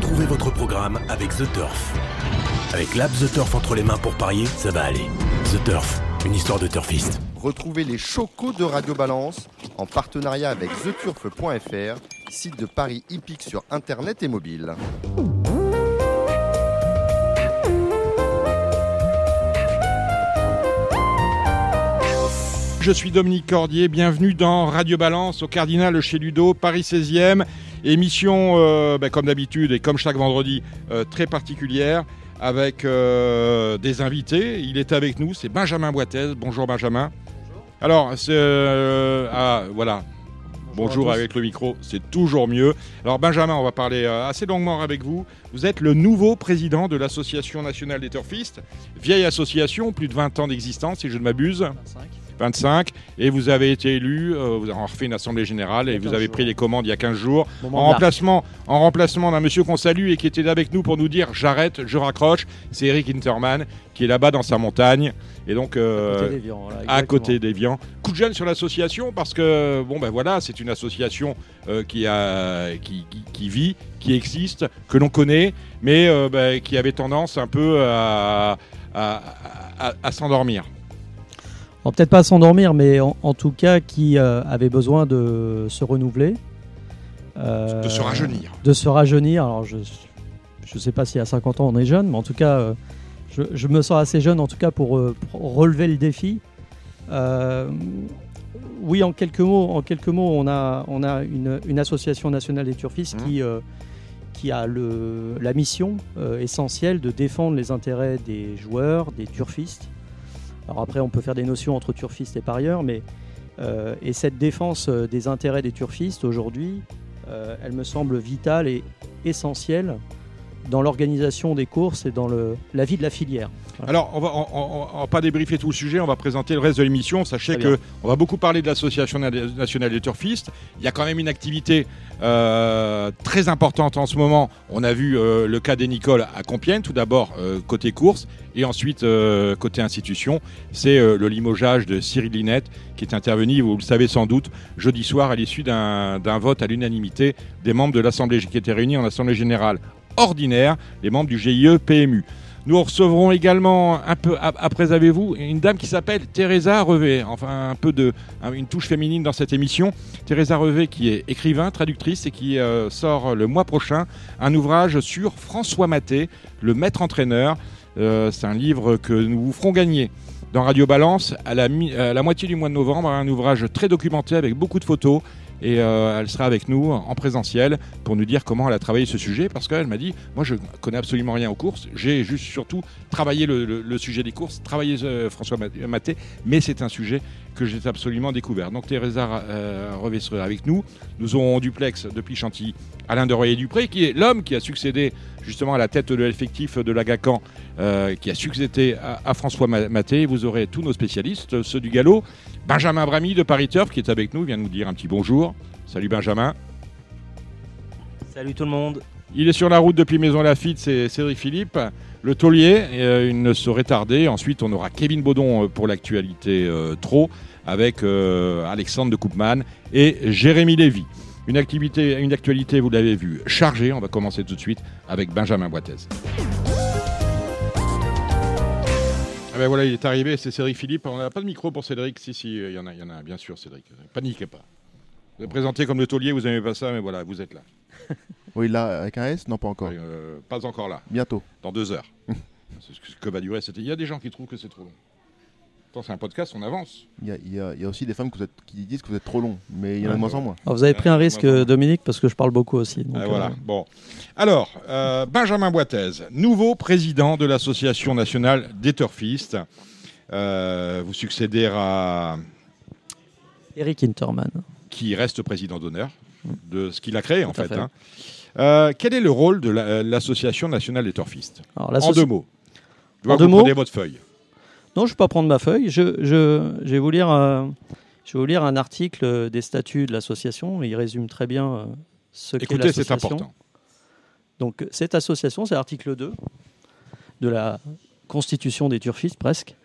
Retrouvez votre programme avec The Turf. Avec l'app The Turf entre les mains pour parier, ça va aller. The Turf, une histoire de turfiste. Retrouvez les chocos de Radio Balance en partenariat avec theturf.fr, site de paris hippique sur internet et mobile. Je suis Dominique Cordier, bienvenue dans Radio Balance au Cardinal chez Ludo, Paris 16e. Émission, euh, ben, comme d'habitude et comme chaque vendredi, euh, très particulière avec euh, des invités. Il est avec nous, c'est Benjamin Boitez. Bonjour Benjamin. Alors, c'est, ah, voilà. Bonjour, avec le micro, c'est toujours mieux. Alors Benjamin, on va parler assez longuement avec vous. Vous êtes le nouveau président de l'Association nationale des turfistes, vieille association, plus de 20 ans d'existence si je ne m'abuse. 25 et vous avez été élu, euh, vous avez refait une assemblée générale et vous avez pris les commandes il y a 15 jours. En remplacement, en remplacement d'un monsieur qu'on salue et qui était là avec nous pour nous dire j'arrête, je raccroche, c'est Eric Interman qui est là-bas dans sa montagne. Et donc euh, à côté d'Evian. Coup de jeune sur l'association parce que bon ben voilà, c'est une association euh, qui, a, qui, qui- qui vit, qui existe, que l'on connaît, mais euh, ben, qui avait tendance un peu à, à- à- à s'endormir. Peut-être pas à s'endormir, mais en, en tout cas qui euh, avait besoin de se renouveler. Euh, De se rajeunir. De se rajeunir. Alors je ne sais pas si à 50 ans on est jeune, mais en tout cas, euh, je, je me sens assez jeune en tout cas pour, euh, pour relever le défi. Oui, en quelques mots, en quelques mots on a, on a une, une association nationale des turfistes Mmh. qui, qui a le, la mission euh, essentielle de défendre les intérêts des joueurs, des turfistes. Alors après, on peut faire des notions entre turfistes et parieurs, mais euh, et cette défense euh, des intérêts des turfistes aujourd'hui, euh, elle me semble vitale et essentielle dans l'organisation des courses et dans la vie de la filière. Voilà. Alors, on va, on, on- on va pas débriefer tout le sujet, on va présenter le reste de l'émission. Sachez que on va beaucoup parler de l'association na- nationale des turfistes. Il y a quand même une activité euh, très importante en ce moment. On a vu euh, le cas des Nicole à Compiègne, tout d'abord euh, côté course, et ensuite côté institution. C'est le limogeage de Cyril Linette qui est intervenu, vous le savez sans doute, jeudi soir à l'issue d'un d'un vote à l'unanimité des membres de l'Assemblée qui étaient réunis en Assemblée générale ordinaire, les membres du GIE PMU. Nous recevrons également, un peu ap- après avez-vous, une dame qui s'appelle Teresa Revé, enfin un peu de un- une touche féminine dans cette émission. Teresa Revé qui est écrivain, traductrice et qui euh, sort le mois prochain un ouvrage sur François Maté, le maître entraîneur. Euh, C'est un livre que nous vous ferons gagner dans Radio Balance à la moitié du mois de novembre, un ouvrage très documenté avec beaucoup de photos. Et euh, elle sera avec nous en présentiel pour nous dire comment elle a travaillé ce sujet parce qu'elle m'a dit moi je connais absolument rien aux courses. J'ai juste surtout travaillé le, sujet des courses travaillé euh, François Mat- Maté mais c'est un sujet que j'ai absolument découvert. Donc Teresa euh, sera avec nous. Nous aurons en duplex depuis Chantilly Alain de Royer-Dupré qui est l'homme qui a succédé justement à la tête de l'effectif de l'Agacan euh, qui a succédé à, à François Ma- Maté. Vous aurez tous nos spécialistes ceux du galop. Benjamin Bramy de Paris Turf qui est avec nous vient nous dire un petit bonjour. Salut Benjamin. Salut tout le monde. il est sur la route depuis Maison Lafitte, c'est Cédric Philippe. Le taulier, euh, il ne saurait tarder. Ensuite, on aura Kevin Baudon euh, pour l'actualité euh, trop, avec euh, Alexandre de Koopman et Jérémy Lévy. Une, activité, une actualité, vous l'avez vu, chargée. On va commencer tout de suite avec Benjamin Boitez. Ah ben voilà, il est arrivé, c'est Cédric Philippe. On n'a pas de micro pour Cédric. Si, si, il y en a, il y en a, bien sûr, Cédric. Paniquez pas. Vous êtes présenté comme le taulier, vous n'aimez pas ça, mais voilà, vous êtes là. Oui, là, avec un S Non, pas encore. Euh, pas encore là. Bientôt. dans deux heures. C'est ce que va durer. Il y a des gens qui trouvent que c'est trop long. C'est un podcast, on avance. Il y a, y y aussi des femmes que vous êtes- qui disent que vous êtes trop long, mais il y en a de moins en moins. Alors, vous avez pris un risque, Dominique, parce que je parle beaucoup aussi. donc, Ah, euh, voilà. Bon. Alors, euh, Benjamin Boitez, nouveau président de l'Association nationale des turfistes. Euh, vous succédez à Eric Interman. qui reste président d'honneur de ce qu'il a créé en Tout fait. fait. hein. Euh, quel est le rôle de la- l'Association nationale des turfistes En deux mots. Je vois En deux vous mots prenez votre feuille. Non, je ne vais pas prendre ma feuille. Je, je- je vais vous lire, euh, je vais vous lire un article euh, des statuts de l'association. Il résume très bien euh, ce qu'est Écoutez, c'est l'association. important. Donc, cette association, c'est l'article 2 de la Constitution des turfistes, presque.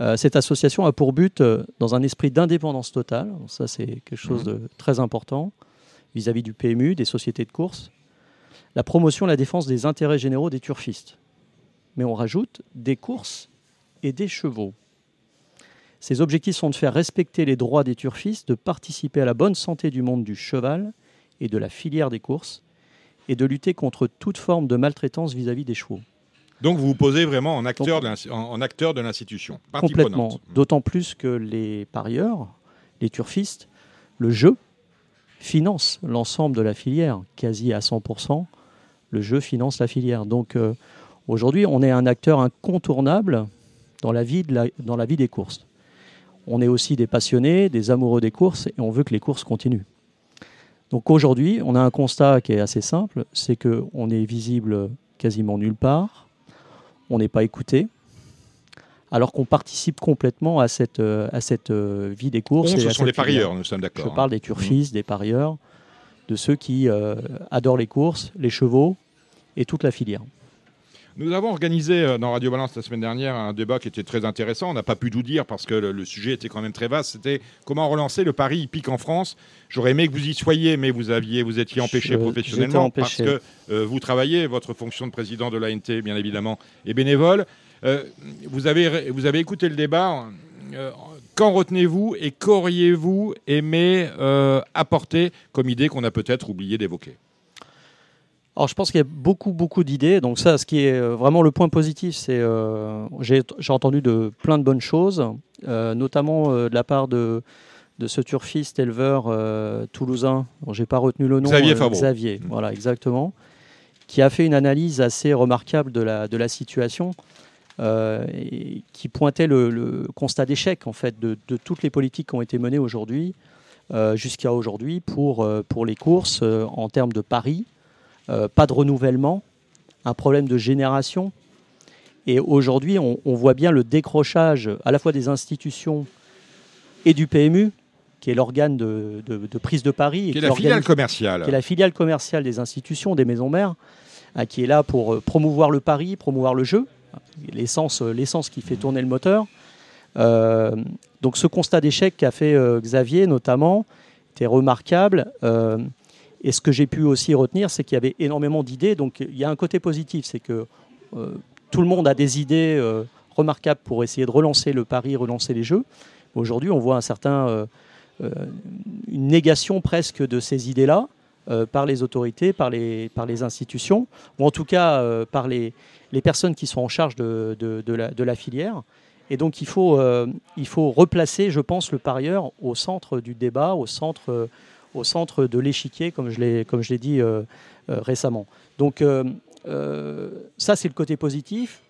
Euh, cette association a pour but, euh, dans un esprit d'indépendance totale, ça c'est quelque chose de très important vis-à-vis du PMU, des sociétés de course, la promotion et la défense des intérêts généraux des turfistes. Mais on rajoute des courses et des chevaux. Ces objectifs sont de faire respecter les droits des turfistes, de participer à la bonne santé du monde du cheval et de la filière des courses, et de lutter contre toute forme de maltraitance vis-à-vis des chevaux. Donc vous vous posez vraiment en acteur, de, en, en acteur de l'institution. Complètement. prenante. D'autant plus que les parieurs, les turfistes, le jeu finance l'ensemble de la filière, quasi à 100%. Le jeu finance la filière. Donc euh, aujourd'hui, on est un acteur incontournable dans la, vie de la- dans la vie des courses. On est aussi des passionnés, des amoureux des courses, et on veut que les courses continuent. Donc aujourd'hui, on a un constat qui est assez simple, c'est qu'on est visible quasiment nulle part, on n'est pas écouté, alors qu'on participe complètement à cette, euh, à cette euh, vie des On, courses. et ce sont les filière. parieurs, nous sommes Je d'accord. hein. parle des turfistes, des parieurs, de ceux qui euh, adorent les courses, les chevaux et toute la filière. Nous avons organisé euh, dans Radio Balance la semaine dernière un débat qui était très intéressant. On n'a pas pu tout dire parce que le, sujet était quand même très vaste. C'était comment relancer le pari hippique en France. J'aurais aimé que vous y soyez, mais vous aviez, vous étiez empêché Je- professionnellement empêché. parce que euh, vous travaillez. Votre fonction de président de l'ANT, bien évidemment, est bénévole. Euh, vous avez, vous avez écouté le débat. Euh, Qu'en retenez-vous et qu'auriez-vous aimé euh, apporter comme idée qu'on a peut-être oublié d'évoquer? Alors je pense qu'il y a beaucoup, beaucoup d'idées. Donc ça, ce qui est euh, vraiment le point positif, c'est euh, j'ai j'ai entendu de plein de bonnes choses, euh, notamment de la part de, de ce turfiste éleveur toulousain, dont j'ai pas retenu le nom. Xavier Favreau. Xavier, Mm. voilà, exactement, qui a fait une analyse assez remarquable de la, de la situation. Euh, et qui pointait le, le constat d'échec en fait de, de toutes les politiques qui ont été menées aujourd'hui euh, jusqu'à aujourd'hui pour, euh, pour les courses en termes de paris, pas de renouvellement, un problème de génération. Et aujourd'hui, on, on voit bien le décrochage à la fois des institutions et du PMU, qui est l'organe de, de- de prise de paris, Qui est la filiale commerciale qui est la filiale commerciale des institutions, des maisons mères, hein, qui est là pour promouvoir le pari, promouvoir le jeu, l'essence, euh, l'essence qui fait tourner le moteur. Euh, donc ce constat d'échec qu'a fait euh, Xavier notamment était remarquable. Et ce que j'ai pu aussi retenir, c'est qu'il y avait énormément d'idées. Donc il y a un côté positif, c'est que tout le monde a des idées remarquables pour essayer de relancer le pari, relancer les jeux. Aujourd'hui, on voit un certain, une négation presque de ces idées-là euh, par les autorités, par les, par les institutions, ou en tout cas euh, par les, les personnes qui sont en charge de, de- la, filière. Et donc il faut, euh, il faut replacer, je pense, le parieur au centre du débat, au centre, au centre de l'échiquier, comme je l'ai dit récemment. Donc ça, c'est le côté positif.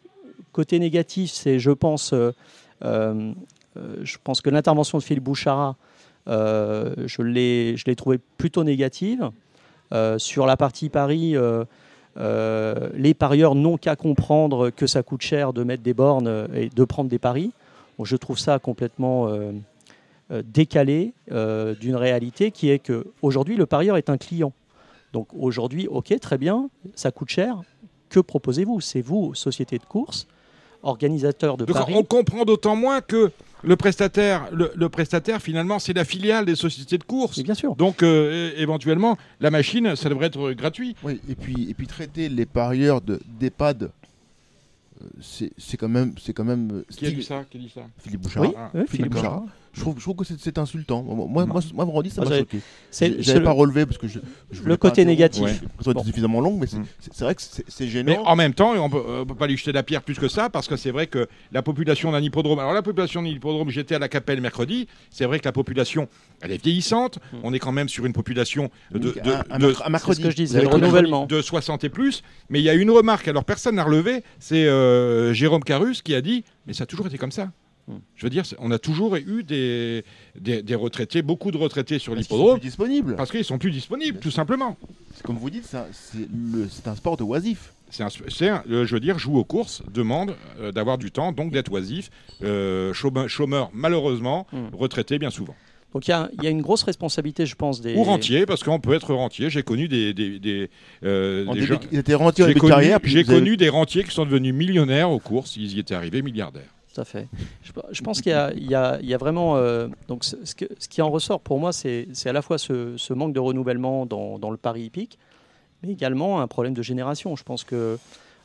Côté négatif, c'est, je pense, je pense que l'intervention de Philippe Bouchara, je l'ai je l'ai trouvée plutôt négative. Euh, sur la partie Paris, euh, euh, les parieurs n'ont qu'à comprendre que ça coûte cher de mettre des bornes euh, et de prendre des paris. Je trouve ça complètement euh, euh, décalé euh, d'une réalité qui est que aujourd'hui le parieur est un client. Donc aujourd'hui, ok, très bien, ça coûte cher. Que proposez-vous? C'est vous, société de course, organisateur de Donc paris. on comprend d'autant moins que le prestataire, le, le prestataire finalement, c'est la filiale des sociétés de course. Et bien sûr. Donc euh, éventuellement, la machine, ça devrait être gratuit. Oui, et puis, et puis traiter les parieurs de- d'EHPAD, euh, c'est c'est quand même. c'est quand même euh, Qui a dit ça? Qui a dit ça? Philippe Bouchard. Oui, Ah, oui, Philippe. Bouchard. Je trouve, je trouve que c'est- insultant. Moi, moi, moi, vendredi, ça m'a choqué. J'avais pas relevé parce que je. le côté négatif. Ouais. Bon. suffisamment long, mais c'est Mm. vrai que c'est c'est Mais gênant. en même temps, on peut, on peut pas lui jeter la pierre plus que ça, parce que c'est vrai que la population d'un hippodrome. Alors la population d'un hippodrome, j'étais à la Capelle mercredi. C'est vrai que la population, elle est vieillissante. Mm. On est quand même sur une population de, de, Un- un de- merc- un mercredi. C'est ce que je disais, le renouvellement. de 60 et plus. Mais il y a une remarque, alors personne n'a relevé, c'est euh, Jérôme Carus qui a dit Mais ça a toujours été comme ça. Hmm. Je veux dire, on a toujours eu des, des, des retraités, beaucoup de retraités sur Parce qu'ils sont l'hippodrome, plus disponibles. parce qu'ils sont plus disponibles, tout simplement. C'est Comme vous dites, c'est un- sport de oisif. C'est un, un- euh, je veux dire, joue aux courses, demande euh, d'avoir du temps, donc d'être oisif, euh, chômeur, chômeur, malheureusement, Hmm. retraité bien souvent. Donc il y, a- il y a une grosse responsabilité, je pense, des. Ou rentier, parce qu'on peut être rentier. J'ai connu des, des, des, euh, En des début- gens- Ils étaient rentiers en J'ai avez- connu des rentiers qui sont devenus millionnaires aux courses, ils y étaient arrivés milliardaires. Tout à fait. Je, pense qu'il y, a- vraiment. euh, donc, ce, qui en ressort pour moi, c'est à la fois ce, manque de renouvellement dans, le pari hippique mais également un problème de génération. Je pense que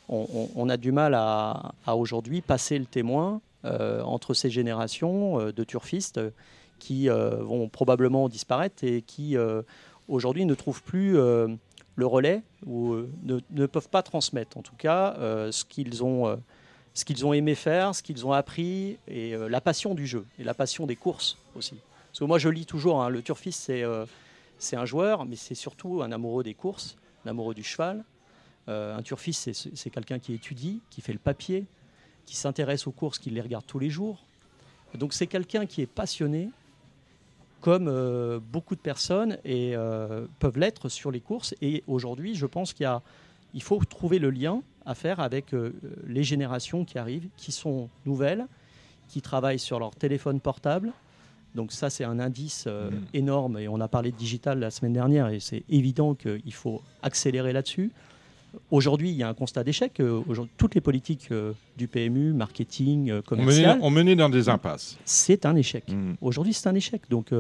on, a du mal à, aujourd'hui passer le témoin euh, entre ces générations euh, de turfistes qui vont probablement disparaître et qui aujourd'hui ne trouvent plus le relais ou ne, peuvent pas transmettre en tout cas ce qu'ils ont ce qu'ils ont aimé faire, ce qu'ils ont appris et la passion du jeu et la passion des courses aussi. Parce que moi je lis toujours, hein, le turfiste c'est c'est un joueur, mais c'est surtout un amoureux des courses, un amoureux du cheval. Euh, un turfiste, c'est quelqu'un qui étudie, qui fait le papier, qui s'intéresse aux courses, qui les regarde tous les jours. Donc c'est quelqu'un qui est passionné, comme euh, beaucoup de personnes et, euh, peuvent l'être sur les courses. Et aujourd'hui, je pense qu'il il faut trouver le lien à faire avec les générations qui arrivent, qui sont nouvelles, qui travaillent sur leur téléphone portable, donc ça, c'est un indice euh, mm. énorme. Et on a parlé de digital la semaine dernière, et c'est évident qu'il faut accélérer là-dessus. Aujourd'hui, il y a un constat d'échec. Euh, toutes les politiques euh, du PMU, marketing, commercial, ont mené dans des impasses. C'est un échec. Mm. Aujourd'hui, c'est un échec. Donc,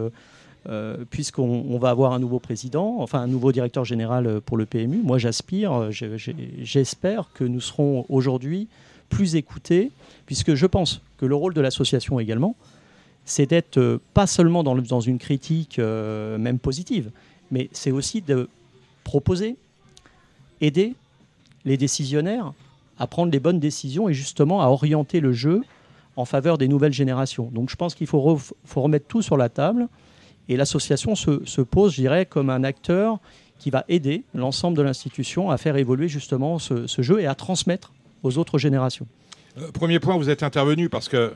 puisqu'on va avoir un nouveau président, enfin un nouveau directeur général pour le PMU, moi j'aspire, j'espère que nous serons aujourd'hui plus écoutés, puisque je pense que le rôle de l'association également, c'est d'être euh, pas seulement dans, une critique euh, même positive, mais c'est aussi de proposer, aider les décisionnaires à prendre les bonnes décisions et justement à orienter le jeu en faveur des nouvelles générations. Donc je pense qu'il faut, remettre tout sur la table et l'association se, se, pose, je dirais, comme un acteur qui va aider l'ensemble de l'institution à faire évoluer justement ce, ce jeu et à transmettre aux autres générations. Euh, premier point, vous êtes intervenu parce que euh,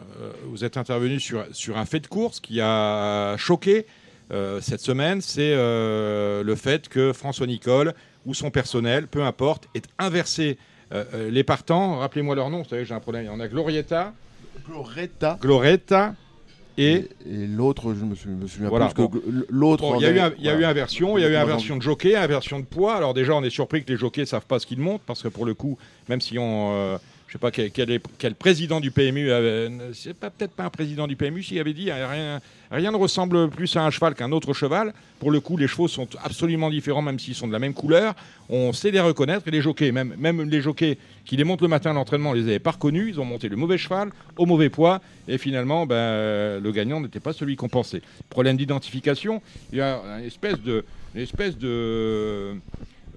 vous êtes intervenu sur, sur un fait de course qui a choqué euh, cette semaine, c'est le fait que François Nicole ou son personnel, peu importe, ait inversé les partants. Rappelez-moi leur nom, vous savez, j'ai un problème. On a Glorietta. Glorietta. Glorietta. Et, et, l'autre, je me, me souviens voilà, plus. L'autre. il y, a eu, y a eu inversion, il y a eu inversion de jockey, inversion de poids. Alors déjà, on est surpris que les jockeys ne savent pas ce qu'ils montent, parce que pour le coup, même si on, je sais pas quel, président du PMU, c'est pas peut-être pas un président du PMU, s'il avait dit rien, rien ne ressemble plus à un cheval qu'un autre cheval. Pour le coup, les chevaux sont absolument différents, même s'ils sont de la même couleur. On sait les reconnaître. Et les jockeys, même, les jockeys qui les montent le matin à l'entraînement, on les avait pas reconnus. Ils ont monté le mauvais cheval, au mauvais poids. Et finalement, ben, le gagnant n'était pas celui qu'on pensait. Problème d'identification, il y a une espèce de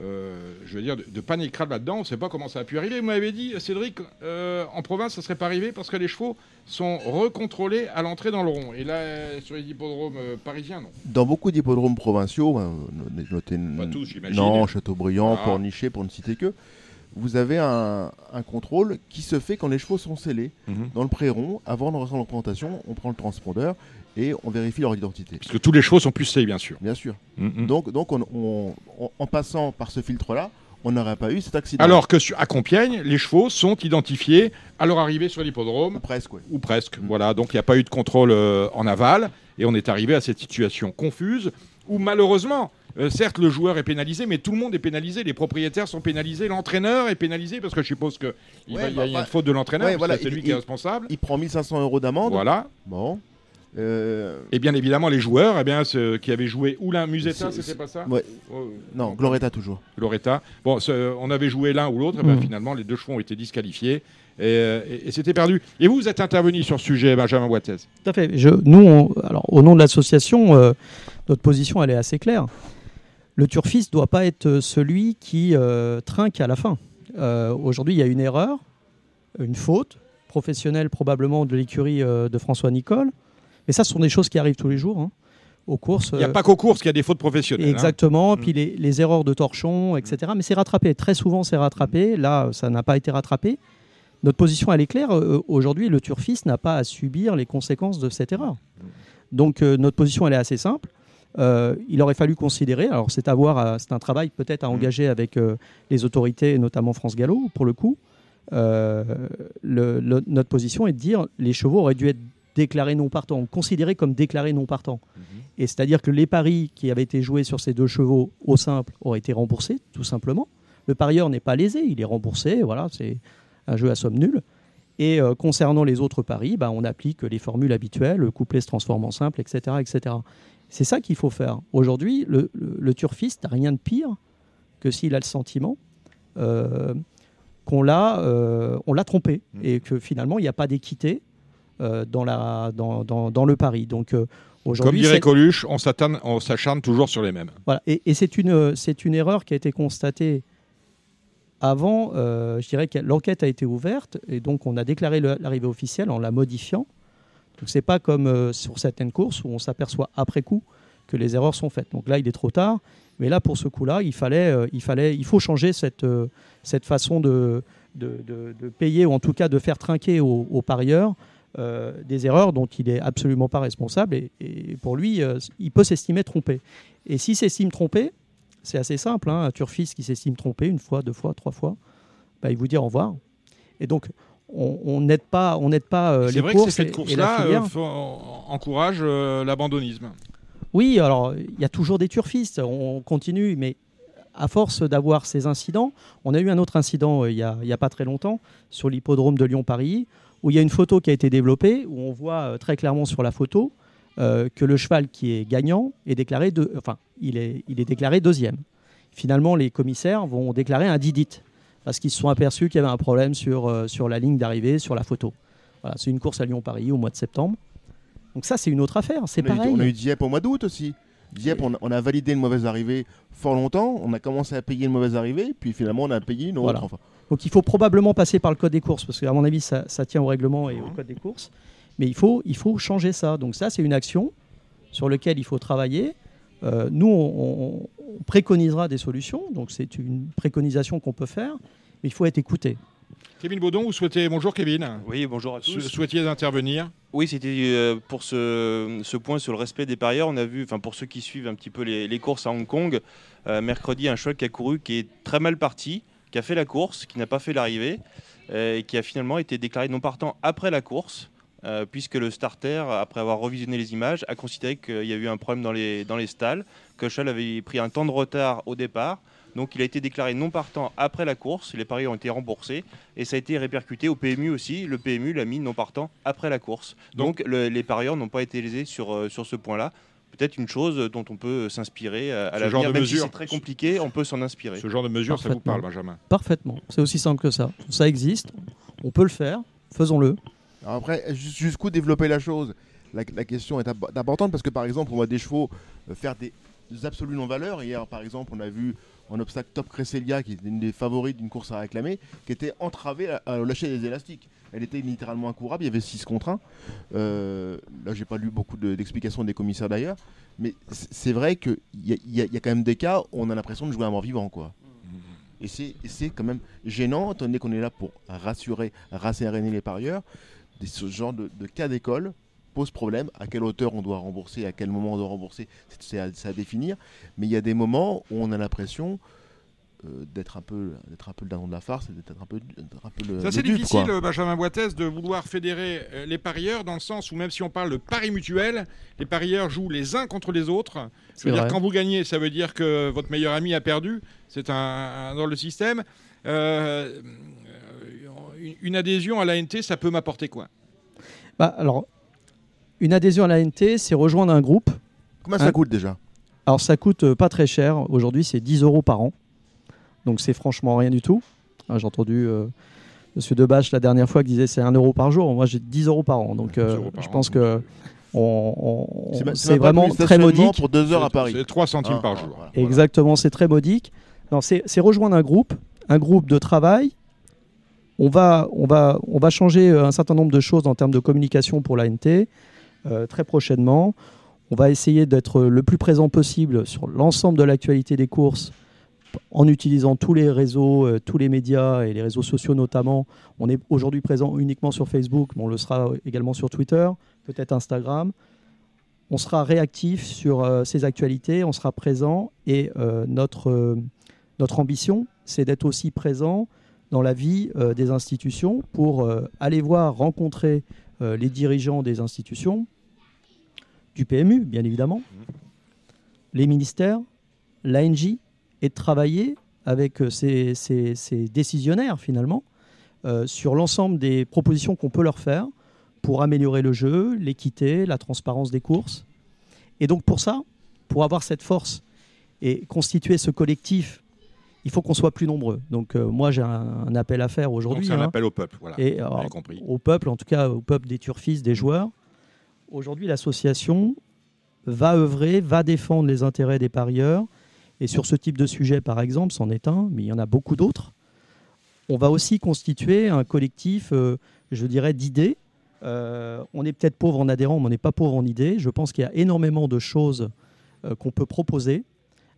euh, je veux dire, de, panique crade là-dedans. On ne sait pas comment ça a pu arriver. Vous m'avez dit, Cédric, euh, en province, ça ne serait pas arrivé parce que les chevaux sont recontrôlés à l'entrée dans le rond. Et là, sur les hippodromes euh, parisiens, non. Dans beaucoup d'hippodromes provinciaux, hein, notez, pas tous, j'imagine. Non, Châteaubriand, ah. Pornichet, pour ne citer que, vous avez un, contrôle qui se fait quand les chevaux sont scellés. Mhm. Dans le pré-rond, avant de rentrer en présentation, on prend le transpondeur et on vérifie leur identité. Parce que tous les chevaux sont pucés, bien sûr. Bien sûr. Mhm. Donc, donc en passant par ce filtre-là, on n'aurait pas eu cet accident. Alors que à Compiègne, les chevaux sont identifiés à leur arrivée sur l'hippodrome. Ou presque, oui. Ou presque. Mhm. Voilà, donc il n'y a pas eu de contrôle euh, en aval. Et on est arrivé à cette situation confuse où malheureusement, euh, certes, le joueur est pénalisé, mais tout le monde est pénalisé. Les propriétaires sont pénalisés, l'entraîneur est pénalisé parce que je suppose qu'il y a une faute de l'entraîneur, voilà, c'est lui qui est responsable. Il prend 1500 euros d'amende. Voilà. Bon. Euh, et bien évidemment, les joueurs, eh bien, ceux qui avaient joué ou l'un Musetta, c'était pas ça ouais. Oh, non, Gloretta toujours. Gloretta. Bon, on avait joué l'un ou l'autre, et bien, mm. finalement, les deux chevaux ont été disqualifiés. Et, c'était perdu. Et vous, vous êtes intervenu sur ce sujet, Benjamin Wattez Tout à fait. Je, nous, alors, au nom de l'association, euh, notre position, elle est assez claire le turfiste ne doit pas être celui qui euh, trinque à la fin. Euh, aujourd'hui, il y a une erreur, une faute professionnelle probablement de l'écurie euh, de François Nicole. Mais ça, ce sont des choses qui arrivent tous les jours. Hein, aux courses. Il n'y a pas qu'aux courses qu'il y a des fautes professionnelles. Hein. Exactement. Puis mm. les, erreurs de torchon, etc. Mais c'est rattrapé. Très souvent, c'est rattrapé. Là, ça n'a pas été rattrapé. Notre position, elle est claire. Aujourd'hui, le turfiste n'a pas à subir les conséquences de cette erreur. Mm. Donc, notre position, elle est assez simple. Euh, il aurait fallu considérer, alors c'est à voir, c'est un travail peut-être à mm. engager avec euh, les autorités, notamment France Gallo, pour le coup. Euh, notre position est de dire les chevaux auraient dû être déclarés non partants, considérés comme déclarés non partants. Mm-hmm. Et c'est-à-dire que les paris qui avaient été joués sur ces deux chevaux au simple auraient été remboursés, tout simplement. Le parieur n'est pas lésé, il est remboursé, voilà, c'est un jeu à somme nulle. Et concernant les autres paris, bah, on applique les formules habituelles, le couplet se transforme en simple, etc. etc. C'est ça qu'il faut faire. Aujourd'hui, le, turfiste n'a rien de pire que s'il a le sentiment euh, qu'on l'a euh, on l'a trompé Mm. et que finalement il n'y a pas d'équité euh, dans, la, dans, dans, dans le pari. Donc euh, Comme aujourd'hui, dirait c'est- Coluche, on s'acharne toujours sur les mêmes. voilà. Et, et c'est une, c'est une erreur qui a été constatée avant. euh, je dirais que l'enquête a été ouverte et donc on a déclaré le- l'arrivée officielle en la modifiant. Donc c'est pas comme euh, sur certaines courses où on s'aperçoit après coup que les erreurs sont faites. Donc là, il est trop tard. Mais là, pour ce coup-là, il fallait, euh, il fallait, il faut changer cette, euh, cette façon de, de, de- de payer ou en tout cas de faire trinquer aux, aux parieurs euh, des erreurs dont il est absolument pas responsable. Et, et pour lui, euh, il peut s'estimer trompé. Et s'il s'estime trompé, c'est assez simple. hein, un turfiste qui s'estime trompé une fois, deux fois, trois fois, bah, il vous dit au revoir. Et donc, on n'aide pas, on n'aide pas euh, C'est les vrai que courses ces et- faits de et la course-là euh, l'abandonnisme. Oui, alors il y a toujours des turfistes, on continue, mais à force d'avoir ces incidents, on a eu un autre incident il n'y a, a pas très longtemps sur l'hippodrome de Lyon-Paris, où il y a une photo qui a été développée, où on voit euh, très clairement sur la photo euh, que le cheval qui est gagnant est déclaré, de, enfin, il est, il est déclaré deuxième. Finalement, les commissaires vont déclarer un didit, parce qu'ils se sont aperçus qu'il y avait un problème sur, euh, sur la ligne d'arrivée, sur la photo. Voilà, c'est une course à Lyon-Paris au mois de septembre. Donc ça, c'est une autre affaire, c'est pareil. on a eu Dieppe au mois d'août aussi. Dieppe, on a, on a validé une mauvaise arrivée fort longtemps. On a commencé à payer une mauvaise arrivée, puis finalement on a payé une autre. Voilà. Enfin, Donc il faut probablement passer par le code des courses, parce qu'à mon avis, ça, ça tient au règlement et au code des courses. Mais il faut, il faut changer ça. Donc ça, c'est une action sur laquelle il faut travailler. Euh, nous, on, on- on préconisera des solutions. Donc c'est une préconisation qu'on peut faire, mais il faut être écouté. Kevin Baudon, vous souhaitez. Bonjour Kevin. Oui, bonjour à tous. souhaitiez intervenir Oui, c'était euh, pour ce, ce point sur le respect des parieurs. On a vu, enfin pour ceux qui suivent un petit peu les, les courses à Hong Kong, euh, mercredi, un cheval qui a couru, qui est très mal parti, qui a fait la course, qui n'a pas fait l'arrivée, euh, et qui a finalement été déclaré non partant après la course, euh, puisque le starter, après avoir revisionné les images, a considéré qu'il y a eu un problème dans les, dans les stalles, que le cheval avait pris un temps de retard au départ. Donc il a été déclaré non partant après la course, les paris ont été remboursés et ça a été répercuté au PMU aussi. Le PMU l'a mis non partant après la course. Donc, le- les parieurs n'ont pas été lésés sur, euh, sur ce point-là. Peut-être une chose dont on peut s'inspirer euh, à Ce la genre de Même si mesure. c'est très compliqué, on peut s'en inspirer. Ce genre de mesure, ça vous Parfaitement. parle, Benjamin? Parfaitement. C'est aussi simple que ça. Ça existe. On peut le faire. Faisons-le. Alors après, jus- jusqu'où développer la chose? La, la question est imp- importante parce que par exemple, on voit des chevaux euh, faire des absolus non-valeurs. Hier, par exemple, on a vu en obstacle Top Cresselia, qui est une des favorites d'une course à réclamer, qui était entravée à, lâcher des élastiques. Elle était littéralement incourable, il y avait 6 contre 1. Euh, là, j'ai pas lu beaucoup de- d'explications des commissaires d'ailleurs, mais c'est vrai qu'il y, a- quand même des cas où on a l'impression de jouer à mort vivant. quoi. Et c'est quand même gênant, étant donné qu'on est là pour rassurer, rasséréner les parieurs. Des, ce genre de cas d'école pose problème. À quelle hauteur on doit rembourser, à quel moment on doit rembourser, c'est- à, définir. Mais il y a des moments où on a l'impression euh, d'être un peu d'être un peu le dindon de la farce, d'être un peu, un peu le. Ça, c'est difficile, quoi. Benjamin Boitès, de vouloir fédérer euh, les parieurs dans le sens où, même si on parle de paris mutuel, les parieurs jouent les uns contre les autres. Je veux dire, quand vous gagnez, ça veut dire que votre meilleur ami a perdu. C'est un, un- dans le système. Euh, une- une adhésion à l'ANT, ça peut m'apporter quoi? Bah, alors, une adhésion à la NT, c'est rejoindre un groupe. Combien ça Hein coûte déjà? Alors, ça coûte euh, pas très cher. Aujourd'hui, c'est 10 euros par an. Donc, c'est franchement rien du tout. Ah, J'ai entendu euh, Monsieur Debache la dernière fois qui disait c'est 1 euro par jour. Moi, j'ai 10 euros par an. Donc, 10 euh, euros par je an, pense donc, que on- on- C'est même- c'est même pas vraiment plus très stationnement modique. pour deux heures à C'est- Paris. C'est 3 centimes Ah, par voilà, jour. voilà. Exactement, c'est très modique. Non, C'est c'est rejoindre un groupe, un groupe de travail. On va, on, va, on va changer euh, un certain nombre de choses en termes de communication pour l'ANT euh, très prochainement. On va essayer d'être le plus présent possible sur l'ensemble de l'actualité des courses en utilisant tous les réseaux, euh, tous les médias et les réseaux sociaux notamment. On est aujourd'hui présent uniquement sur Facebook, mais on le sera également sur Twitter, peut-être Instagram. On sera réactif sur euh, ces actualités, on sera présent et euh, notre, euh, notre ambition, c'est d'être aussi présent dans la vie euh, des institutions pour euh, aller voir, rencontrer euh, les dirigeants des institutions, du PMU bien évidemment, les ministères, l'ANJ, et de travailler avec euh, ces, ces- ces décisionnaires finalement euh, sur l'ensemble des propositions qu'on peut leur faire pour améliorer le jeu, l'équité, la transparence des courses. Et donc pour ça, pour avoir cette force et constituer ce collectif il faut qu'on soit plus nombreux. Donc moi j'ai un, appel à faire aujourd'hui. C'est un hein. appel au peuple, voilà. Et compris. au peuple, en tout cas au peuple des turfistes, des joueurs. Aujourd'hui, l'association va œuvrer, va défendre les intérêts des parieurs. Et sur ce type de sujet, par exemple, c'en est un, mais il y en a beaucoup d'autres. On va aussi constituer un collectif, euh, je dirais, d'idées. Euh, on est peut-être pauvre en adhérents, mais on n'est pas pauvre en idées. Je pense qu'il y a énormément de choses euh, qu'on peut proposer.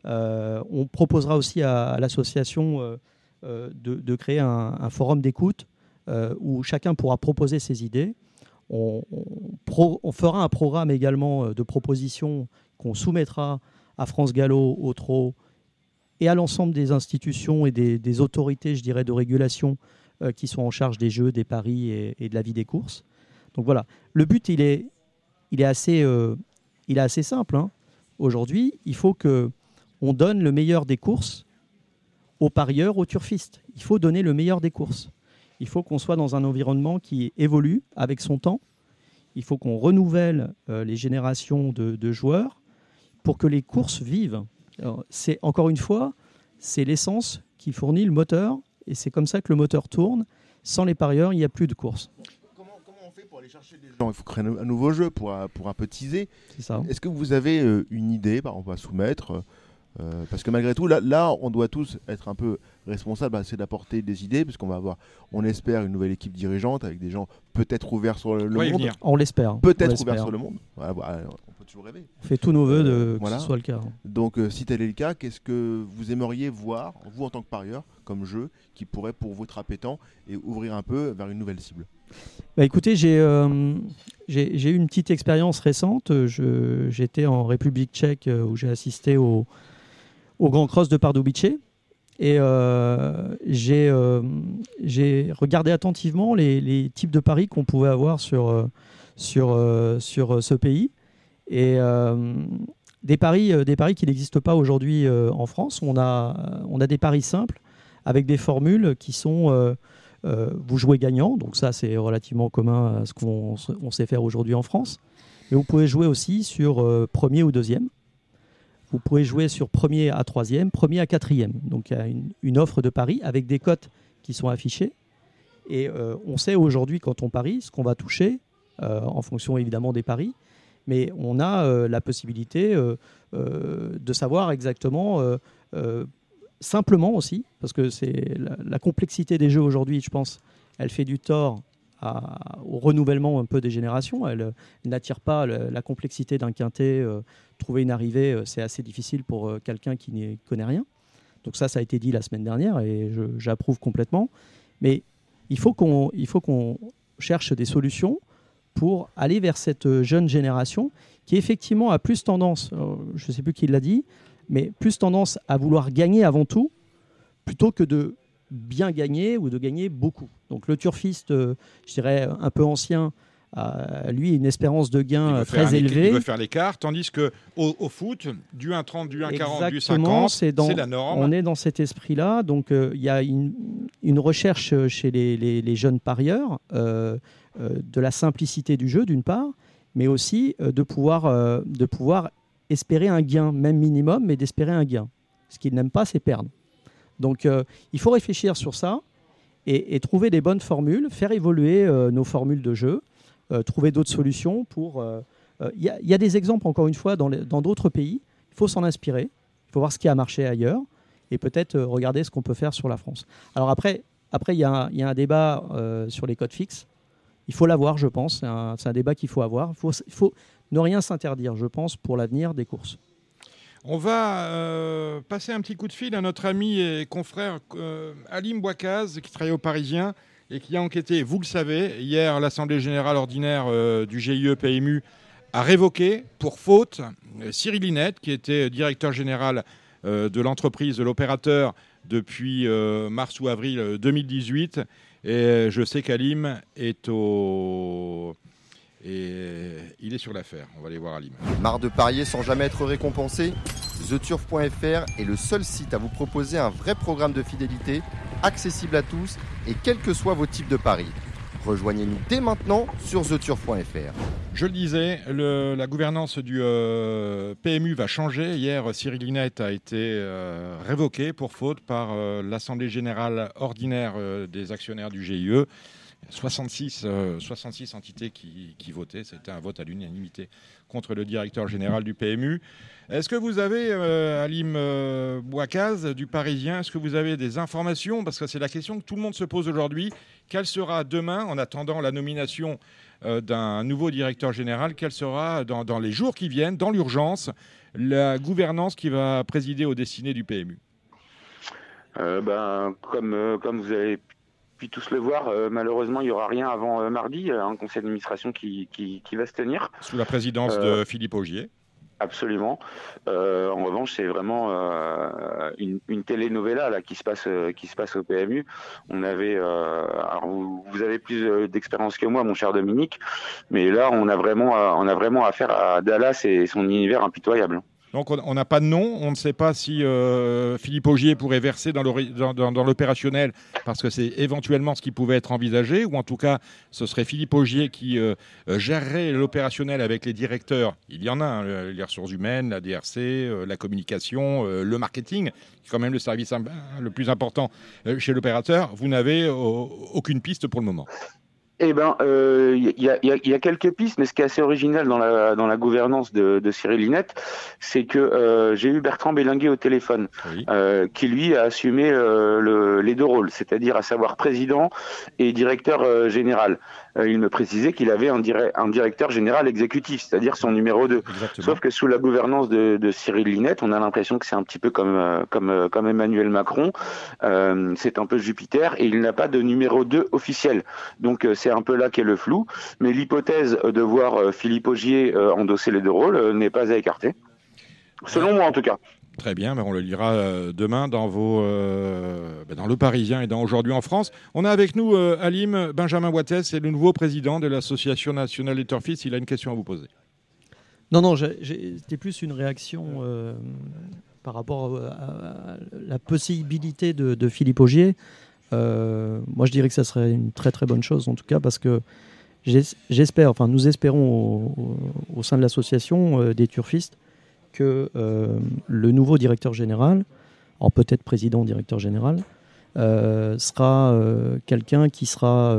on proposera aussi à, l'association de, créer un forum d'écoute où chacun pourra proposer ses idées. On, fera un programme également euh, de propositions qu'on soumettra à France Gallo, au TRO et à l'ensemble des institutions et des, autorités, je dirais, de régulation euh, qui sont en charge des jeux, des paris et, de la vie des courses. Donc voilà, le but, il est, euh, assez simple. Hein. Aujourd'hui, il faut que on donne le meilleur des courses aux parieurs, aux turfistes. Il faut donner le meilleur des courses. Il faut qu'on soit dans un environnement qui évolue avec son temps. Il faut qu'on renouvelle euh, les générations de, joueurs pour que les courses vivent. C'est encore une fois, c'est l'essence qui fournit le moteur et c'est comme ça que le moteur tourne. Sans les parieurs, il n'y a plus de course. Comment, on fait pour aller chercher des gens? Il faut créer un nouveau jeu pour, pour un peu teaser. C'est ça. Est-ce que vous avez euh, une idée? On va soumettre euh, parce que malgré tout, là, là, on doit tous être un peu responsables, c'est d'apporter des idées, puisqu'on va avoir, on espère, une nouvelle équipe dirigeante avec des gens peut-être ouverts sur le, monde. On l'espère. Peut-être ouverts sur le monde. on peut toujours rêver. On fait tous nos voeux de que ce soit le cas. Donc, euh, si tel est le cas, qu'est-ce que vous aimeriez voir, vous en tant que parieur, comme jeu, qui pourrait pour vous être appétant et ouvrir un peu vers une nouvelle cible? Bah écoutez, j'ai euh, eu une petite expérience récente. J'étais en République tchèque où j'ai assisté au, au Grand Cross de Pardubice. Et euh, euh, j'ai regardé attentivement les, types de paris qu'on pouvait avoir sur, euh, ce pays. Et des paris, des paris qui n'existent pas aujourd'hui en France. On a, on a des paris simples avec des formules qui sont vous jouez gagnant, donc ça c'est relativement commun à ce qu'on sait faire aujourd'hui en France. Mais vous pouvez jouer aussi sur premier ou deuxième vous pouvez jouer sur premier à troisième, premier à quatrième. Donc il y a une, offre de paris avec des cotes qui sont affichées. Et euh, on sait aujourd'hui, quand on parie, ce qu'on va toucher, euh, en fonction évidemment des paris. Mais on a euh, la possibilité de savoir exactement, simplement aussi, parce que c'est la, complexité des jeux aujourd'hui, je pense, elle fait du tort au renouvellement un peu des générations. Elle, n'attire pas la, complexité d'un quintet. Euh, trouver une arrivée, euh, c'est assez difficile pour euh, quelqu'un qui n'y connaît rien. Donc ça, ça a été dit la semaine dernière et j'approuve complètement. Mais il faut qu'on qu'on cherche des solutions pour aller vers cette jeune génération qui effectivement a plus tendance, je ne sais plus qui l'a dit, mais plus tendance à vouloir gagner avant tout plutôt que de bien gagner ou de gagner beaucoup. Donc le turfiste, euh, je dirais un peu ancien, a lui une espérance de gain très élevée. Il veut faire l'écart, tandis que au, foot, du 1,30, du 1,40, du 50, c'est la norme. On est dans cet esprit-là. Donc euh, il y a une, recherche chez les, jeunes parieurs euh, de la simplicité du jeu, d'une part, mais aussi de, pouvoir, de pouvoir espérer un gain, même minimum, mais d'espérer un gain. Ce qu'ils n'aiment pas, c'est perdre. Donc euh, il faut réfléchir sur ça et, trouver des bonnes formules, faire évoluer euh, nos formules de jeu, euh, trouver d'autres solutions pour... Il y, a des exemples, encore une fois, dans d'autres pays. Il faut s'en inspirer. Il faut voir ce qui a marché ailleurs et peut-être regarder ce qu'on peut faire sur la France. Alors après, après il y, a un débat sur les codes fixes. Il faut l'avoir, je pense. C'est un, débat qu'il faut avoir. il faut ne rien s'interdire, je pense, pour l'avenir des courses. On va euh, passer un petit coup de fil à notre ami et confrère euh, Alim Bouakaz, qui travaille au Parisien et qui a enquêté, vous le savez, hier l'Assemblée générale ordinaire euh, du GIE PMU a révoqué pour faute Cyril Linette, qui était directeur général de l'entreprise, de l'opérateur depuis mars ou avril 2018. Et je sais qu'Alim est au et il est sur l'affaire. On va aller voir Alim. Marre de parier sans jamais être récompensé? TheTurf.fr est le seul site à vous proposer un vrai programme de fidélité, accessible à tous et quels que soient vos types de paris. Rejoignez-nous dès maintenant sur theturf.fr. Je le disais, le- la gouvernance du euh, PMU va changer. Hier, Cyril Linette a été euh, révoqué pour faute par euh, l'Assemblée générale ordinaire euh, des actionnaires du GIE. 66, euh, 66 entités qui, qui votaient. C'était un vote à l'unanimité contre le directeur général du PMU. Est-ce que vous avez, euh, Alim euh, Bouakaz du Parisien, est-ce que vous avez des informations? Parce que c'est la question que tout le monde se pose aujourd'hui. Quelle sera demain, en attendant la nomination euh, d'un nouveau directeur général, quelle sera dans, les jours qui viennent, dans l'urgence, la gouvernance qui va présider aux destinées du PMU Euh, ben, comme, euh, comme vous avez pu tous le voir, euh, malheureusement, il n'y aura rien avant euh, mardi, euh, un conseil d'administration qui, qui, qui va se tenir. Sous la présidence Euh, de Philippe Augier. Absolument. En revanche, c'est vraiment une, une telenovela là qui se passe qui se passe au PMU. On avait, alors vous, vous avez plus d'expérience que moi, mon cher Dominique, mais là on a vraiment on a vraiment affaire à Dallas et son univers impitoyable. Donc on n'a pas de nom, on ne sait pas si euh, Philippe Augier pourrait verser dans l'opérationnel, parce que c'est éventuellement ce qui pouvait être envisagé, ou en tout cas ce serait Philippe Augier qui euh, euh, gérerait l'opérationnel avec les directeurs. Il y en a, hein, le- les ressources humaines, la DRC, la communication, le marketing, qui est quand même le service le plus important chez l'opérateur. Vous n'avez aucune piste pour le moment. Eh ben, euh, il y, a, il y a- il y a quelques pistes, mais ce qui est assez original dans la, dans la gouvernance de, de Cyril Linette, c'est que euh, j'ai eu Bertrand Bélinguet au téléphone, Oui. euh, qui lui a assumé euh, le- les deux rôles, c'est-à-dire à savoir président et directeur euh, général. Euh, il me précisait qu'il avait un, dire- un directeur général exécutif, c'est-à-dire son numéro 2. Exactement. Sauf que sous la gouvernance de, de Cyril Linette, on a l'impression que c'est un petit peu comme euh, comme euh, comme Emmanuel Macron, euh, c'est un peu Jupiter et il n'a pas de numéro 2 officiel. Donc c'est un peu là qu'est le flou. Mais l'hypothèse de voir Philippe Augier endosser les deux rôles n'est pas à écarter. Selon moi en tout cas. Très bien, mais on le lira euh, demain dans, vos, euh, ben, dans Le Parisien et dans Aujourd'hui en France. On a avec nous euh, Alim Benjamin Wattès, c'est le nouveau président de l'Association nationale des turfistes. Il a une question à vous poser. Non, non, c'était plus une réaction euh, par rapport à, la possibilité de, Philippe Augier. Moi, je dirais que ça serait une très très bonne chose, en tout cas, parce que j'es- j'espère, enfin, nous espérons au, au- sein de l'association des turfistes que euh, le nouveau directeur général, alors peut-être président directeur général, euh, sera euh, quelqu'un qui sera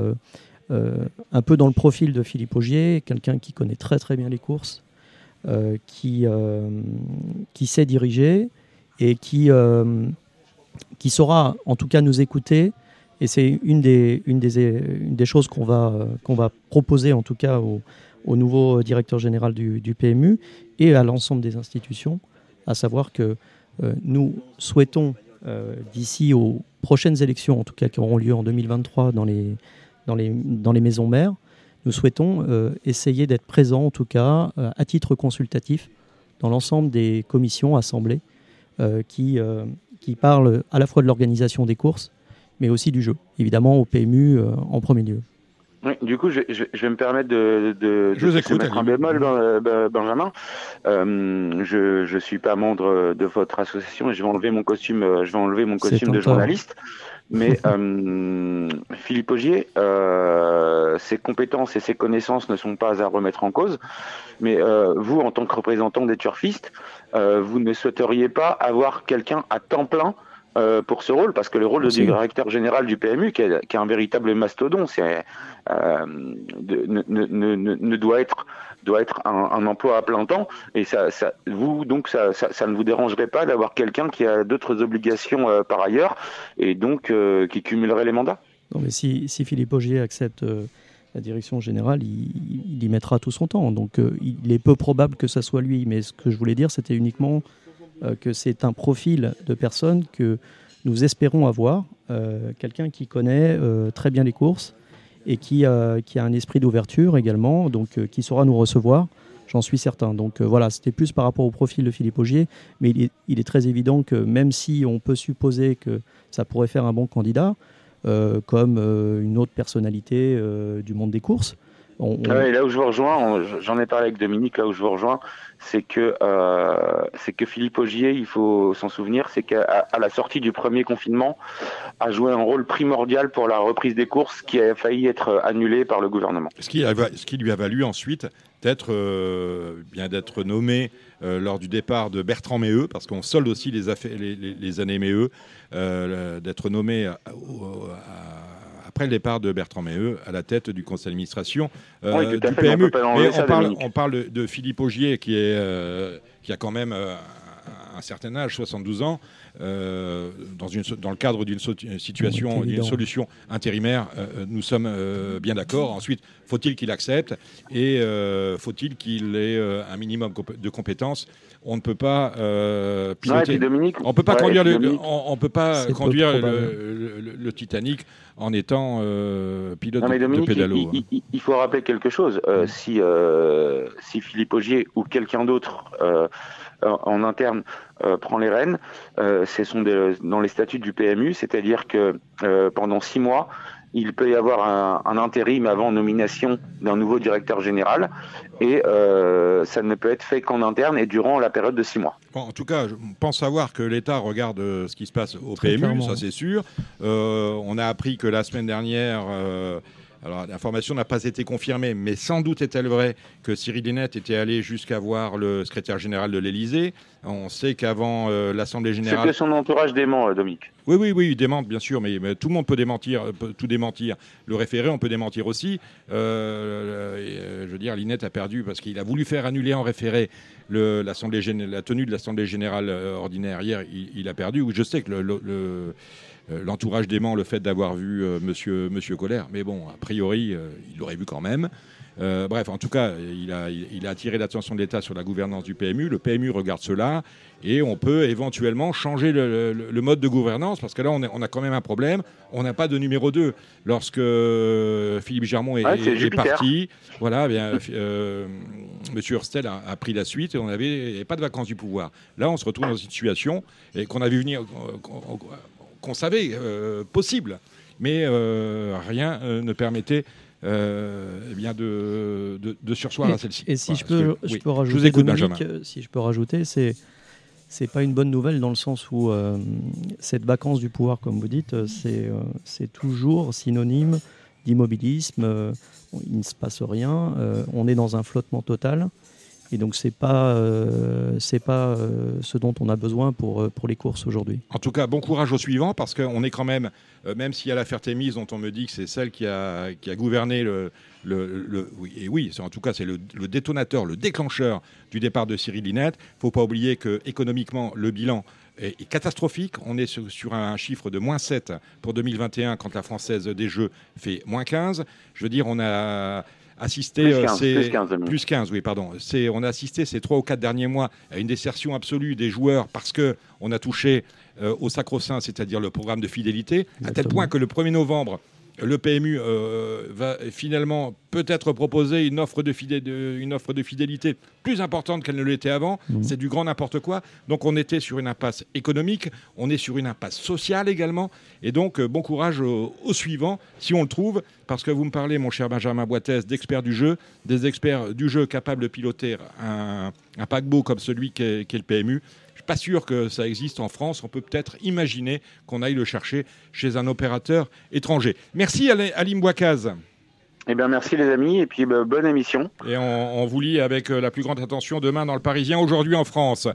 un peu dans le profil de Philippe Augier, quelqu'un qui connaît très très bien les courses, qui, qui sait diriger et qui, qui saura en tout cas nous écouter. Et c'est une des, une des, des choses qu'on va, qu'on va proposer en tout cas au, au nouveau directeur général du, PMU et à l'ensemble des institutions, à savoir que euh, nous souhaitons euh, d'ici aux prochaines élections, en tout cas qui auront lieu en 2023 dans les, dans les, dans les maisons mères, nous souhaitons euh, essayer d'être présents, en tout cas, euh, à titre consultatif, dans l'ensemble des commissions, assemblées, euh, qui, euh, qui parlent à la fois de l'organisation des courses, mais aussi du jeu. Évidemment, au PMU euh, en premier lieu. Oui, du coup, je, je- je vais me permettre de, de, Je vous de écoute, mettre un bémol, Ben- Ben- Benjamin. Euh, je ne suis pas membre de votre association et je vais enlever mon costume, euh, je vais enlever mon costume de journaliste. Mais euh, Philippe Augier, euh, ses compétences et ses connaissances ne sont pas à remettre en cause. Mais euh, vous, en tant que représentant des turfistes, euh, vous ne souhaiteriez pas avoir quelqu'un à temps plein euh, pour ce rôle, parce que le rôle de Si. directeur général du PMU, qui est, qui est un véritable mastodon, c'est euh, de- ne, ne, ne, ne- ne doit être doit être un, un emploi à plein temps et ça, ça vous donc ça, ça, ça ne vous dérangerait pas d'avoir quelqu'un qui a d'autres obligations euh, par ailleurs et donc qui cumulerait les mandats? Non, mais si, si Philippe Augier accepte la direction générale, il, il y mettra tout son temps. Donc euh, il est peu probable que ça soit lui. Mais ce que je voulais dire, c'était uniquement que c'est un profil de personne que nous espérons avoir. euh, Quelqu'un qui connaît euh, très bien les courses et qui, euh, a un esprit d'ouverture également, donc euh, qui saura nous recevoir. J'en suis certain. Donc euh, voilà, c'était plus par rapport au profil de Philippe Augier, mais il est, très évident que même si on peut supposer que ça pourrait faire un bon candidat, euh, comme euh, une autre personnalité euh, du monde des courses, là où je vous rejoins, j'en ai parlé avec Dominique, là où je vous rejoins, c'est que, euh, c'est que Philippe Augier, il faut s'en souvenir, c'est qu'à la sortie du premier confinement, a joué un rôle primordial pour la reprise des courses qui a failli être annulée par le gouvernement. Ce qui, ce qui lui a valu ensuite d'être euh, bien d'être nommé euh, lors du départ de Bertrand Méheux, parce qu'on solde aussi les, les, les, années Méheux, d'être nommé à après le départ de Bertrand Méheux à la tête du conseil d'administration euh, du PMU. On, parle, on, parle, de Philippe Augier qui, est, euh, qui a quand même euh, un certain âge, 72 ans, dans, une, dans le cadre d'une situation, d'une solution intérimaire, nous sommes bien d'accord. Ensuite, faut-il qu'il accepte et faut-il qu'il ait un minimum de compétences? On ne peut pas piloter. on peut pas conduire le, on, peut pas conduire le, Titanic en étant euh, pilote de, pédalo. Il, hein. il, faut rappeler quelque chose. Euh, mm. si, euh, si Philippe Augier ou quelqu'un d'autre en interne prend les rênes, ce sont dans les statuts du PMU, c'est-à-dire que pendant six mois, il peut y avoir un, intérim avant nomination d'un nouveau directeur général et euh, ça ne peut être fait qu'en interne et durant la période de six mois. en tout cas, je pense savoir que l'État regarde euh, ce qui se passe au PMU, ça c'est sûr. Euh, on a appris que la semaine dernière, alors l'information n'a pas été confirmée, mais sans doute est-elle vraie que Cyril Linette était allé jusqu'à voir le secrétaire général de l'Élysée. On sait qu'avant euh, l'Assemblée générale. C'est que son entourage dément, euh, Dominique. Oui, oui, oui, il démente, bien sûr, mais, tout le monde peut démentir, euh, tout démentir. Le référé, on peut démentir aussi. je veux dire, Linette a perdu parce qu'il a voulu faire annuler en référé le, la tenue de l'Assemblée générale ordinaire hier. Il, a perdu. Je sais que le l'entourage dément le fait d'avoir vu euh, monsieur, monsieur Colère, mais bon, a priori, euh, il l'aurait vu quand même. bref, en tout cas, il a, il a attiré l'attention de l'État sur la gouvernance du PMU. Le PMU regarde cela et on peut éventuellement changer le, mode de gouvernance parce que là, on, on, a quand même un problème. On n'a pas de numéro 2. Lorsque Philippe Germont est, parti, voilà, eh bien, Monsieur Hurstel a, pris la suite et on n'avait pas de vacances du pouvoir. Là, on se retrouve dans une situation et qu'on a vu venir qu'on savait euh, possible, mais euh, rien euh, ne permettait eh bien de, de, sursoir à celle-ci. Et si je, peux, je peux rajouter, je vous écoute, Dominique, si je peux rajouter, c'est c'est pas une bonne nouvelle dans le sens où cette vacance du pouvoir, comme vous dites, c'est c'est toujours synonyme d'immobilisme. il ne se passe rien. on est dans un flottement total. Et donc c'est pas euh, pas euh, ce dont on a besoin pour euh, pour les courses aujourd'hui. En tout cas, bon courage au suivant parce qu'on est quand même même s'il y a l'affaire Thémis dont on me dit que c'est celle qui a qui a gouverné le, le, oui, et oui, en tout cas c'est le, détonateur, le déclencheur du départ de Cyril Linette. Faut pas oublier que économiquement le bilan est, catastrophique. On est sur, un chiffre de moins 7 pour 2021 quand la française des Jeux fait moins 15. Je veux dire, on a assisté plus 15, plus 15, oui, pardon. C'est on a assisté ces trois ou quatre derniers mois à une désertion absolue des joueurs parce que on a touché euh, au sacro-saint, c'est-à-dire le programme de fidélité, à tel point que le 1er novembre, le PMU euh, va finalement peut-être proposer une offre de, une offre de fidélité plus importante qu'elle ne l'était avant. Mmh. C'est du grand n'importe quoi. Donc on était sur une impasse économique, on est sur une impasse sociale également. Et donc bon courage au, suivant, si on le trouve, parce que vous me parlez, mon cher Benjamin Boitez, d'experts du jeu, des experts du jeu capables de piloter un, paquebot comme celui qu'est le PMU pas sûr que ça existe en France. On peut peut-être imaginer qu'on aille le chercher chez un opérateur étranger. Merci Alim Bouakaz. Eh bien, merci les amis, et puis bah, bonne émission. Et on, vous lit avec euh, la plus grande attention demain dans le Parisien, aujourd'hui en France.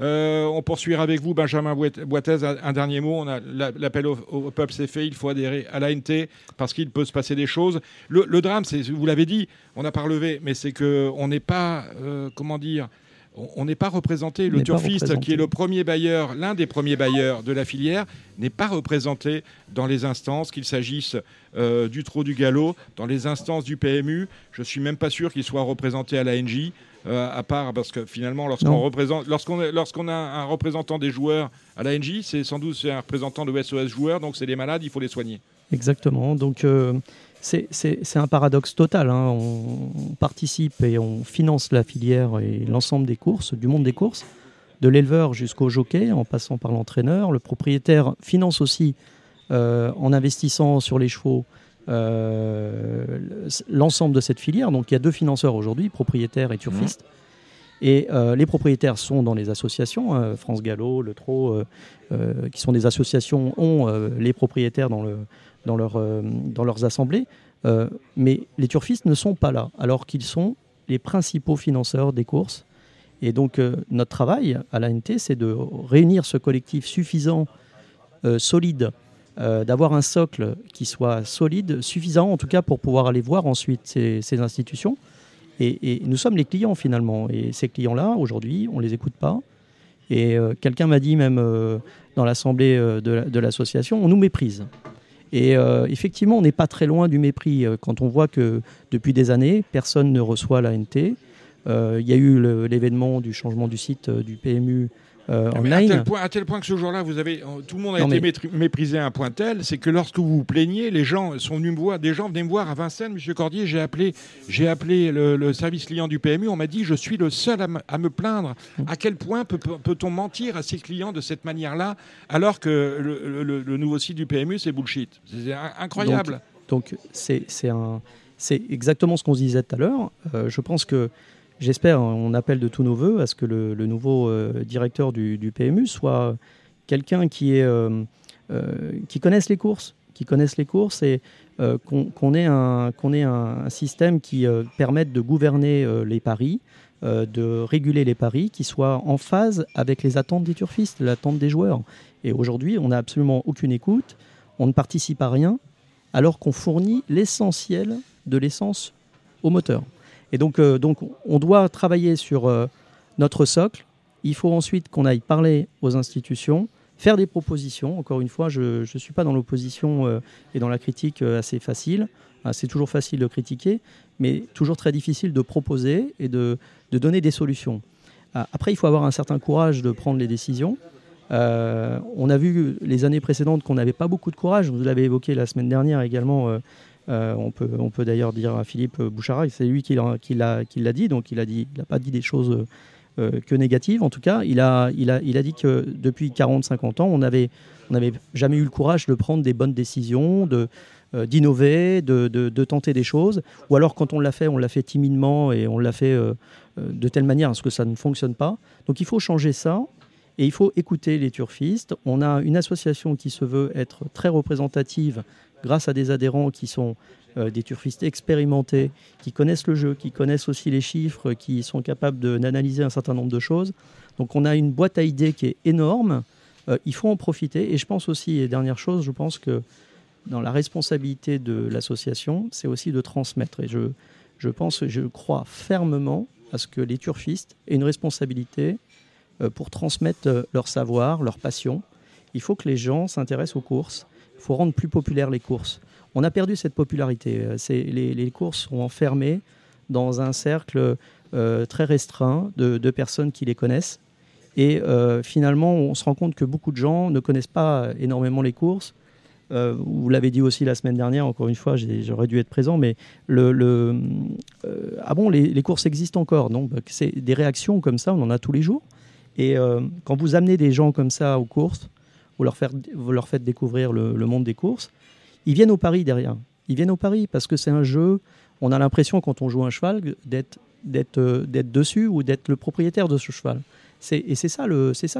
Euh, on poursuivra avec vous, Benjamin Boitez, un, dernier mot. On a l'appel au, peuple s'est fait, il faut adhérer à l'ANT parce qu'il peut se passer des choses. Le, drame, c'est, vous l'avez dit, on n'a pas relevé, mais c'est qu'on n'est pas, euh, comment dire, on n'est pas représenté. Le turfiste, qui est le premier bailleur, l'un des premiers bailleurs de la filière, n'est pas représenté dans les instances, qu'il s'agisse euh, du trot du galop, dans les instances du PMU. Je suis même pas sûr qu'il soit représenté à l'ANJ. Euh, à part parce que finalement, lorsqu'on représente, lorsqu'on lorsqu'on a un représentant des joueurs à l'ANJ, c'est sans doute un représentant de SOS joueurs, donc c'est des malades, il faut les soigner. Exactement. Donc euh, c'est un paradoxe total. Hein. On, participe et on finance la filière et l'ensemble des courses, du monde des courses, de l'éleveur jusqu'au jockey, en passant par l'entraîneur. Le propriétaire finance aussi, euh, en investissant sur les chevaux, euh, l'ensemble de cette filière. Donc il y a deux financeurs aujourd'hui, propriétaires et turfistes. Et euh, les propriétaires sont dans les associations, hein, France Gallo, Le Trot, qui sont des associations, ont les propriétaires dans, le, dans, leur, dans leurs assemblées. mais les turfistes ne sont pas là, alors qu'ils sont les principaux financeurs des courses. Et donc notre travail à l'ANT, c'est de réunir ce collectif suffisant, solide, euh, d'avoir un socle qui soit solide, suffisant en tout cas pour pouvoir aller voir ensuite ces, institutions. Et, nous sommes les clients finalement. Et ces clients-là, aujourd'hui, on ne les écoute pas. Et euh, quelqu'un m'a dit même euh, dans l'assemblée de, l'association, on nous méprise. Et effectivement, on n'est pas très loin du mépris quand on voit que depuis des années, personne ne reçoit l'ANT. Il y a eu l'événement du changement du site du PMU euh, à, tel point, à tel point que ce jour-là, vous avez euh, tout le monde a été méprisé à un point tel, c'est que lorsque vous vous plaignez, les gens sont venus me voir, des gens venaient me voir à Vincennes, Monsieur Cordier, j'ai appelé, j'ai appelé le, service client du PMU, on m'a dit je suis le seul à, me plaindre. À quel point peut-on mentir à ses clients de cette manière-là, alors que le, nouveau site du PMU c'est bullshit, c'est incroyable. Donc c'est c'est exactement ce qu'on se disait tout à l'heure. Euh, je pense que J'espère, on appelle de tous nos voeux à ce que le, nouveau euh, directeur du, PMU soit quelqu'un qui, euh, euh, qui connaisse les courses, qui connaisse les courses et qu'on ait, un, qu'on ait un, système qui permette de gouverner les paris, de réguler les paris, qui soit en phase avec les attentes des turfistes, l'attente des joueurs. Et aujourd'hui, on n'a absolument aucune écoute, on ne participe à rien, alors qu'on fournit l'essentiel de l'essence au moteur. Et donc, euh, donc on doit travailler sur euh, notre socle. Il faut ensuite qu'on aille parler aux institutions, faire des propositions. Encore une fois, je ne suis pas dans l'opposition euh, et dans la critique assez facile. C'est toujours facile de critiquer, mais toujours très difficile de proposer et de, de donner des solutions. Ah, après, il faut avoir un certain courage de prendre les décisions. on a vu les années précédentes qu'on n'avait pas beaucoup de courage. Vous l'avez évoqué la semaine dernière également euh, on peut, on peut d'ailleurs dire à Philippe Bouchara, c'est lui qui l'a dit, donc il n'a pas dit des choses euh, que négatives. En tout cas, il a, il a, il a dit que depuis 40-50 ans, on n'avait on jamais eu le courage de prendre des bonnes décisions, de, euh, d'innover, de, de, tenter des choses. Ou alors, quand on l'a fait, on l'a fait timidement et on l'a fait de telle manière à ce que ça ne fonctionne pas. Donc, il faut changer ça. Et il faut écouter les turfistes. On a une association qui se veut être très représentative grâce à des adhérents qui sont euh, des turfistes expérimentés, qui connaissent le jeu, qui connaissent aussi les chiffres, qui sont capables d'analyser un certain nombre de choses. Donc on a une boîte à idées qui est énorme. Euh, il faut en profiter. Et je pense aussi, et dernière chose, je pense que dans la responsabilité de l'association, c'est aussi de transmettre. Et je, je pense, je crois fermement à ce que les turfistes aient une responsabilité euh, pour transmettre leur savoir, leur passion. Il faut que les gens s'intéressent aux courses il faut rendre plus populaires les courses. On a perdu cette popularité. Euh, les, courses sont enfermées dans un cercle euh, très restreint de, personnes qui les connaissent. Et euh, finalement, on se rend compte que beaucoup de gens ne connaissent pas énormément les courses. vous l'avez dit aussi la semaine dernière, encore une fois, j'aurais dû être présent, mais ah bon, les, courses existent encore. C'est des réactions comme ça, on en a tous les jours. Et quand vous amenez des gens comme ça aux courses, vous leur, faites découvrir le, monde des courses. Ils viennent au pari derrière. Ils viennent au pari parce que c'est un jeu. On a l'impression quand on joue un cheval euh, d'être dessus ou d'être le propriétaire de ce cheval. Et c'est ça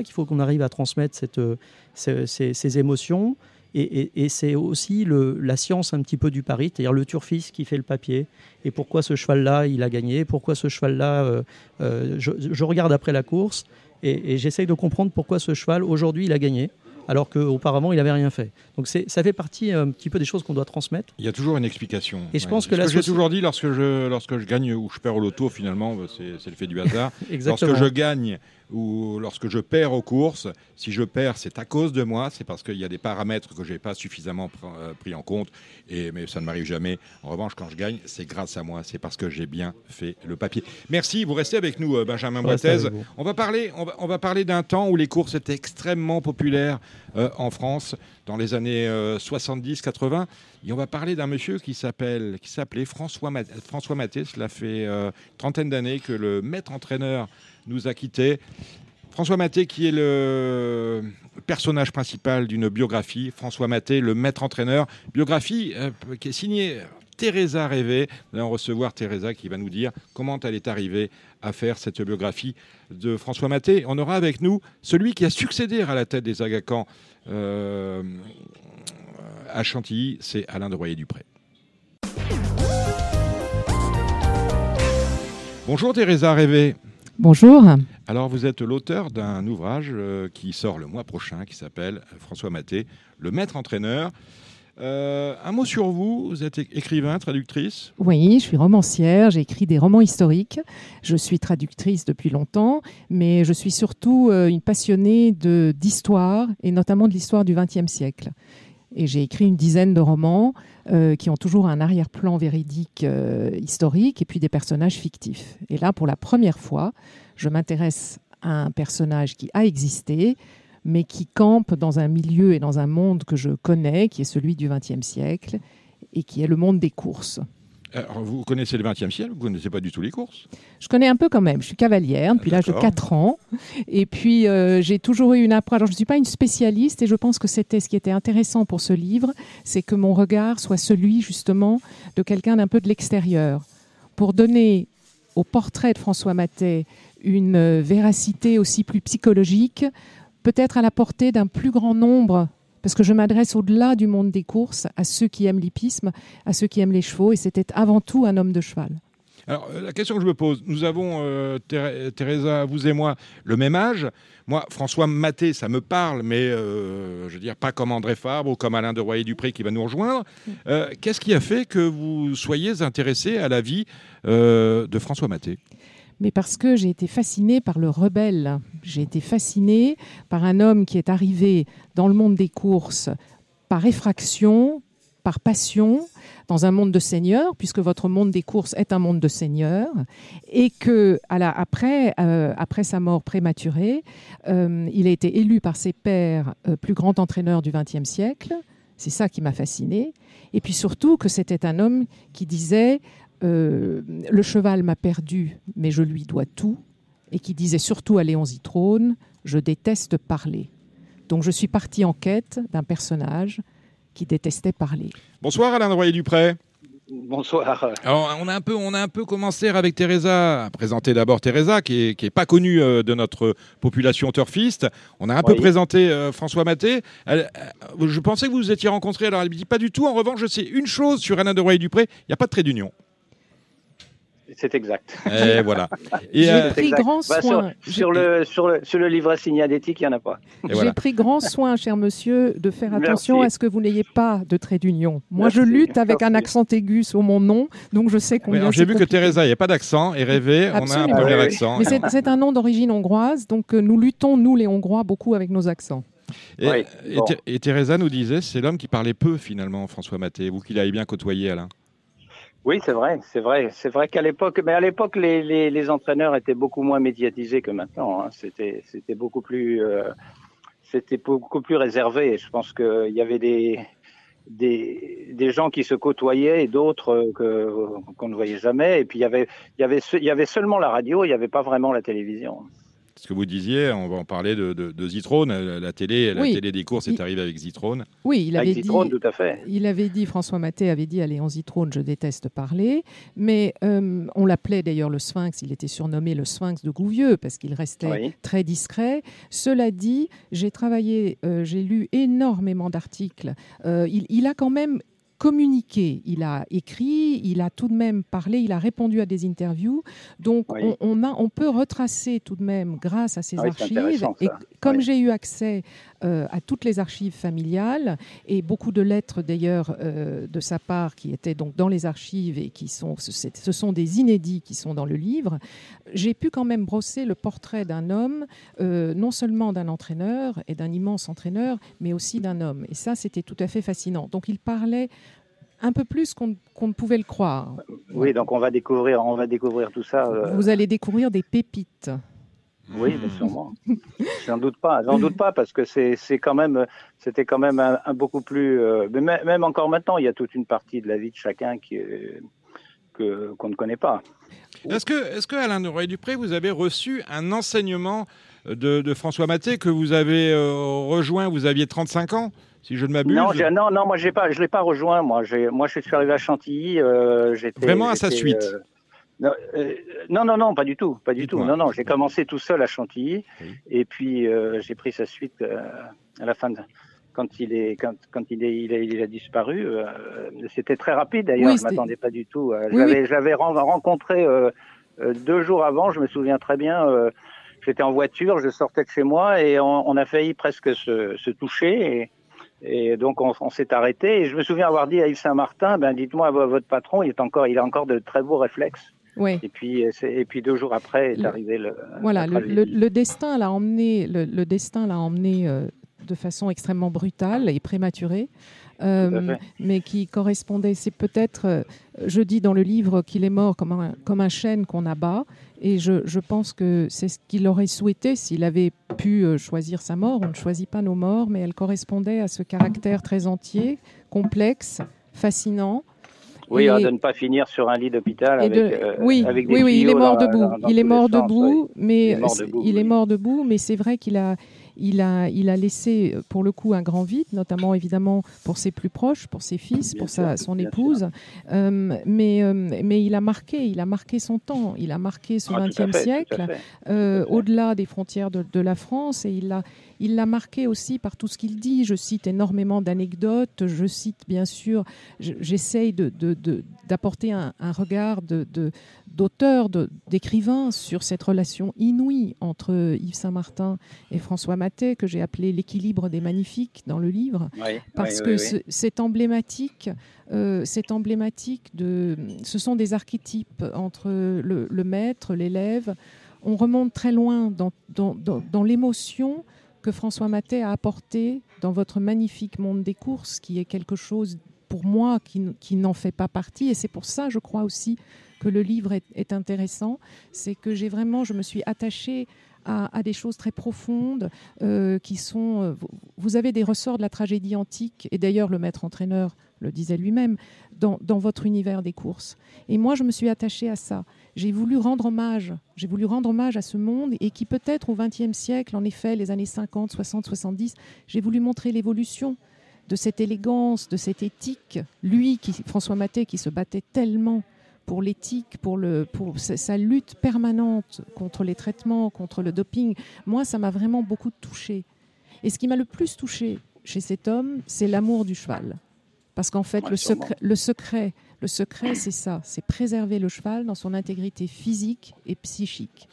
qu'il faut qu'on arrive à transmettre euh, ces, émotions. Et, c'est aussi la science un petit peu du pari, c'est-à-dire le turfiste qui fait le papier. Et pourquoi ce cheval-là, il a gagné? Pourquoi ce cheval-là, euh, je, regarde après la course et j'essaye de comprendre pourquoi ce cheval, aujourd'hui, il a gagné alors qu'auparavant, il n'avait rien fait. Donc ça fait partie un petit peu des choses qu'on doit transmettre. Il y a toujours une explication. Et je pense que, que j'ai toujours dit, lorsque je, lorsque je gagne ou je perds au loto, finalement, bah, c'est le fait du hasard. lorsque je gagne ou lorsque je perds aux courses, si je perds, c'est à cause de moi, c'est parce qu'il y a des paramètres que je n'ai pas suffisamment euh, pris en compte, et, mais ça ne m'arrive jamais. En revanche, quand je gagne, c'est grâce à moi, c'est parce que j'ai bien fait le papier. Merci, vous restez avec nous, euh, Benjamin Boitez. On va parler, on va, parler d'un temps où les courses étaient extrêmement populaires euh, en France, dans les années 70-80. Et on va parler d'un monsieur qui s'appelle, qui s'appelait François, François Maté. Cela fait une trentaine d'années que le maître entraîneur nous a quittés. François Maté, qui est le personnage principal d'une biographie, François Maté, le maître entraîneur, biographie euh, qui est signée Teresa Rêvé. Nous allons recevoir Teresa qui va nous dire comment elle est arrivée à faire cette biographie de François Maté. On aura avec nous celui qui a succédé à la tête des Agacans euh, à Chantilly, c'est Alain de Royer-Dupré. Bonjour Teresa Rêvé. Bonjour. Alors vous êtes l'auteur d'un ouvrage euh, qui sort le mois prochain qui s'appelle François Maté, le maître entraîneur. Euh, un mot sur vous, vous êtes écrivain, traductrice Oui, je suis romancière, j'ai écrit des romans historiques, je suis traductrice depuis longtemps, mais je suis surtout euh, une passionnée d'histoire, et notamment de l'histoire du XXe siècle. Et j'ai écrit une dizaine de romans euh, qui ont toujours un arrière-plan véridique historique et puis des personnages fictifs. Et là, pour la première fois, je m'intéresse à un personnage qui a existé, mais qui campe dans un milieu et dans un monde que je connais, qui est celui du XXe siècle, et qui est le monde des courses. Alors, vous connaissez le XXe siècle, vous ne connaissez pas du tout les courses? Je connais un peu quand même. Je suis cavalière depuis l'âge de 4 ans. Et puis, euh, j'ai toujours eu une approche. Alors, je ne suis pas une spécialiste et je pense que c'était ce qui était intéressant pour ce livre, c'est que mon regard soit celui justement de quelqu'un d'un peu de l'extérieur. Pour donner au portrait de François Matet une véracité aussi plus psychologique, peut-être à la portée d'un plus grand nombre, parce que je m'adresse au-delà du monde des courses, à ceux qui aiment l'hippisme, à ceux qui aiment les chevaux, et c'était avant tout un homme de cheval. Alors, euh, la question que je me pose, nous avons, euh, Teresa, vous et moi, le même âge. Moi, François Maté, ça me parle, mais euh, je veux dire, pas comme André Fabre ou comme Alain de Royer-Dupré qui va nous rejoindre. Qu'est-ce qui a fait que vous soyez intéressé à la vie de François Maté? Mais parce que j'ai été fascinée par le rebelle. J'ai été fascinée par un homme qui est arrivé dans le monde des courses par effraction, par passion, dans un monde de seigneurs, puisque votre monde des courses est un monde de seigneurs, et que après, euh, après sa mort prématurée, euh, il a été élu par ses pairs euh, plus grand entraîneur du XXe siècle. C'est ça qui m'a fasciné. Et puis surtout que c'était un homme qui disait le cheval m'a perdu, mais je lui dois tout, et qui disait surtout à Léon Zitrone, je déteste parler. Donc je suis parti en quête d'un personnage qui détestait parler. Bonsoir Alain Royer-Dupré. Bonsoir. Alors, on a un peu, on a un peu commencé avec Teresa, à présenter d'abord Teresa, qui est, pas connue euh, de notre population turfiste. On a un peu présenté euh, François Maté. je pensais que vous vous étiez rencontrés, alors elle me dit pas du tout. En revanche, je sais une chose sur Alain de Royer-Dupré, il n'y a pas de trait d'union. C'est exact. Et voilà. J'ai euh, pris grand bah, soin. sur, le, sur, le, sur le livret signalétique, il n'y en a pas. J'ai pris grand soin, cher monsieur, de faire attention à ce que vous n'ayez pas de trait d'union. Moi, je lutte avec un accent aigu sur mon nom, donc je sais qu'on. J'ai vu que Teresa, il n'y a pas d'accent, et rêvé, on a un premier accent. Mais c'est un nom d'origine hongroise, donc euh, nous luttons, nous les Hongrois, beaucoup avec nos accents. Et, et, Teresa nous disait, c'est l'homme qui parlait peu finalement, François Maté, vous qui l'avez bien côtoyé, Alain. Oui, c'est vrai, c'est vrai, c'est vrai qu'à l'époque, mais à l'époque, les, les, les, entraîneurs étaient beaucoup moins médiatisés que maintenant. Hein. C'était, c'était beaucoup plus, euh, c'était beaucoup plus réservé. Je pense qu'il y avait des, des, des gens qui se côtoyaient et d'autres que qu'on ne voyait jamais. Et puis il y avait, il y avait, il y avait seulement la radio, il n'y avait pas vraiment la télévision ce que vous disiez, on va en parler de, de, Zitrone, la télé, la télé des courses est arrivée avec Zitrone. Oui, il avait dit, tout à fait. Il avait dit, François Maté avait dit à Léon Zitrone, je déteste parler, mais euh, on l'appelait d'ailleurs le Sphinx, il était surnommé le Sphinx de Gouvieux parce qu'il restait très discret. Cela dit, j'ai travaillé, euh, j'ai lu énormément d'articles. Euh, il, il a quand même communiqué, il a écrit, il a tout de même parlé, il a répondu à des interviews. Donc on, a, on peut retracer tout de même grâce à ces archives. Et comme j'ai eu accès euh, à toutes les archives familiales et beaucoup de lettres d'ailleurs euh, de sa part qui étaient donc dans les archives et qui sont, ce sont des inédits qui sont dans le livre, j'ai pu quand même brosser le portrait d'un homme, euh, non seulement d'un entraîneur et d'un immense entraîneur, mais aussi d'un homme. Et ça, c'était tout à fait fascinant. Donc il parlait un peu plus qu'on ne pouvait le croire. Oui, donc on va découvrir, on va découvrir tout ça. Vous allez découvrir des pépites. Oui, mais sûrement. j'en doute pas, j'en doute pas parce que c'est quand même, c'était quand même un, beaucoup plus. Euh, mais même encore maintenant, il y a toute une partie de la vie de chacun qui qu'on ne connaît pas. Est-ce que, est-ce que Alain Roy Dupré, vous avez reçu un enseignement de, François Maté que vous avez rejoint. Vous aviez 35 ans si je ne m'abuse? Non, non, non, moi pas, je l'ai pas rejoint. Moi, moi, je suis arrivé à Chantilly. Vraiment à sa suite? Euh, non, non, non, pas du tout, pas du tout. Non, non, j'ai commencé tout seul à Chantilly, et puis euh, j'ai pris sa suite euh, à la fin de, quand il est quand, quand il est il a, disparu. C'était très rapide d'ailleurs. je je m'attendais pas du tout. je l'avais rencontré deux jours avant. Je me souviens très bien. J'étais en voiture, je sortais de chez moi et on, a failli presque se, se toucher. Et, et, donc on, on s'est arrêté. Et je me souviens avoir dit à Yves Saint-Martin, ben dites-moi votre patron, il est encore, il a encore de très beaux réflexes. Et puis, et puis deux jours après est arrivé le. Voilà, le, destin l'a emmené, le, destin l'a emmené euh, de façon extrêmement brutale et prématurée. Euh, mais qui correspondait, c'est peut-être, euh, je dis dans le livre qu'il est mort comme un, comme un chêne qu'on abat, et je, je pense que c'est ce qu'il aurait souhaité s'il avait pu choisir sa mort. On ne choisit pas nos morts, mais elle correspondait à ce caractère très entier, complexe, fascinant, oui, de ne pas finir sur un lit d'hôpital avec, euh, oui, avec des oui, oui, il est mort debout. il est mort debout, mais il est mort debout, mais c'est vrai qu'il a il a, il a laissé euh, pour le coup un grand vide, notamment évidemment pour ses plus proches, pour ses fils, pour sa, son épouse. Euh, mais, euh, mais il a marqué, il a marqué son temps, il a marqué ce XXe ah, siècle, au-delà des frontières de, de, la France, et il l'a il l'a marqué aussi par tout ce qu'il dit. Je cite énormément d'anecdotes, je cite bien sûr, j'essaye d'apporter de, de, un, un, regard d'auteur, d'écrivain sur cette relation inouïe entre Yves Saint-Martin et François que j'ai appelé l'équilibre des magnifiques dans le livre, parce que c'est emblématique. Euh, c'est emblématique de. Ce sont des archétypes entre le, maître, l'élève. On remonte très loin dans, dans, l'émotion François Matet a apporté dans votre magnifique monde des courses, qui est quelque chose pour moi qui, qui n'en fait pas partie. Et c'est pour ça, je crois aussi, que le livre est, est intéressant. C'est que j'ai vraiment, je me suis attachée à, des choses très profondes euh, qui sont. Euh, vous avez des ressorts de la tragédie antique, et d'ailleurs le maître entraîneur le disait lui-même, dans, votre univers des courses. Et moi, je me suis attachée à ça. J'ai voulu rendre hommage. J'ai voulu rendre hommage à ce monde et qui peut-être au XXe siècle, en effet, les années 50, 60, 70, j'ai voulu montrer l'évolution de cette élégance, de cette éthique. Lui, qui, François Maté, qui se battait tellement pour l'éthique, pour, le, pour sa lutte permanente contre les traitements, contre le doping, moi, ça m'a vraiment beaucoup touché. Et ce qui m'a le plus touché chez cet homme, c'est l'amour du cheval. Parce qu'en fait, le, secret, le secret le secret, c'est ça, c'est préserver le cheval dans son intégrité physique et psychique.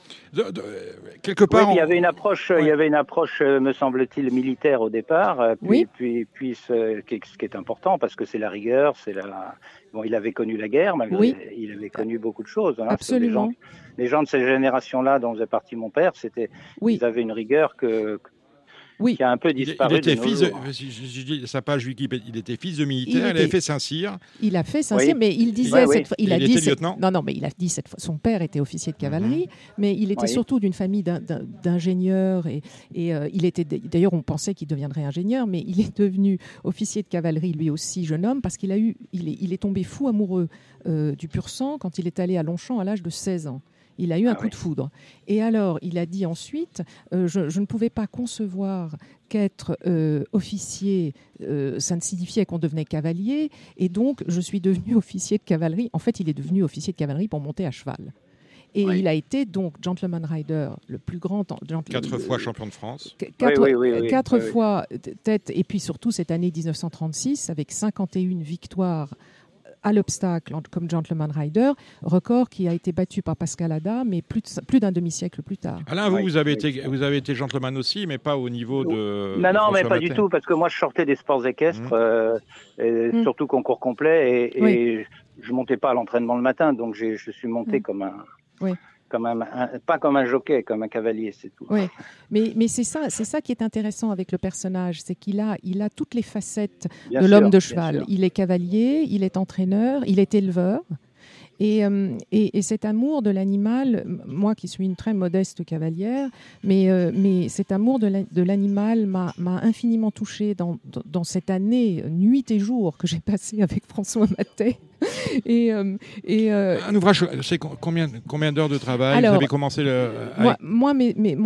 quelque part, il y avait une approche, il y avait une approche, euh, me semble-t-il, militaire au départ. Euh, puis, oui. Puis, puis ce, qui est important parce que c'est la rigueur, c'est la. Bon, il avait connu la guerre, malgré oui. il avait connu beaucoup de choses. Hein, Absolument. Les gens, les gens, de cette génération-là, dont faisait partie mon père, c'était, oui. ils avaient une rigueur que, oui. qui a un peu disparu. Il, était fils, de, je, dis sa page Wikipédia, il était fils de militaire, il, avait fait Saint-Cyr. Il a fait Saint-Cyr, mais il disait cette fois, il, a dit non, non, mais il a dit cette fois, son père était officier de cavalerie, mhm. mais il était surtout d'une famille d'ingénieurs et, et euh, il était d'ailleurs on pensait qu'il deviendrait ingénieur, mais il est devenu officier de cavalerie lui aussi jeune homme parce qu'il a eu, il est, il est tombé fou amoureux euh, du pur sang quand il est allé à Longchamp à l'âge de 16 ans. Il a eu un ah coup de foudre. Et alors, il a dit ensuite, euh, je, ne pouvais pas concevoir qu'être euh, officier, euh, ça ne signifiait qu'on devenait cavalier. Et donc, je suis devenu officier de cavalerie. En fait, il est devenu officier de cavalerie pour monter à cheval. Et il a été donc gentleman rider, le plus grand. Quatre fois champion de France. Quatre, quatre fois tête. Et puis surtout cette année 1936, avec 51 victoires à l'obstacle comme gentleman rider, record qui a été battu par Pascal Ada, mais plus, plus d'un demi-siècle plus tard. Alain, vous, vous, avez été, vous avez été gentleman aussi, mais pas au niveau de. Non, non, mais pas du tout, parce que moi je sortais des sports équestres, mmh. euh, et mmh. surtout concours complet, et, et je montais pas à l'entraînement le matin, donc je suis monté mmh. comme un. Oui pas comme un jockey, comme un cavalier, c'est tout. Oui, mais, mais c'est ça, c'est ça qui est intéressant avec le personnage, c'est qu'il a, il a toutes les facettes de l'homme de cheval. Il est cavalier, il est entraîneur, il est éleveur. Et, euh, et, cet amour de l'animal, moi qui suis une très modeste cavalière, mais, euh, mais cet amour de l'animal m'a infiniment touchée dans, dans, cette année, nuit et jour, que j'ai passé avec François Matet. et, et Un ouvrage, c'est combien, combien d'heures de travail Vous avez commencé le. Moi, moi mes, mes,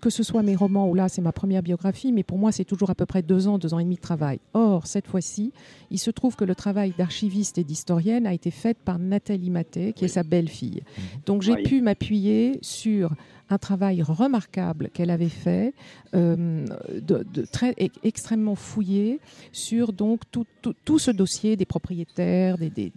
que ce soit mes romans ou là, c'est ma première biographie, mais pour moi, c'est toujours à peu près deux ans, deux ans et demi de travail. Or, cette fois-ci, il se trouve que le travail d'archiviste et d'historienne a été fait par Nathalie Maté, qui est sa belle-fille. Mhm. Donc, j'ai pu m'appuyer sur un travail remarquable qu'elle avait fait, euh, très extrêmement fouillé sur donc tout, ce dossier des propriétaires, des, des,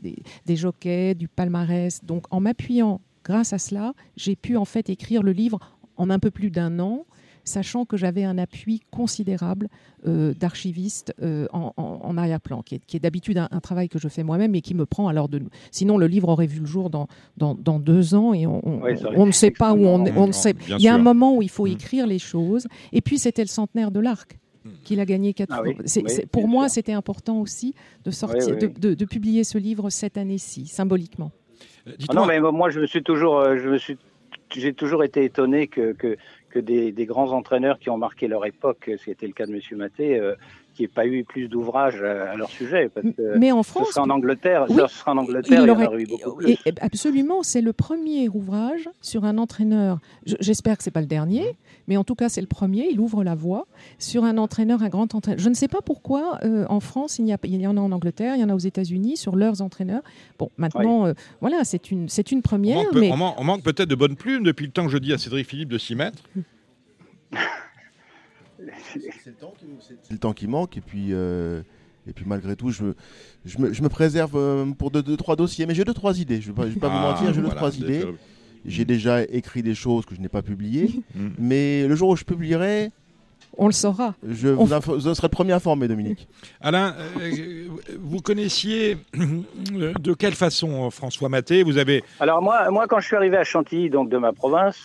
des, jockeys, du palmarès. Donc en m'appuyant grâce à cela, j'ai pu en fait écrire le livre en un peu plus d'un an sachant que j'avais un appui considérable euh, d'archiviste euh, en, arrière-plan, qui est, d'habitude un, travail que je fais moi-même et qui me prend alors de... Sinon, le livre aurait vu le jour dans, dans, deux ans et on, on, ne sait pas où on, on ne sait. Il y a un moment où il faut mm. écrire les choses. Et puis, c'était le centenaire de l'Arc qu'il a gagné quatre ah fois. pour moi, c'était important aussi de sortir, de, publier ce livre cette année-ci, symboliquement. Euh, ah non, mais moi, je me suis toujours, je me suis, j'ai toujours été étonné que, que, que des, grands entraîneurs qui ont marqué leur époque, ce qui était le cas de M. Maté, euh, qui n'ait pas eu plus d'ouvrages à, leur sujet. mais en France, ce sera en Angleterre, ce sera en Angleterre, il, aurait, eu beaucoup plus. absolument, c'est le premier ouvrage sur un entraîneur. J'espère que c'est pas le dernier, mais en tout cas c'est le premier. Il ouvre la voie sur un entraîneur, un grand entraîneur. Je ne sais pas pourquoi euh, en France il y, a, il y en a en Angleterre, il y en a aux États-Unis sur leurs entraîneurs. Bon, maintenant, euh, voilà, c'est une, c'est une première. On mais... on manque peut-être de bonnes plumes depuis le temps que je dis à Cédric Philippe de s'y mettre. C'est le, temps qui manque et puis, euh, et puis malgré tout, je, je, me, je me préserve euh, pour deux, deux, trois dossiers. Mais j'ai deux, trois idées. Je ne vais, pas, vous ah, mentir, j'ai deux, trois idées. J'ai déjà écrit des choses que je n'ai pas publiées. Mm. mais le jour où je publierai, on le saura. Je vous, serai le premier informé, Dominique. Alain, euh, vous connaissiez de quelle façon François Maté? Vous avez. Alors moi, moi, quand je suis arrivé à Chantilly, donc de ma province,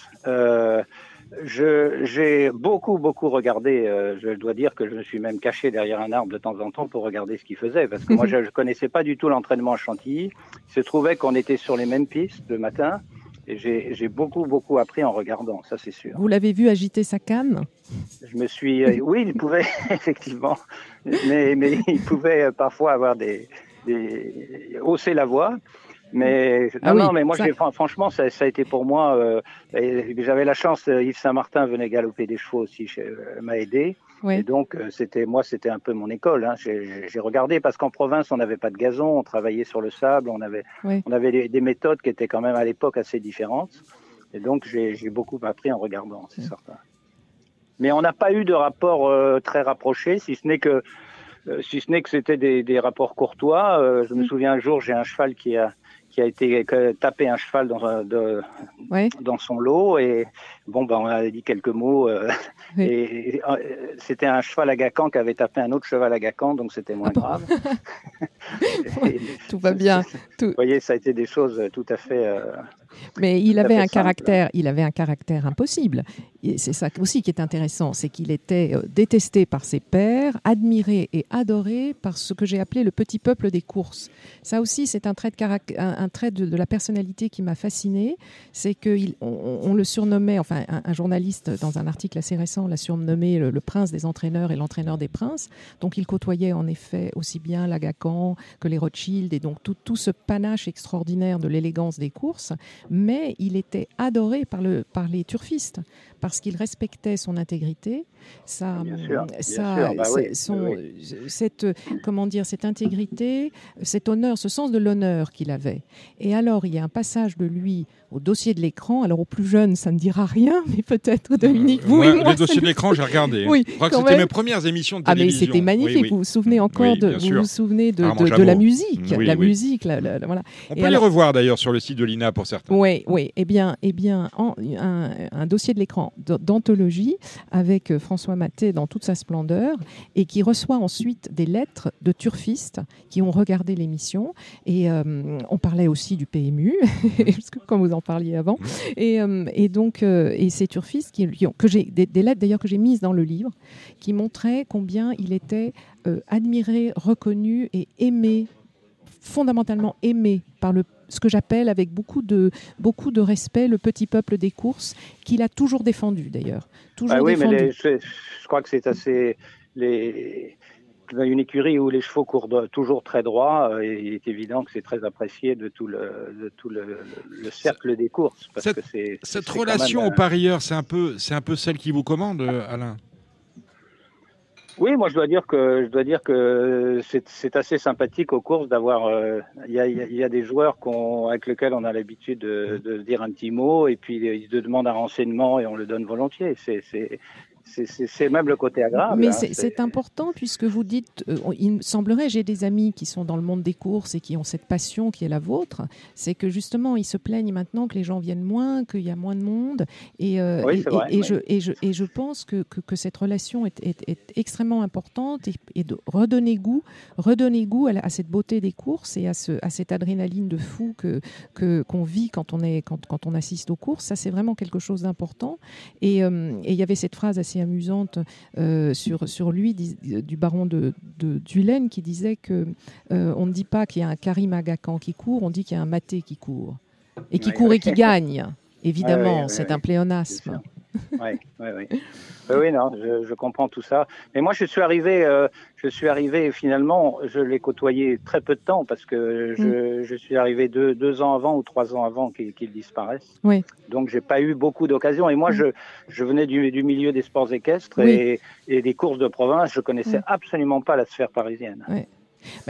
j'ai beaucoup, beaucoup regardé. Euh, je dois dire que je me suis même caché derrière un arbre de temps en temps pour regarder ce qu'il faisait, parce que moi, je ne connaissais pas du tout l'entraînement à Chantilly. Il se trouvait qu'on était sur les mêmes pistes le matin. Et j'ai beaucoup, beaucoup appris en regardant, ça c'est sûr. Vous l'avez vu agiter sa canne? Je me suis. Euh, oui, il pouvait, effectivement. Mais, mais il pouvait euh, parfois avoir des, des. hausser la voix. Mais ah non, mais moi, franchement, ça, ça, a été pour moi. Euh, J'avais la chance. Euh, Yves Saint-Martin venait galoper des chevaux aussi, euh, m'a aidé. Et donc, c'était moi, c'était un peu mon école. Hein. J'ai regardé parce qu'en province, on n'avait pas de gazon, on travaillait sur le sable, on avait, on avait des, méthodes qui étaient quand même à l'époque assez différentes. Et donc, j'ai beaucoup appris en regardant, c'est certain. Mais on n'a pas eu de rapport très rapproché, si ce n'est que, si ce n'est que c'était des, des, rapports courtois. je me souviens un jour, j'ai un cheval qui a qui a été tapé un cheval dans, de, dans son lot et bon ben on a dit quelques mots euh, et, euh, c'était un cheval à Gacan qui avait tapé un autre cheval à Gacan donc c'était moins ah grave. tout va bien. Vous voyez ça a été des choses tout à fait. Euh, Mais il avait un caractère, il avait un caractère impossible. C'est ça aussi qui est intéressant, c'est qu'il était détesté par ses pairs, admiré et adoré par ce que j'ai appelé le petit peuple des courses. Ça aussi c'est un trait de un trait de, la personnalité qui m'a fasciné, c'est qu'on on, le surnommait, enfin un, journaliste dans un article assez récent l'a surnommé le, prince des entraîneurs et l'entraîneur des princes. Donc il côtoyait en effet aussi bien l'Agacan que les Rothschild et donc tout, ce panache extraordinaire de l'élégance des courses, mais il était adoré par, par les turfistes parce qu'il respectait son intégrité, sa, sa, son, cette comment dire, cette intégrité, cet honneur, ce sens de l'honneur qu'il avait. Et alors, il y a un passage de lui au dossier de l'écran. Alors, aux plus jeunes, ça ne dira rien, mais peut-être Dominique, vous et moi. Le dossier de l'écran, j'ai regardé. Oui, je crois que c'était mes premières émissions de télévision. Ah, mais c'était magnifique. Vous vous souvenez encore de, vous vous souvenez de, de, la musique, la musique, voilà. On peut les revoir d'ailleurs sur le site de l'INA pour certains. Oui, oui. Eh bien, eh bien, un, un, dossier de l'écran d'anthologie avec euh, François Maté dans toute sa splendeur et qui reçoit ensuite des lettres de turfistes qui ont regardé l'émission et euh, on parlait aussi du PMU, comme vous en parliez avant. Et, euh, et donc, euh, et ces turfistes qui, ont, que j'ai des, lettres d'ailleurs que j'ai mises dans le livre, qui montraient combien il était euh, admiré, reconnu et aimé, fondamentalement aimé par le ce que j'appelle avec beaucoup de, beaucoup de respect le petit peuple des courses, qu'il a toujours défendu d'ailleurs. Toujours ah oui, mais je, je, crois que c'est assez. Les, une écurie où les chevaux courent toujours très droit, euh, il est évident que c'est très apprécié de tout le, tout le, cercle des courses. Parce cette, que cette relation au parieur, c'est un, peu, un peu celle qui vous commande, Alain? Oui, moi je dois dire que je dois dire que c'est assez sympathique aux courses d'avoir. Euh, il y, a, des joueurs avec lesquels on a l'habitude de, de, dire un petit mot et puis ils te demandent un renseignement et on le donne volontiers. C'est c'est même le côté agréable. Mais hein, c'est important puisque vous dites, euh, il me semblerait, j'ai des amis qui sont dans le monde des courses et qui ont cette passion qui est la vôtre, c'est que justement ils se plaignent maintenant que les gens viennent moins, qu'il y a moins de monde. Et, euh, et, je, et, je, et je pense que, que, cette relation est, est, extrêmement importante et, de redonner goût, redonner goût à, cette beauté des courses et à, ce, à cette adrénaline de fou que qu'on vit quand on, est, quand, quand on assiste aux courses. Ça, c'est vraiment quelque chose d'important. Euh, et il y avait cette phrase assez amusante euh, sur, sur lui, du baron de, de qui disait que euh, on ne dit pas qu'il y a un Karim Agakan qui court, on dit qu'il y a un Maté qui court. Et qui court et qui gagne. Évidemment, c'est un pléonasme. Oui, oui, oui. oui, non, je, comprends tout ça. Mais moi, je suis arrivé, euh, je suis arrivé finalement, je l'ai côtoyé très peu de temps parce que je, mm. je suis arrivé deux, deux, ans avant ou trois ans avant qu'il disparaisse. Oui. Donc, j'ai pas eu beaucoup d'occasions. Et moi, mm. je, je venais du, du, milieu des sports équestres et, et, des courses de province. Je connaissais mm. absolument pas la sphère parisienne. Oui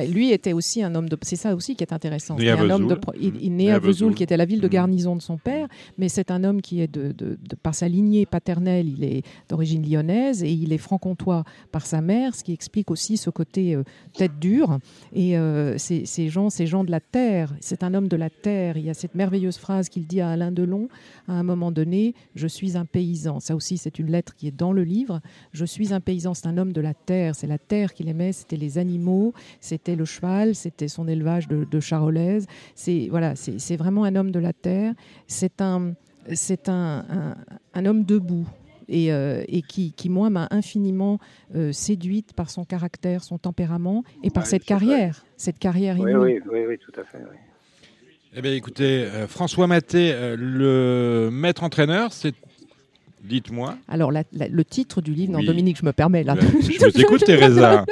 lui était aussi un homme de. C'est ça aussi qui est intéressant. Il, un homme de, il, né à Vesoul, qui était la ville de mm. garnison de son père, mais c'est un homme qui est de, de, par sa lignée paternelle, il est d'origine lyonnaise et il est franc-comtois par sa mère, ce qui explique aussi ce côté euh, tête dure. Et euh, ces, gens, ces gens de la terre, c'est un homme de la terre. Il y a cette merveilleuse phrase qu'il dit à Alain Delon à un moment donné Je suis un paysan. Ça aussi, c'est une lettre qui est dans le livre. Je suis un paysan, c'est un homme de la terre. C'est la terre qu'il aimait, c'était les animaux c'était le cheval, c'était son élevage de, de charolaise. C'est voilà, c'est vraiment un homme de la terre. C'est un, c'est un, un, homme debout. Et, euh, et, qui, qui, moi, m'a infiniment euh, séduite par son caractère, son tempérament et par cette carrière, cette carrière oui, oui, oui, oui, tout à fait. Eh bien, écoutez, euh, François Maté, le maître entraîneur, c'est Dites-moi. Alors, le titre du livre, non, Dominique, je me permets là. Je vous écoute, Teresa.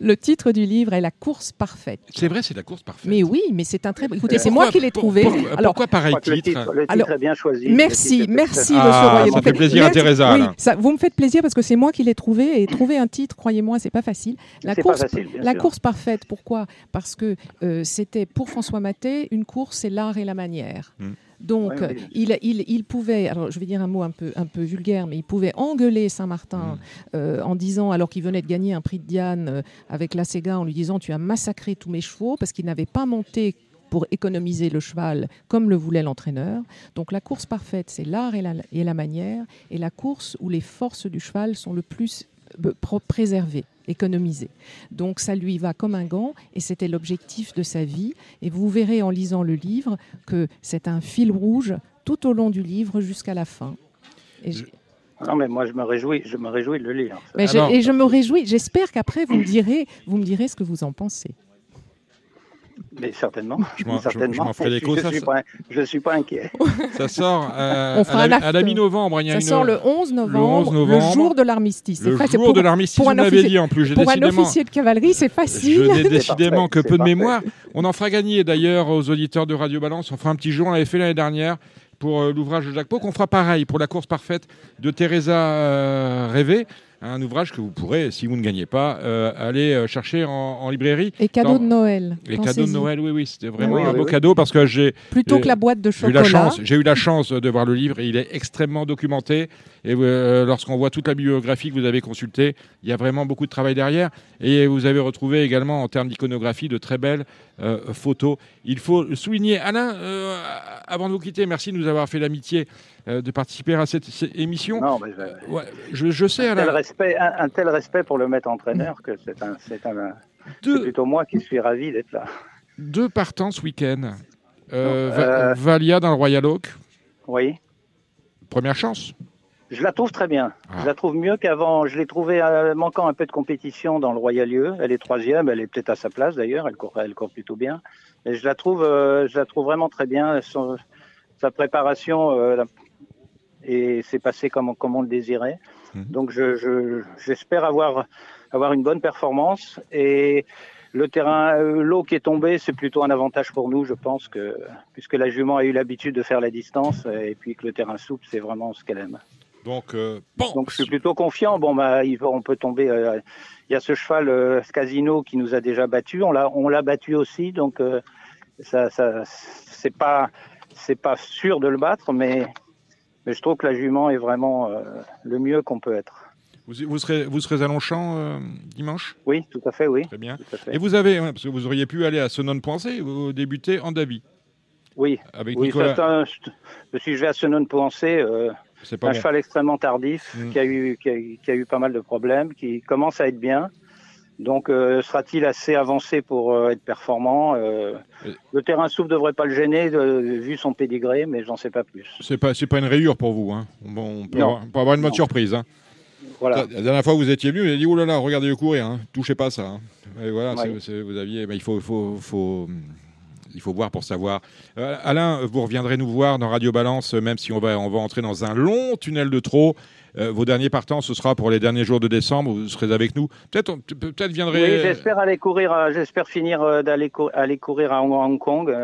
Le titre du livre est La course parfaite. C'est vrai, c'est la course parfaite. Mais oui, mais c'est un très. Écoutez, c'est moi qui l'ai trouvé. alors, pourquoi pareil titre le, titre, le titre est bien choisi. Merci, merci, ah, monsieur Ça fait plaisir à Teresa. Oui, ça, vous me faites plaisir parce que c'est moi qui l'ai trouvé et trouver un titre, croyez-moi, c'est pas facile. La course, pas facile, la course parfaite. Pourquoi? Parce que euh, c'était pour François Maté une course, c'est l'art et la manière. Hmm. Donc, Il, il, il, pouvait, alors je vais dire un mot un peu, un peu vulgaire, mais il pouvait engueuler Saint-Martin mm. euh, en disant, alors qu'il venait de gagner un prix de Diane euh, avec la Sega, en lui disant Tu as massacré tous mes chevaux parce qu'il n'avait pas monté pour économiser le cheval comme le voulait l'entraîneur. Donc la course parfaite, c'est l'art et la, et la manière, et la course où les forces du cheval sont le plus préservées économiser. Donc ça lui va comme un gant et c'était l'objectif de sa vie. Et vous verrez en lisant le livre que c'est un fil rouge tout au long du livre jusqu'à la fin. non, mais moi, je me réjouis, je me réjouis de le lire. Mais et je me réjouis. J'espère qu'après, vous me direz, vous me direz ce que vous en pensez. Mais certainement. Je m'en ferai l'écho. Je, je, suis pas inquiet. Ça sort euh, à, la, mi-novembre. Ça sort le 11 novembre, le, jour de l'armistice. Le jour de l'armistice, vous l'avez dit en plus. Pour un officier de cavalerie, c'est facile. Je n'ai décidément que peu de mémoire. On en fera gagner d'ailleurs aux auditeurs de Radio Balance. On fera un petit jour, on l'avait fait l'année dernière pour euh, l'ouvrage de Jacques Pau, qu'on fera pareil pour la course parfaite de Teresa euh, Rêvé un ouvrage que vous pourrez, si vous ne gagnez pas, euh, aller euh, chercher en, librairie. Et cadeau de Noël. Et cadeau de Noël, oui, oui, c'était vraiment un beau cadeau parce que j'ai plutôt que la boîte de chocolat. J'ai eu la chance de voir le livre et il est extrêmement documenté. Et euh, lorsqu'on voit toute la bibliographie que vous avez consultée, il y a vraiment beaucoup de travail derrière. Et vous avez retrouvé également en termes d'iconographie de très belles photos. Il faut souligner, Alain, avant de vous quitter, merci de nous avoir fait l'amitié de participer à cette, émission. Non, mais je, je, sais. Un tel, respect, un, tel respect pour le maître entraîneur que c'est un, c'est plutôt moi qui suis ravi d'être là. Deux partants ce week-end. Euh, euh, Valia dans le Royal Oak. Oui. Première chance. Je la trouve très bien. Ah. Je la trouve mieux qu'avant. Je l'ai trouvée manquant un peu de compétition dans le Royal Lieu. Elle est troisième. Elle est peut-être à sa place d'ailleurs. Elle court, elle court plutôt bien. Et je la trouve, je la trouve vraiment très bien. sa préparation, et c'est passé comme, comme on le désirait. Mhm. Donc j'espère je, j'espère avoir, avoir une bonne performance. Et le terrain, euh, l'eau qui est tombée, c'est plutôt un avantage pour nous, je pense, que puisque la jument a eu l'habitude de faire la distance et puis que le terrain souple, c'est vraiment ce qu'elle aime. Donc, euh, bon. Donc je suis plutôt confiant. Bon, bah, on peut tomber. Euh, il y a ce cheval, Casino, qui nous a déjà battu. On l'a, on l'a battu aussi. Donc ça, ça c'est pas, c'est pas sûr de le battre, mais, mais je trouve que la jument est vraiment le mieux qu'on peut être. Vous, serez, vous serez à Longchamp euh, dimanche? Oui, tout à fait, oui. Très bien. Et vous avez, parce que vous auriez pu aller à Senon-Pensée, vous débutez en Dabi. Oui. Avec oui, Nicolas... si je vais à Senon-Pensée, euh, un bon. cheval extrêmement tardif, mm. qui, a eu, qui, a, qui, a, eu pas mal de problèmes, qui commence à être bien. Donc, euh, sera-t-il assez avancé pour euh, être performant Le terrain souple devrait pas le gêner, vu son pédigré, mais j'en sais pas plus. C'est pas, c'est pas une rayure pour vous. Hein. Bon, on, peut avoir, on, peut avoir, une bonne surprise. Hein. La dernière fois que vous étiez venu, vous avez dit oh là là, regardez-le courir, hein. touchez pas ça. Hein. Et voilà, vous aviez, il faut, faut, faut, il faut voir pour savoir. Euh, Alain, vous reviendrez nous voir dans Radio Balance, même si on va, on va entrer dans un long tunnel de trop. Euh, vos derniers partants, ce sera pour les derniers jours de décembre. Vous serez avec nous. Peut-être, peut-être viendrez. Oui, j'espère aller courir. Euh, j'espère finir euh, d'aller aller courir à Hong Kong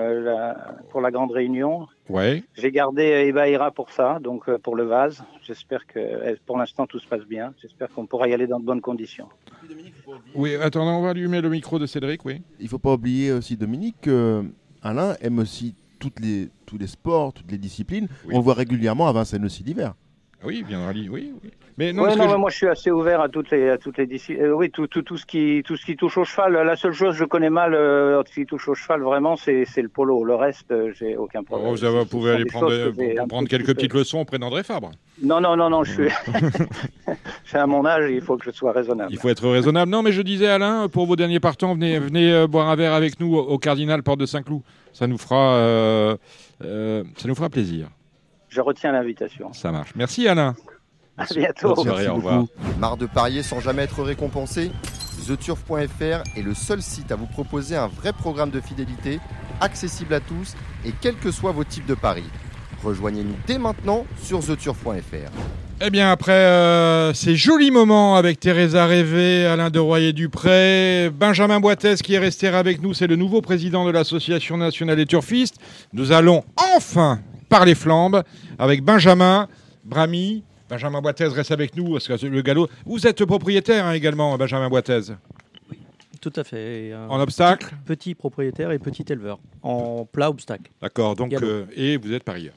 pour la grande réunion. Ouais. J'ai gardé Ebaïra pour ça, donc pour le vase. J'espère que pour l'instant tout se passe bien. J'espère qu'on pourra y aller dans de bonnes conditions. Oui, attendez, on va allumer le micro de Cédric, oui. Il ne faut pas oublier aussi, Dominique, que Alain aime aussi toutes les, tous les sports, toutes les disciplines. On le voit régulièrement à Vincennes aussi l'hiver. Oui, bien rallye, oui, oui. Mais non, moi je suis assez ouvert à toutes les, à toutes les disciplines. Euh, oui, tout, tout, tout, ce qui, tout ce qui touche au cheval. La seule chose que je connais mal, euh, ce qui touche au cheval, vraiment, c'est le polo. Le reste, euh, j'ai aucun problème. Oh, vous pouvez aller prendre, prendre quelques petites leçons auprès d'André Fabre. Non, non, non, non, je suis. c'est à mon âge, il faut que je sois raisonnable. Il faut être raisonnable. Non, mais je disais, Alain, pour vos derniers partants, venez, venez boire un verre avec nous au Cardinal Porte de Saint-Cloud. Ça nous fera, ça nous fera plaisir. Je retiens l'invitation. Ça marche. Merci, Alain. À bientôt. Soirée, au revoir. Marre de parier sans jamais être récompensé TheTurf.fr est le seul site à vous proposer un vrai programme de fidélité, accessible à tous et quels que soient vos types de paris. Rejoignez-nous dès maintenant sur TheTurf.fr. Eh bien, après euh, ces jolis moments avec Teresa Révé, Alain de Royer-Dupré, Benjamin Boitez qui est resté avec nous, c'est le nouveau président de l'Association nationale des turfistes. Nous allons enfin parler flambe avec Benjamin Brami, Benjamin Boitez reste avec nous, parce que le galop. Vous êtes propriétaire hein, également, Benjamin Boitez Oui, tout à fait. En obstacle petit, propriétaire et petit éleveur. En plat obstacle. D'accord, donc. Euh, et vous êtes parieur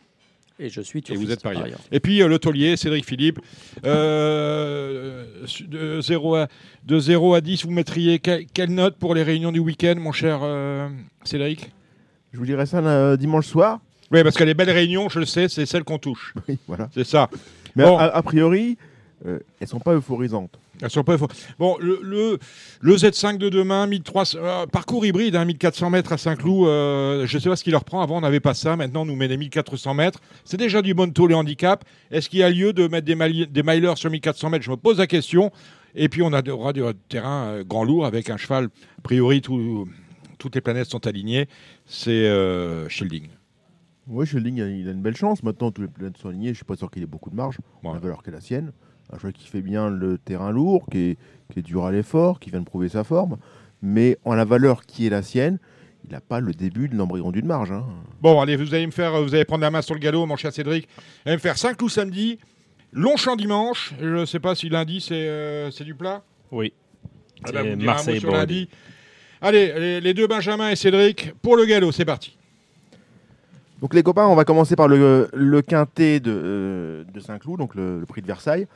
et je suis Et vous êtes parieur. Et puis euh, le taulier, Cédric Philippe. Euh, de, 0 à, de 0 à 10, vous mettriez quelle note pour les réunions du week-end, mon cher Cédric? Je vous dirais ça dimanche soir. Oui, parce que les belles réunions, je le sais, c'est celles qu'on touche. Oui, voilà. C'est ça. Mais a, priori, euh, elles sont pas euphorisantes. Elles sont pas Bon, le, le, le, Z5 de demain, 1300, euh, parcours hybride, hein, 1400 mètres à Saint-Cloud. Euh, je ne sais pas ce qu'il leur prend. Avant, on n'avait pas ça. Maintenant, on nous met des 1400 mètres. C'est déjà du bon taux, les handicaps. Est-ce qu'il y a lieu de mettre des, des milers sur 1400 mètres? Je me pose la question. Et puis, on a aura du terrain grand lourd avec un cheval. A priori, tout, toutes les planètes sont alignées. C'est Shielding. Oui, Schilling, il a une belle chance. Maintenant, tous les planètes sont alignés. Je suis pas sûr qu'il ait beaucoup de marge. Ouais. La valeur qu'est la sienne. Un joueur qui fait bien le terrain lourd, qui est, qui est dur à l'effort, qui vient de prouver sa forme. Mais en la valeur qui est la sienne, il n'a pas le début de l'embryon d'une marge. Hein. Bon, allez, vous allez me faire, vous allez prendre la main sur le galop, mon cher Cédric. Vous allez me faire 5 clous samedi, Longchamp dimanche. Je ne sais pas si lundi c'est euh, du plat. Oui. Ah ben, Marseille sur lundi. Allez, les, les, deux Benjamin et Cédric pour le galop, c'est parti. Donc les copains, on va commencer par le, quintet de, euh, de Saint-Cloud, donc le, prix de Versailles,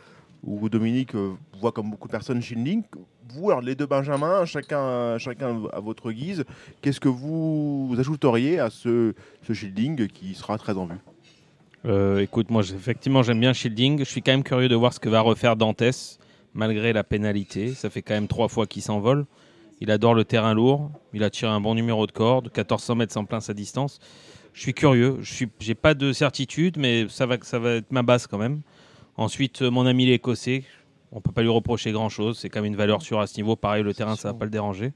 où Dominique euh, voit comme beaucoup de personnes Schindling. Vous, alors les deux Benjamins, chacun, chacun à votre guise, qu'est-ce que vous ajouteriez à ce, ce Shielding qui sera très en vue? Euh, Écoute, moi effectivement j'aime bien Shielding. Je suis quand même curieux de voir ce que va refaire Dantès, malgré la pénalité. Ça fait quand même trois fois qu'il s'envole. Il adore le terrain lourd. Il a tiré un bon numéro de corde, 1400 mètres sans plein sa distance. Je suis curieux. Je n'ai pas de certitude, mais ça va, ça va être ma base quand même. Ensuite, mon ami l'Écossais, on peut pas lui reprocher grand-chose. C'est quand même une valeur sûre à ce niveau. Pareil, le terrain, ça va pas le déranger.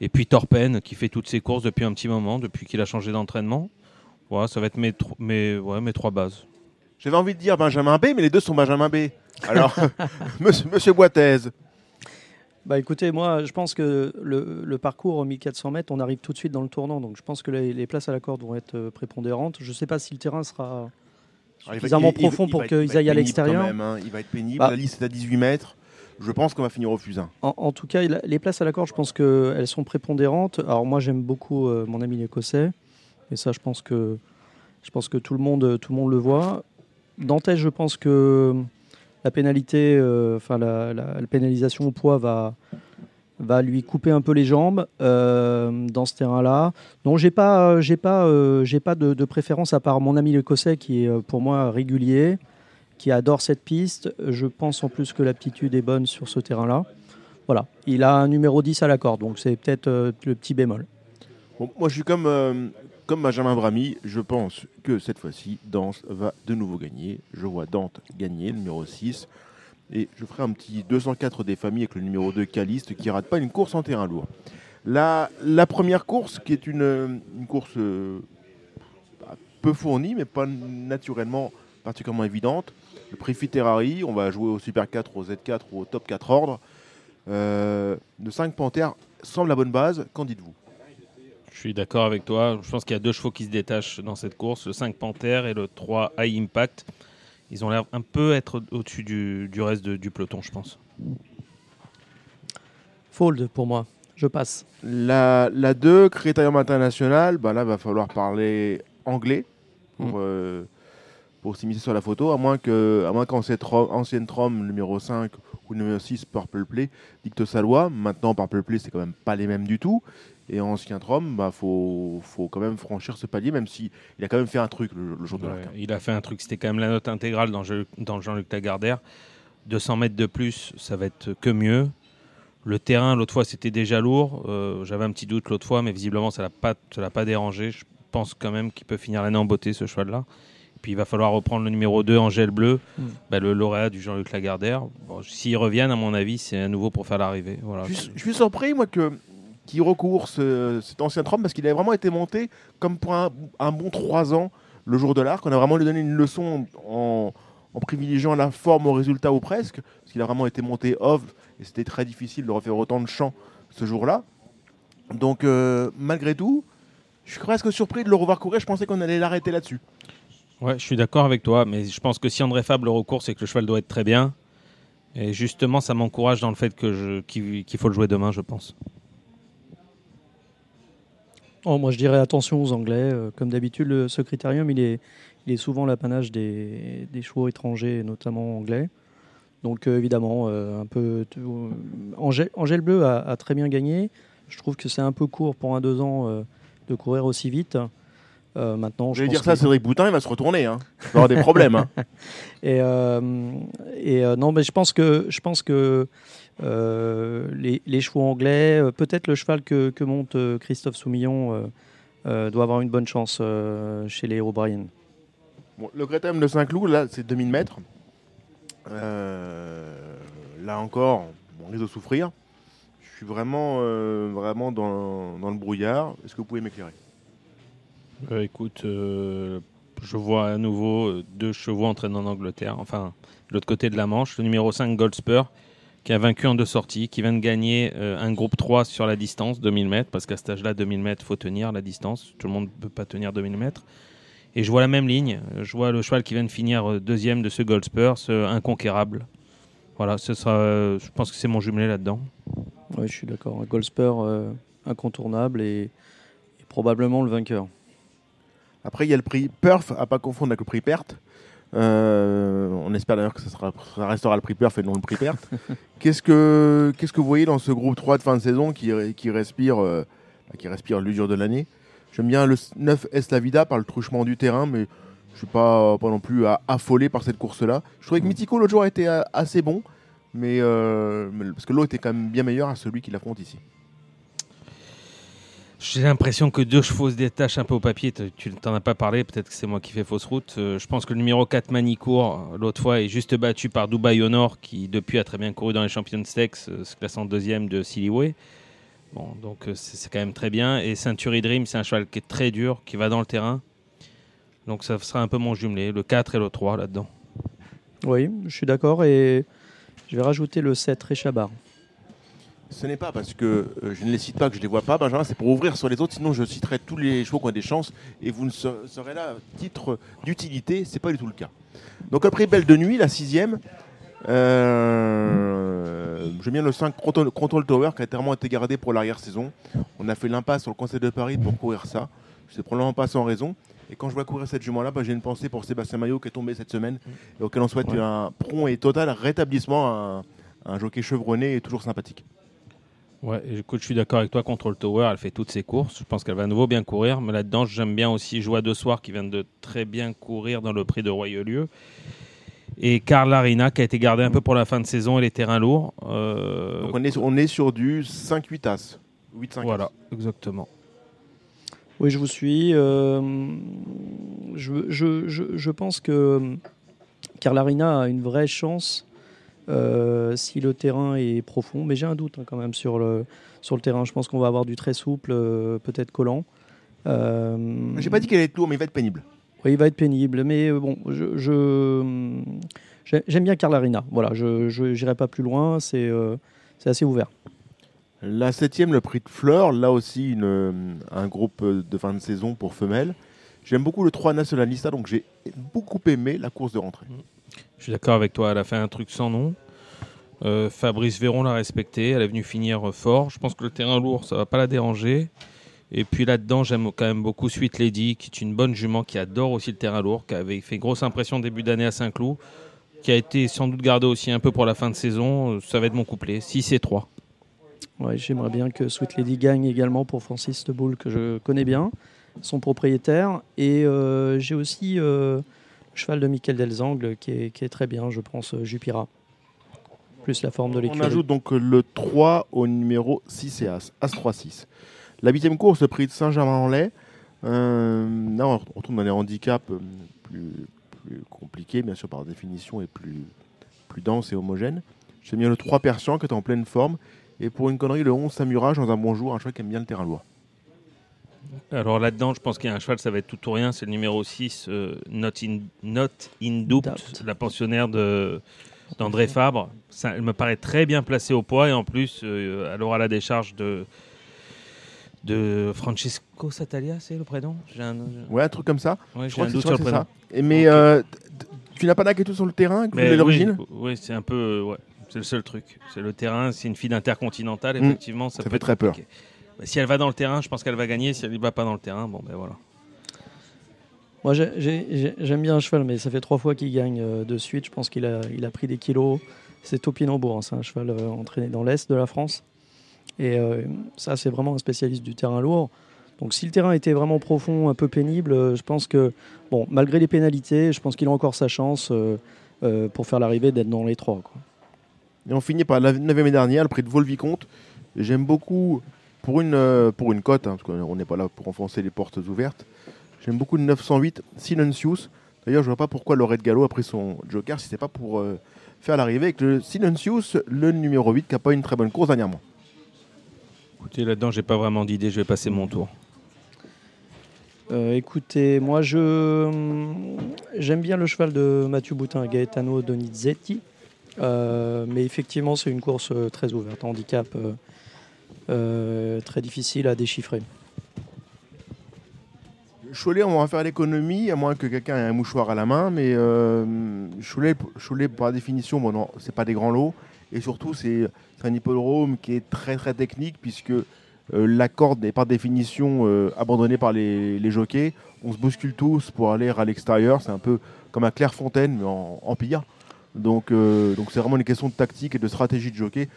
Et puis Torpen, qui fait toutes ses courses depuis un petit moment, depuis qu'il a changé d'entraînement. Voilà, ça va être mes, mes, ouais, mes trois bases. J'avais envie de dire Benjamin B, mais les deux sont Benjamin B. Alors, monsieur, monsieur Boitez. Bah écoutez, moi je pense que le, parcours au 1400 mètres, on arrive tout de suite dans le tournant, donc je pense que les, places à la corde vont être euh, prépondérantes. Je ne sais pas si le terrain sera suffisamment profond pour qu'ils aillent à l'extérieur. Hein. Il va être pénible, bah la liste est à 18 mètres. Je pense qu'on va finir au fusain. En, tout cas, les places à la corde, je pense qu'elles sont prépondérantes. Alors moi j'aime beaucoup euh, mon ami l'écossais, et ça je pense que, je pense que tout, le monde, tout le monde le voit. Dantès, je pense que la pénalité, euh, la, pénalisation au poids va, lui couper un peu les jambes euh, dans ce terrain-là. Donc j'ai pas, pas, euh, de, préférence à part mon ami l'écossais qui est pour moi régulier, qui adore cette piste. Je pense en plus que l'aptitude est bonne sur ce terrain-là. Voilà, il a un numéro 10 à la corde, donc c'est peut-être le petit bémol. moi je suis comme comme Benjamin Brami, je pense que cette fois-ci, Danse va de nouveau gagner. Je vois Dante gagner, numéro 6. Et je ferai un petit 204 des familles avec le numéro 2 Caliste qui rate pas une course en terrain lourd. La, première course, qui est une, course euh, peu fournie, mais pas naturellement particulièrement évidente. Le prix Fiterrari, on va jouer au Super 4, au Z4 ou au Top 4 ordre. Euh, de 5 Panthères semble la bonne base. Qu'en dites-vous? Suis d'accord avec toi. Je pense qu'il y a deux chevaux qui se détachent dans cette course, le 5 Panther et le 3 High Impact. Ils ont l'air un peu être au-dessus du, reste du peloton, je pense. Fold pour moi. Je passe. La, la 2, Critérium International, bah là, va falloir parler anglais pour, mm. euh, pour s'immiscer sur la photo, à moins que, à moins qu'ancienne Trom, numéro 5 ou numéro 6, Purple Play, dicte sa loi. Maintenant, Purple Play, c'est quand même pas les mêmes du tout. Et en ancien Trom, bah faut, faut quand même franchir ce palier, même si il a quand même fait un truc le, jour de la Il a fait un truc, c'était quand même la note intégrale dans, dans Jean-Luc Lagardère. 200 mètres de plus, ça va être que mieux. Le terrain, l'autre fois, c'était déjà lourd. Euh, j'avais un petit doute l'autre fois, mais visiblement, ça ne l'a pas dérangé. Je pense quand même qu'il peut finir l'année en beauté, ce cheval-là. Puis il va falloir reprendre le numéro 2 en gel bleu, hmm. bah, le lauréat du Jean-Luc Lagardère. S'ils reviennent, à mon avis, c'est à nouveau pour faire l'arrivée. Voilà. Je, je, suis surpris, moi, que qui recourt cet ancien Trump parce qu'il a vraiment été monté comme pour un, bon 3 ans le jour de l'arc. On a vraiment lui donné une leçon en, privilégiant la forme au résultat ou presque, parce qu'il a vraiment été monté off et c'était très difficile de refaire autant de champs ce jour-là. Donc euh, malgré tout, je suis presque surpris de le revoir courir. Je pensais qu'on allait l'arrêter là-dessus. Ouais, je suis d'accord avec toi, mais je pense que si André Fable le recourt, c'est que le cheval doit être très bien. Et justement, ça m'encourage dans le fait qu'il faut le jouer demain, je pense. Oh, moi, je dirais attention aux Anglais. Euh, comme d'habitude, ce critérium, il est, il est souvent l'apanage des, des, chevaux étrangers, notamment anglais. Donc, euh, évidemment, euh, un peu. Angèle, Bleu a, très bien gagné. Je trouve que c'est un peu court pour un deux ans de courir aussi vite. maintenant, je vais dire ça, Cédric Boutin, il va se retourner. Hein. Il va avoir des problèmes. Hein. et, et non, mais je pense que je pense que euh, les, chevaux anglais, euh, peut-être le cheval que, monte euh, Christophe Soumillon doit avoir une bonne chance chez les O'Brien. Bon, le Crétem de Saint-Cloud, là, c'est 2000 mètres. là encore, on risque de souffrir. Je suis vraiment, vraiment dans, le brouillard. Est-ce que vous pouvez m'éclairer? Écoute, je vois à nouveau deux chevaux entraînés en Angleterre, enfin, de l'autre côté de la Manche. Le numéro 5, Goldspur, qui a vaincu en deux sorties, qui vient de gagner euh, un groupe 3 sur la distance, 2000 mètres, parce qu'à cet âge-là, 2000 mètres, faut tenir la distance. Tout le monde ne peut pas tenir 2000 mètres. Et je vois la même ligne. Je vois le cheval qui vient de finir euh, deuxième de ce Gold Spur, ce inconquérable. Voilà, ce sera, euh, je pense que c'est mon jumelé là-dedans. Oui, je suis d'accord. Gold Spur incontournable et, probablement le vainqueur. Après, il y a le prix Perf, à pas confondre avec le prix Perte. Euh, on espère d'ailleurs que ça, sera, ça, restera le prix perf et non le prix perte. qu'est-ce, que, qu'est-ce que vous voyez dans ce groupe 3 de fin de saison qui, qui respire, euh, bah, qui respire l'usure de l'année? J'aime bien le 9 Eslavida par le truchement du terrain, mais je ne suis pas, pas non plus affolé par cette course-là. Je trouvais que Mythico l'autre jour était euh, assez bon, mais, parce que l'eau était quand même bien meilleur à celui qui l'affronte ici. J'ai l'impression que deux chevaux se détachent un peu au papier. Tu n'en as pas parlé, peut-être que c'est moi qui fais fausse route. Euh, je pense que le numéro 4 Manicourt, l'autre fois, est juste battu par Dubai Honor, qui depuis a très bien couru dans les Champions Steaks, euh, se classe en deuxième de Siliway. Bon, donc euh, c'est quand même très bien. Et Century Dream, c'est un cheval qui est très dur, qui va dans le terrain. Donc ça sera un peu mon jumelé, le 4 et le 3 là-dedans. Oui, je suis d'accord. Et je vais rajouter le 7 Réchabar. Ce n'est pas parce que euh, je ne les cite pas que je ne les vois pas, Benjamin, c'est pour ouvrir sur les autres, sinon je citerai tous les chevaux qui ont des chances et vous ne serez là à titre d'utilité, c'est pas du tout le cas. Donc après Belle de Nuit, la sixième, euh, je viens le 5 Control, Tower qui a tellement été gardé pour l'arrière-saison. On a fait l'impasse sur le Conseil de Paris pour courir ça. C'est probablement pas sans raison. Et quand je vois courir cette jument-là, bah, j'ai une pensée pour Sébastien Maillot qui est tombé cette semaine et auquel on souhaite un prompt et total rétablissement. Un, un jockey chevronné et toujours sympathique. Ouais, écoute, je suis d'accord avec toi. Control Tower, elle fait toutes ses courses. Je pense qu'elle va à nouveau bien courir. Mais là-dedans, j'aime bien aussi Joie de Soir qui vient de très bien courir dans le prix de Royaulieu. Et Karl Arina qui a été gardé un peu pour la fin de saison et les terrains lourds. Euh, Donc on est, on est sur du 5-8 As. 8-5 Voilà, exactement. Oui, je vous suis. Euh, je, je, je, je, pense que Karl Arina a une vraie chance euh, si le terrain est profond. Mais j'ai un doute hein, quand même sur le, sur le terrain. Je pense qu'on va avoir du très souple, euh, peut-être collant. Euh, j'ai pas dit qu'il allait être lourd, mais il va être pénible. Oui, il va être pénible. Mais bon, je, j'aime bien Arena. Voilà, je n'irai pas plus loin. C'est c'est assez ouvert. La septième, le prix de Fleur, là aussi une, un groupe de fin de saison pour femelles. J'aime beaucoup le 3 Nationalista, donc j'ai beaucoup aimé la course de rentrée. Je suis d'accord avec toi, elle a fait un truc sans nom. Euh, Fabrice Véron l'a respecté, elle est venue finir fort. Je pense que le terrain lourd, ça va pas la déranger. Et puis là-dedans, j'aime quand même beaucoup Sweet Lady, qui est une bonne jument, qui adore aussi le terrain lourd, qui avait fait grosse impression début d'année à Saint-Cloud, qui a été sans doute gardé aussi un peu pour la fin de saison. Ça va être mon couplet, 6 et 3. Ouais, J'aimerais bien que Sweet Lady gagne également pour Francis Teboul, que je connais bien, son propriétaire. Et euh, j'ai aussi euh, cheval de Michael Delzangle qui est, qui est très bien, je pense, euh, Jupira. Plus la forme de l'écurie. On ajoute donc le 3 au numéro 6 et As, As 3-6. La huitième course, le prix de Saint-Germain-en-Laye. Euh, là, on retourne dans les handicaps euh, plus, plus, compliqués, bien sûr, par définition, et plus, plus denses et homogènes. J'ai mis le 3 Persian qui est en pleine forme. Et pour une connerie, le 11 Samurage dans un bon jour, un cheval qui aime bien le terrain lourd. Alors là-dedans, je pense qu'il y a un cheval, ça va être tout ou rien. C'est le numéro 6, euh, Not, in, Not in Doubt, la pensionnaire de, d'André Fabre. Ça, elle me paraît très bien placée au poids et en plus, euh, elle aura la décharge de, de Francesco Satalia, c'est le prénom? Un, Ouais, un truc comme ça. Ouais, j'ai un doute sur le prénom. Et mais euh, tu n'as pas tout sur le terrain l'origine? Oui, c'est un peu. Ouais, c'est le seul truc. C'est le terrain, c'est une fille d'intercontinental, hmm. effectivement. ça, fait très peur. Si elle va dans le terrain, je pense qu'elle va gagner. Si elle ne va pas dans le terrain, bon ben voilà. Moi j'aime bien un cheval, mais ça fait trois fois qu'il gagne euh, de suite. Je pense qu'il a, il a pris des kilos. C'est Topinambour, hein. c'est un cheval euh, entraîné dans l'Est de la France. Et euh, ça, c'est vraiment un spécialiste du terrain lourd. Donc si le terrain était vraiment profond, un peu pénible, je pense que, bon, malgré les pénalités, je pense qu'il a encore sa chance pour faire l'arrivée d'être dans les trois. Et on finit par la 9 dernière, le prix de Volvicomte. J'aime beaucoup pour une, euh, pour une cote, hein, parce qu'on n'est pas là pour enfoncer les portes ouvertes, j'aime beaucoup le 908 Silencius. D'ailleurs, je vois pas pourquoi Lorette Gallo a pris son joker si c'est pas pour euh, faire l'arrivée avec le Silencius, le numéro 8, qui n'a pas une très bonne course dernièrement. Écoutez, là-dedans, j'ai pas vraiment d'idée, je vais passer mon tour. Euh, écoutez, moi je j'aime bien le cheval de Mathieu Boutin, Gaetano Donizetti, mais effectivement c'est une course très ouverte, handicap euh, très difficile à déchiffrer. Cholet, on va faire l'économie, à moins que quelqu'un ait un mouchoir à la main, mais euh, Cholet, par définition, bon, non, c'est pas des grands lots, et surtout, c'est un hippodrome qui est très très technique, puisque euh, la corde est par définition euh, abandonnée par les, jockeys. On se bouscule tous pour aller à l'extérieur, c'est un peu comme à Clairefontaine, mais en, en pire. Donc, donc c'est vraiment une question de tactique et de stratégie de jockey.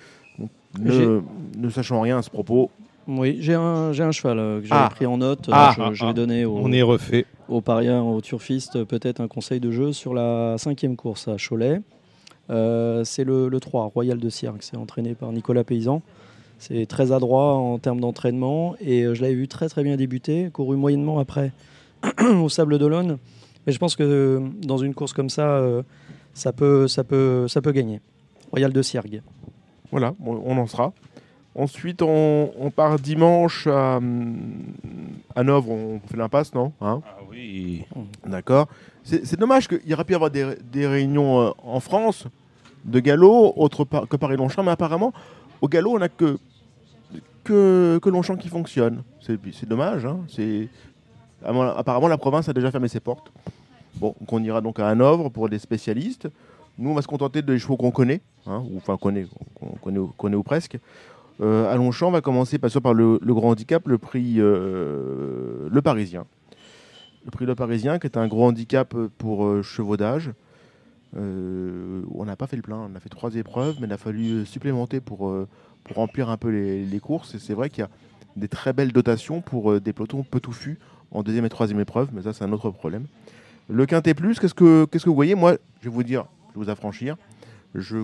Ne, sachant rien à ce propos. Oui, j'ai un, un cheval euh, que j'ai ah. pris en note. Ah. je, vais donner au, On est refait. aux parieurs, aux turfistes, peut-être un conseil de jeu sur la cinquième course à Cholet. Euh, c'est le, le, 3, Royal de Cirque. C'est entraîné par Nicolas Paysan. C'est très adroit en termes d'entraînement et euh, je l'avais vu très très bien débuter, couru moyennement après au Sable d'Olonne. Mais je pense que dans une course comme ça, ça, peut, ça, peut, ça peut gagner. Royal de Siergue. Voilà, on en sera. Ensuite, on, part dimanche à, Hanovre, on fait l'impasse, non hein? Ah oui. D'accord. C'est dommage qu'il y aurait pu y avoir des, réunions euh, en France de galop, autre part que Paris-Longchamp, mais apparemment, Au galop, on n'a que, que, que Longchamp qui fonctionne. C'est dommage. hein. Apparemment, la province a déjà fermé ses portes. Bon, on ira donc à Hanovre pour des spécialistes. Nous, on va se contenter des chevaux qu'on connaît, hein, ou enfin qu'on connaît, ou- presque. Euh, à Longchamp, on va commencer par, par le, le grand handicap, le prix euh, Le Parisien. Le prix Le Parisien, qui est un gros handicap pour euh, chevaux d'âge. Euh, on n'a pas fait le plein, on a fait trois épreuves, mais il a fallu supplémenter pour, remplir un peu les, courses. C'est vrai qu'il y a des très belles dotations pour des pelotons peu touffus en deuxième et troisième épreuve, mais ça c'est un autre problème. Le quintet plus, qu'est-ce que, qu'est-ce que vous voyez? Moi, je vais vous dire, vous affranchir. Je,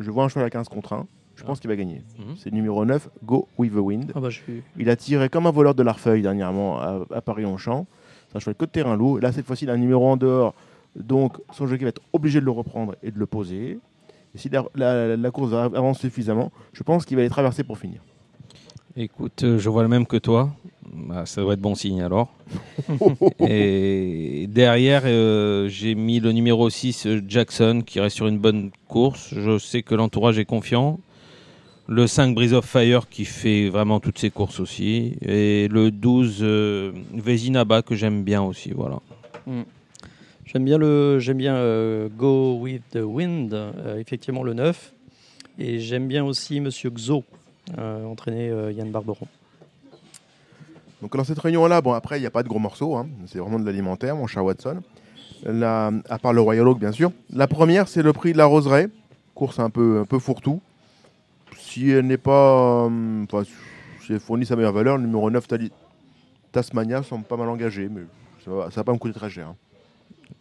je vois un cheval à 15 contre 1. Je pense qu'il va gagner. Mhm. C'est le numéro 9, Go With The Wind. Ah bah, je suis- Il a tiré comme un voleur de l'Arfeuille dernièrement à, à Paris-Longchamp. C'est un cheval que de terrain lourd. Là, cette fois-ci, il a un numéro en dehors. Donc, son jockey va être obligé de le reprendre et de le poser. Et si la, la- la course avance suffisamment, je pense qu'il va les traverser pour finir. Écoute, euh, je vois le même que toi. Bah, ça doit être bon signe alors. Et derrière, euh, j'ai mis le numéro 6, euh, Jackson, qui reste sur une bonne course. Je sais que l'entourage est confiant. Le 5, Breeze of Fire, qui fait vraiment toutes ses courses aussi. Et le 12, euh, Vezinaba, que j'aime bien aussi. Voilà. Mm. J'aime bien le, j'aime bien euh, Go with the Wind, effectivement le 9, et j'aime bien aussi Monsieur Xo, entraîné Yann Barberon. Donc dans cette réunion-là, bon après il n'y a pas de gros morceaux, hein. c'est vraiment de l'alimentaire, mon cher Watson. La- à part le Royal Oak bien sûr. La première c'est le prix de la Roseraie, course un peu, un peu fourre-tout. Si elle n'est pas, euh, enfin, si elle fournit sa meilleure valeur, le numéro 9 Tali- Tasmania semble pas mal engagé, mais ça va, ça va pas me coûter très cher. hein.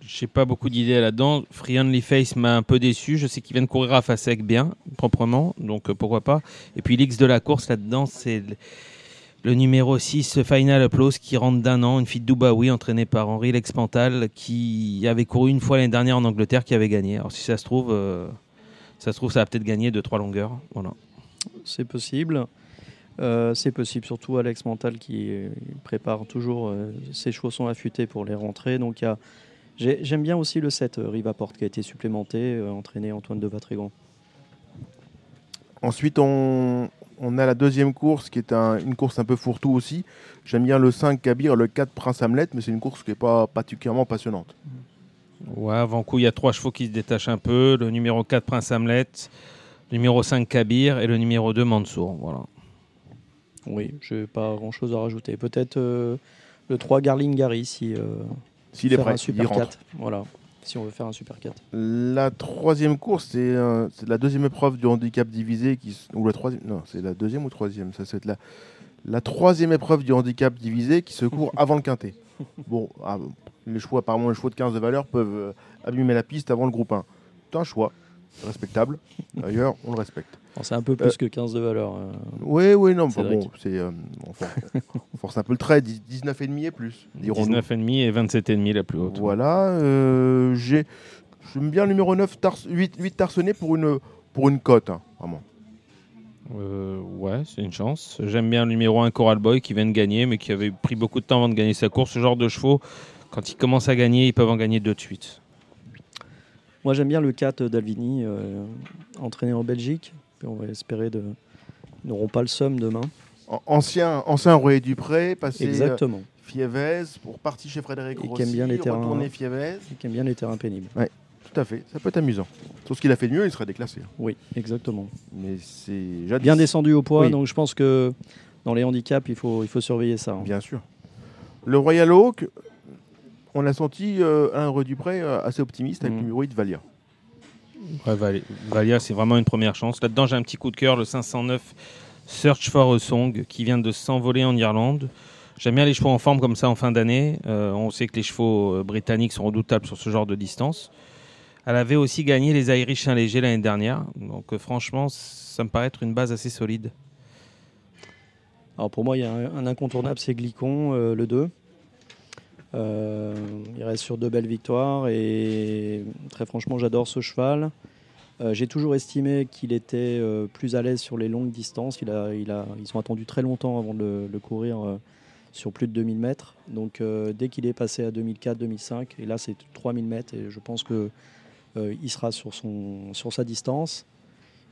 J'ai pas beaucoup d'idées là-dedans. Free Only Face m'a un peu déçu. Je sais qu'il vient de courir à Fasek bien, proprement, donc euh, pourquoi pas. Et puis l'X de la course là-dedans, c'est le, numéro 6, Final Applause, qui rentre d'un an, une fille de Dubaoui entraînée par Henri Lexpantal, qui avait couru une fois l'année dernière en Angleterre, qui avait gagné. Alors si ça se trouve, euh, ça se trouve, ça va peut-être gagner de trois longueurs. Voilà. C'est possible. Euh, c'est possible, surtout Alex Mental qui prépare toujours euh, ses chevaux sont affûtés pour les rentrées. Donc il y a- j'ai- j'aime bien aussi le 7 euh, Rivaporte qui a été supplémenté, euh, entraîné Antoine de Vatrigan. Ensuite, on, on a la deuxième course qui est un- une course un peu fourre-tout aussi. J'aime bien le 5 Kabir, le 4 Prince Hamlet, mais c'est une course qui n'est pas particulièrement passionnante. Ouais, avant coup, il y a trois chevaux qui se détachent un peu. Le numéro 4, Prince Hamlet. Le numéro 5, Kabir. Et le numéro 2, Mansour. Voilà. Oui, je n'ai pas grand-chose à rajouter. Peut-être euh, le 3 Garling Gary si euh, S'il est faire prêt, un il super rentre. 4. Voilà, si on veut faire un super 4. La troisième course, c'est euh, la deuxième épreuve du handicap divisé. Qui, ou la troisième Non, c'est la deuxième ou troisième Ça, c'est la, la troisième épreuve du handicap divisé qui se court avant le quintet. Bon, ah, les chevaux, apparemment, les chevaux de 15 de valeur peuvent euh, abîmer la piste avant le groupe 1. C'est un choix, respectable. D'ailleurs, on le respecte. Bon, c'est un peu plus que 15 de valeur. euh, Oui, oui, non, Cédric. bon, c'est. euh, on, for- on force un peu le trait, 10 19,5 et plus. dirons-nous. 19,5 et 27,5 la plus haute. Voilà, euh, j'ai. J'aime bien le numéro 9, Tars 8, 8 Tarsenet pour une, pour une cote, hein, vraiment. Euh, ouais, c'est une chance. J'aime bien le numéro 1 Coral Boy qui vient de gagner, mais qui avait pris beaucoup de temps avant de gagner sa course. Ce genre de chevaux, quand ils commencent à gagner, ils peuvent en gagner deux de suite. Moi, j'aime bien le 4 d'Alvini, euh, entraîné en Belgique. Puis on va espérer de. Ils n'auront pas le somme demain. An- Ancien, ancien Royer Dupré, passé Exactement. euh, Fievez, pour partir chez Frédéric Et qui Rossi, aime bien les terrains. Fievez. Et qui aime bien les terrains pénibles. Ouais, tout à fait, ça peut être amusant. Sauf qu'il a fait de mieux, il serait déclassé. hein. Oui, exactement. Mais c'est jadis. Bien descendu au poids, Oui. donc je pense que dans les handicaps, il faut, il faut surveiller ça. hein. Bien sûr. Le Royal Oak, on a senti euh, un Royer Dupré euh, assez optimiste avec Mhm. le numéro 8 Valia. Valia, c'est vraiment une première chance. Là-dedans, j'ai un petit coup de cœur, le 509 Search for a Song, qui vient de s'envoler en Irlande. J'aime bien les chevaux en forme comme ça en fin d'année. Euh, on sait que les chevaux euh, britanniques sont redoutables sur ce genre de distance. Elle avait aussi gagné les Irish Saint-Léger l'année dernière. Donc euh, franchement, ça me paraît être une base assez solide. Alors pour moi, il y a un, incontournable, c'est Glicon, le 2. Euh, il reste sur deux belles victoires et très franchement, j'adore ce cheval. Euh, J'ai toujours estimé qu'il était euh, plus à l'aise sur les longues distances. Ils ont attendu très longtemps avant de le, courir sur plus de 2000 mètres. Donc dès qu'il est passé à 2004-2005, et là c'est 3000 mètres, et je pense que il sera sur, son, sur sa distance.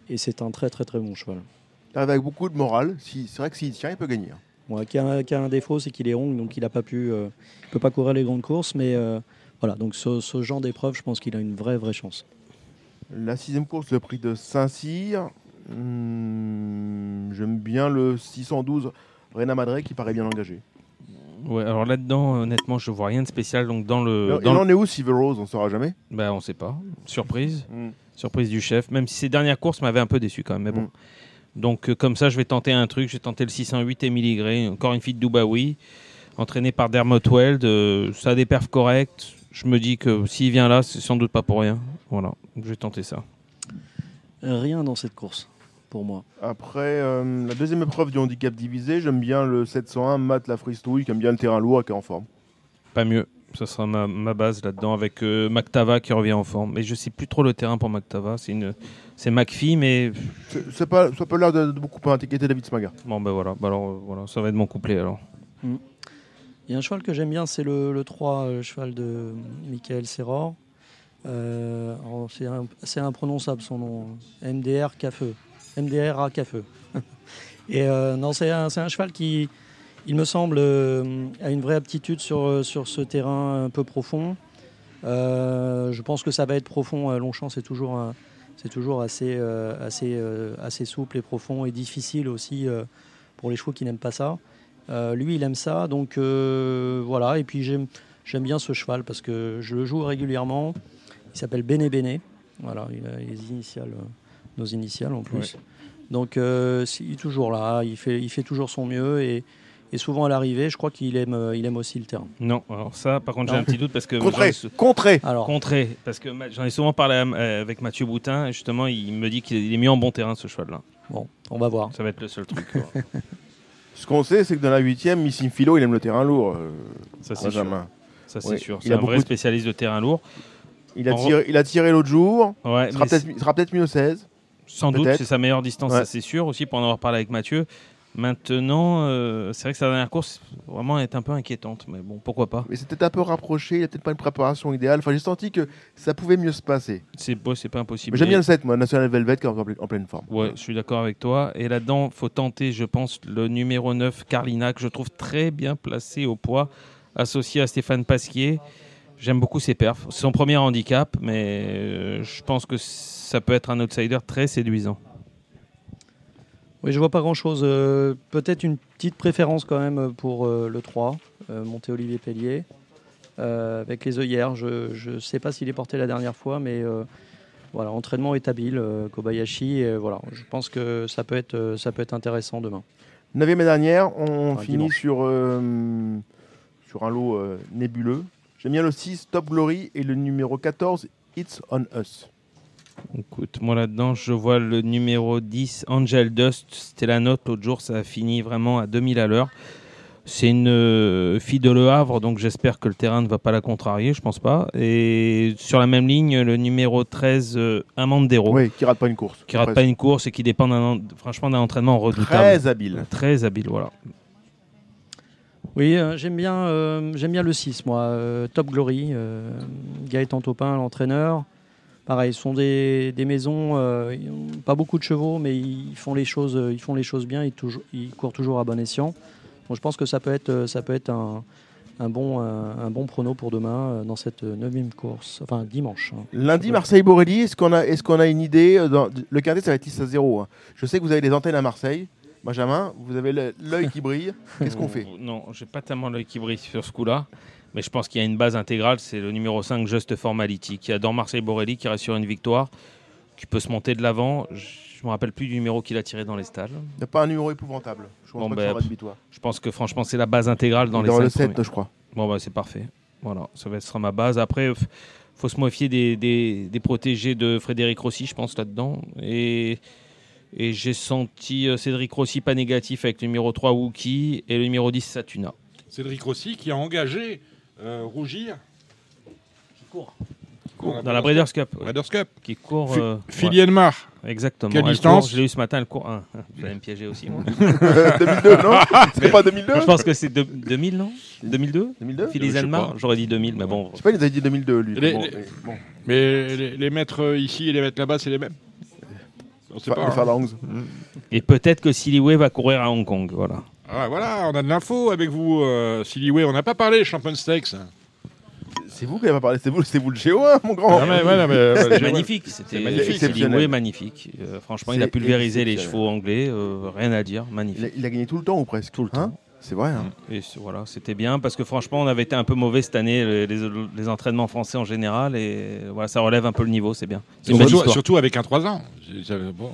Et c'est un très très très bon cheval. Avec beaucoup de morale. C'est vrai que s'il tient, il peut gagner. Bon, qui, a, qui a un défaut, c'est qu'il est rond, donc il pu, euh, il peut pas courir les grandes courses, mais euh, voilà. Donc ce, ce genre d'épreuve, je pense qu'il a une vraie vraie chance. La sixième course, le prix de Saint-Cyr. Hmm, J'aime bien le 612 Rena Madre qui paraît bien engagé. Ouais, alors là-dedans, honnêtement, je vois rien de spécial. Donc dans le, Alors, dans il le- en est où Silver Rose? On ne saura jamais. Bah, on sait pas. Surprise. Mm. Surprise du chef. Même si ses dernières courses m'avaient un peu déçu quand même. Mais bon. Mm. Donc, euh, comme ça, je vais tenter un truc. J'ai tenté le 608 Emily Gray. Encore une fille de Dubaoui. Entraînée par Dermot Weld. euh, ça a des perfs corrects. Je me dis que s'il vient là, c'est sans doute pas pour rien. Voilà. Donc, je vais tenter ça. Rien dans cette course, pour moi. Après, euh, la deuxième épreuve du handicap divisé, j'aime bien le 701 Matt Lafristouille qui aime bien le terrain lourd et qui est en forme. Pas mieux. Ça sera ma, ma base là-dedans avec euh, Mactava qui revient en forme. Mais je sais plus trop le terrain pour Mactava. C'est une, c'est McPhee, mais C'est pas, ça peut l'air de, de beaucoup inquiéter David Smaga. bon ben voilà. Bah alors euh, voilà, ça va être mon couplet alors. Il y a un cheval que j'aime bien, c'est le, le 3, le cheval de Michael Serror. Euh, alors, c'est imprononçable son nom. MDR Cafeu. MDR à Cafeu. Et euh, non, c'est un, c'est un cheval qui, il me semble, euh, a une vraie aptitude sur, euh, sur ce terrain un peu profond. Euh, je pense que ça va être profond. Euh, Longchamp, c'est toujours, un- c'est toujours assez, euh, assez, euh, assez souple et profond et difficile aussi euh, pour les chevaux qui n'aiment pas ça. Lui, il aime ça, donc voilà. Et puis j'aime, j'aime bien ce cheval parce que je le joue régulièrement. Il s'appelle Bene Bene. Voilà, il a les initiales, nos initiales en plus. Donc euh, il est toujours là, il fait, il fait toujours son mieux et, et souvent à l'arrivée, je crois qu'il aime, euh, il aime aussi le terrain. Non, alors ça, par contre, j'ai un petit doute parce que Contré, ai- contré. Alors, Contré, parce que j'en ai souvent parlé euh, avec Mathieu Boutin, et justement, il me dit qu'il est mis en bon terrain ce cheval-là. bon, on va voir. Ça va être le seul truc. Ce qu'on sait, c'est que dans la huitième, Missing Philo, il aime le terrain lourd. euh, Ça, c'est sûr. Benjamin. Ça, c'est Ouais, sûr. C'est a un vrai spécialiste de terrain lourd. Il a En tiré, il a tiré l'autre jour. Ouais, Il sera peut-être peut-être mieux 16. sans doute, c'est sa meilleure distance, Ouais. ça c'est sûr aussi, pour en avoir parlé avec Mathieu. Maintenant, euh, c'est vrai que sa dernière course, vraiment, est un peu inquiétante, mais bon, pourquoi pas. Mais c'était un peu rapproché, il a peut-être pas une préparation idéale. Enfin, j'ai senti que ça pouvait mieux se passer. C'est beau, c'est pas impossible. J'aime bien le 7, moi, National Velvet, qui est en pleine forme. Ouais, je suis d'accord avec toi. Et là-dedans, faut tenter, je pense, le numéro 9, Carlina, que je trouve très bien placé au poids, associé à Stéphane Pasquier. J'aime beaucoup ses perfs. C'est son premier handicap, mais euh, je pense que ça peut être un outsider très séduisant. Oui, je vois pas grand-chose. Euh, Peut-être une petite préférence quand même pour euh, le 3, euh, monté Olivier Pellier, avec les œillères. Je ne sais pas s'il est porté la dernière fois, mais voilà, entraînement est habile, euh, Kobayashi. et voilà, je pense que ça peut être, ça peut être intéressant demain. Neuvième et dernière, on Enfin, finit dimanche. sur, sur un lot nébuleux. J'aime bien le 6, Top Glory, et le numéro 14, It's on Us. Écoute, moi là-dedans, je vois le numéro 10, Angel Dust. C'était la note l'autre jour, ça a fini vraiment à 2000 à l'heure. C'est une euh, fille de Le Havre, donc j'espère que le terrain ne va pas la contrarier, je pense pas. Et sur la même ligne, le numéro 13, euh, Amandero, Oui, qui rate pas une course. qui rate pas une course et qui dépend d'un, franchement d'un entraînement redoutable. Très habile. Très habile, voilà. Oui, euh, j'aime bien, euh, j'aime bien le 6, moi. euh, Top Glory, euh, Gaëtan Topin, l'entraîneur. Pareil, ce sont des, des maisons, euh, pas beaucoup de chevaux, mais ils font les choses, euh, ils font les choses bien, ils, toujours, ils courent toujours à bon escient. Donc je pense que ça peut être, euh, ça peut être un, un bon, un, un bon prono pour demain euh, dans cette neuvième course, enfin dimanche. hein. Lundi, Marseille-Borelli, est-ce qu'on a, est qu'on a une idée euh, dans- Le quintet, ça va être 10 à 0. hein. Je sais que vous avez des antennes à Marseille. Benjamin, vous avez l'œil qui brille. Qu'est-ce qu'on fait? Non, j'ai pas tellement l'œil qui brille sur ce coup-là. Mais je pense qu'il y a une base intégrale, c'est le numéro 5, Just Formality, qui adore Marseille Borelli, qui reste sur une victoire, qui peut se monter de l'avant. Je me rappelle plus du numéro qu'il a tiré dans les stalles. Il n'y a pas un numéro épouvantable. Je pense Bon, pas que ben, ça. Je pense que franchement, c'est la base intégrale dans les Dans le 7, premiers. je crois. Bon, bah, c'est parfait. Voilà, ça va être ma base. Après, il faut se méfier des, des, des protégés de Frédéric Rossi, je pense, là-dedans. Et, et j'ai senti euh, Cédric Rossi pas négatif avec le numéro 3, Wookie, et le numéro 10, Satuna. Cédric Rossi qui a engagé euh, Rougir. Qui court. Dans la Breeders' Cup. ouais. Breeders' Cup. Qui court. Euh, ouais. Exactement. Quelle Elle distance court, Je l'ai eu ce matin, elle court. Ah, vous allez me piéger aussi, moi. 2002, non C'était pas 2002 Je pense que c'est de- 2000, non 2002 2002 Philly Je sais Zenmar pas. J'aurais dit 2000, mais bon. Je sais pas, il nous avait dit 2002, lui. Les- Bon, les- mais bon. Mais les, les maîtres ici et les maîtres là-bas, c'est les mêmes. On sait pas, hein. Et peut-être que Siliway va courir à Hong Kong. Voilà. Ah, voilà, on a de l'info avec vous, euh, Siliway. On n'a pas parlé Champion Stakes. C'est vous qui n'avez pas parlé, c'est vous, c'est vous le Géo1, mon grand. Mais, ouais, non, mais, euh, magnifique. C'était magnifique. Siliway, magnifique. Euh, franchement, il a pulvérisé les chevaux anglais. euh, rien à dire. Il a, Magnifique. il a gagné tout le temps ou presque Tout le Hein temps. C'est vrai. hein. Et c- voilà, c'était bien parce que franchement, on avait été un peu mauvais cette année, les, les- les entraînements français en général, et voilà, ça relève un peu le niveau, c'est bien. Surtout, surtout avec un 3 ans. Bon,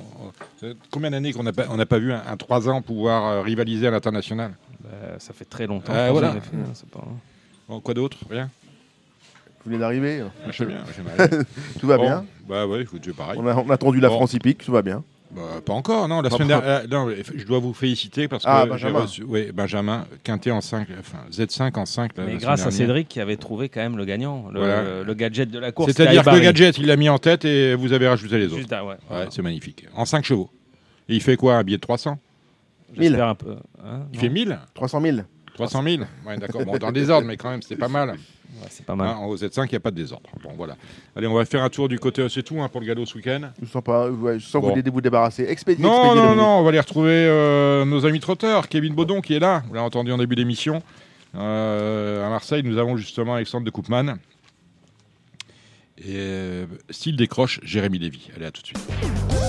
euh, combien d'années qu'on n'a pas, on n'a pas vu un, un 3 ans pouvoir euh, rivaliser à l'international? Bah, ça fait très longtemps. Ah, voilà. fait, hein, c'est pas- Bon, Quoi d'autre? Rien? Vous venez d'arriver? Je sais bien. j'aimerais. Tout va Bon, bien? Bah ouais, écoute, c'est pareil. On a, on a attendu la Bon. France hippique, tout va bien. Bah, pas encore, non. La Pas semaine dernière, euh, non, je dois vous féliciter parce que Ah, j'ai Benjamin. reçu- ouais, Benjamin, Quintet en 5, enfin Z5 en 5. la- Mais la grâce à. Cédric qui avait trouvé quand même le gagnant, le, Voilà. le- le gadget de la course. C'est-à-dire que le gadget, il l'a mis en tête et vous avez rajouté les autres. Ouais, Ouais, voilà. c'est magnifique. En 5 chevaux. Et il fait quoi Un billet de 300 J'espère un peu. hein, Il fait 1000 300 000. 300 000 Ouais, d'accord. Bon, dans le désordre, mais quand même, c'est pas mal. Ouais, c'est pas mal. Hein, au Z5, il n'y a pas de désordre. Bon, voilà. Allez, on va faire un tour du côté. C'est tout hein, pour le galop ce week-end. Je sens pas, ouais, je sens Bon. que vous voulez vous débarrasser. Expédiez, Non, expédiez, non, non, on va aller retrouver euh, nos amis trotteurs. Kevin Baudon qui est là, vous l'avez entendu en début d'émission. Euh, à Marseille, nous avons justement Alexandre de Koopman. Et euh, s'il décroche, Jérémy Lévy. Allez, à tout de suite.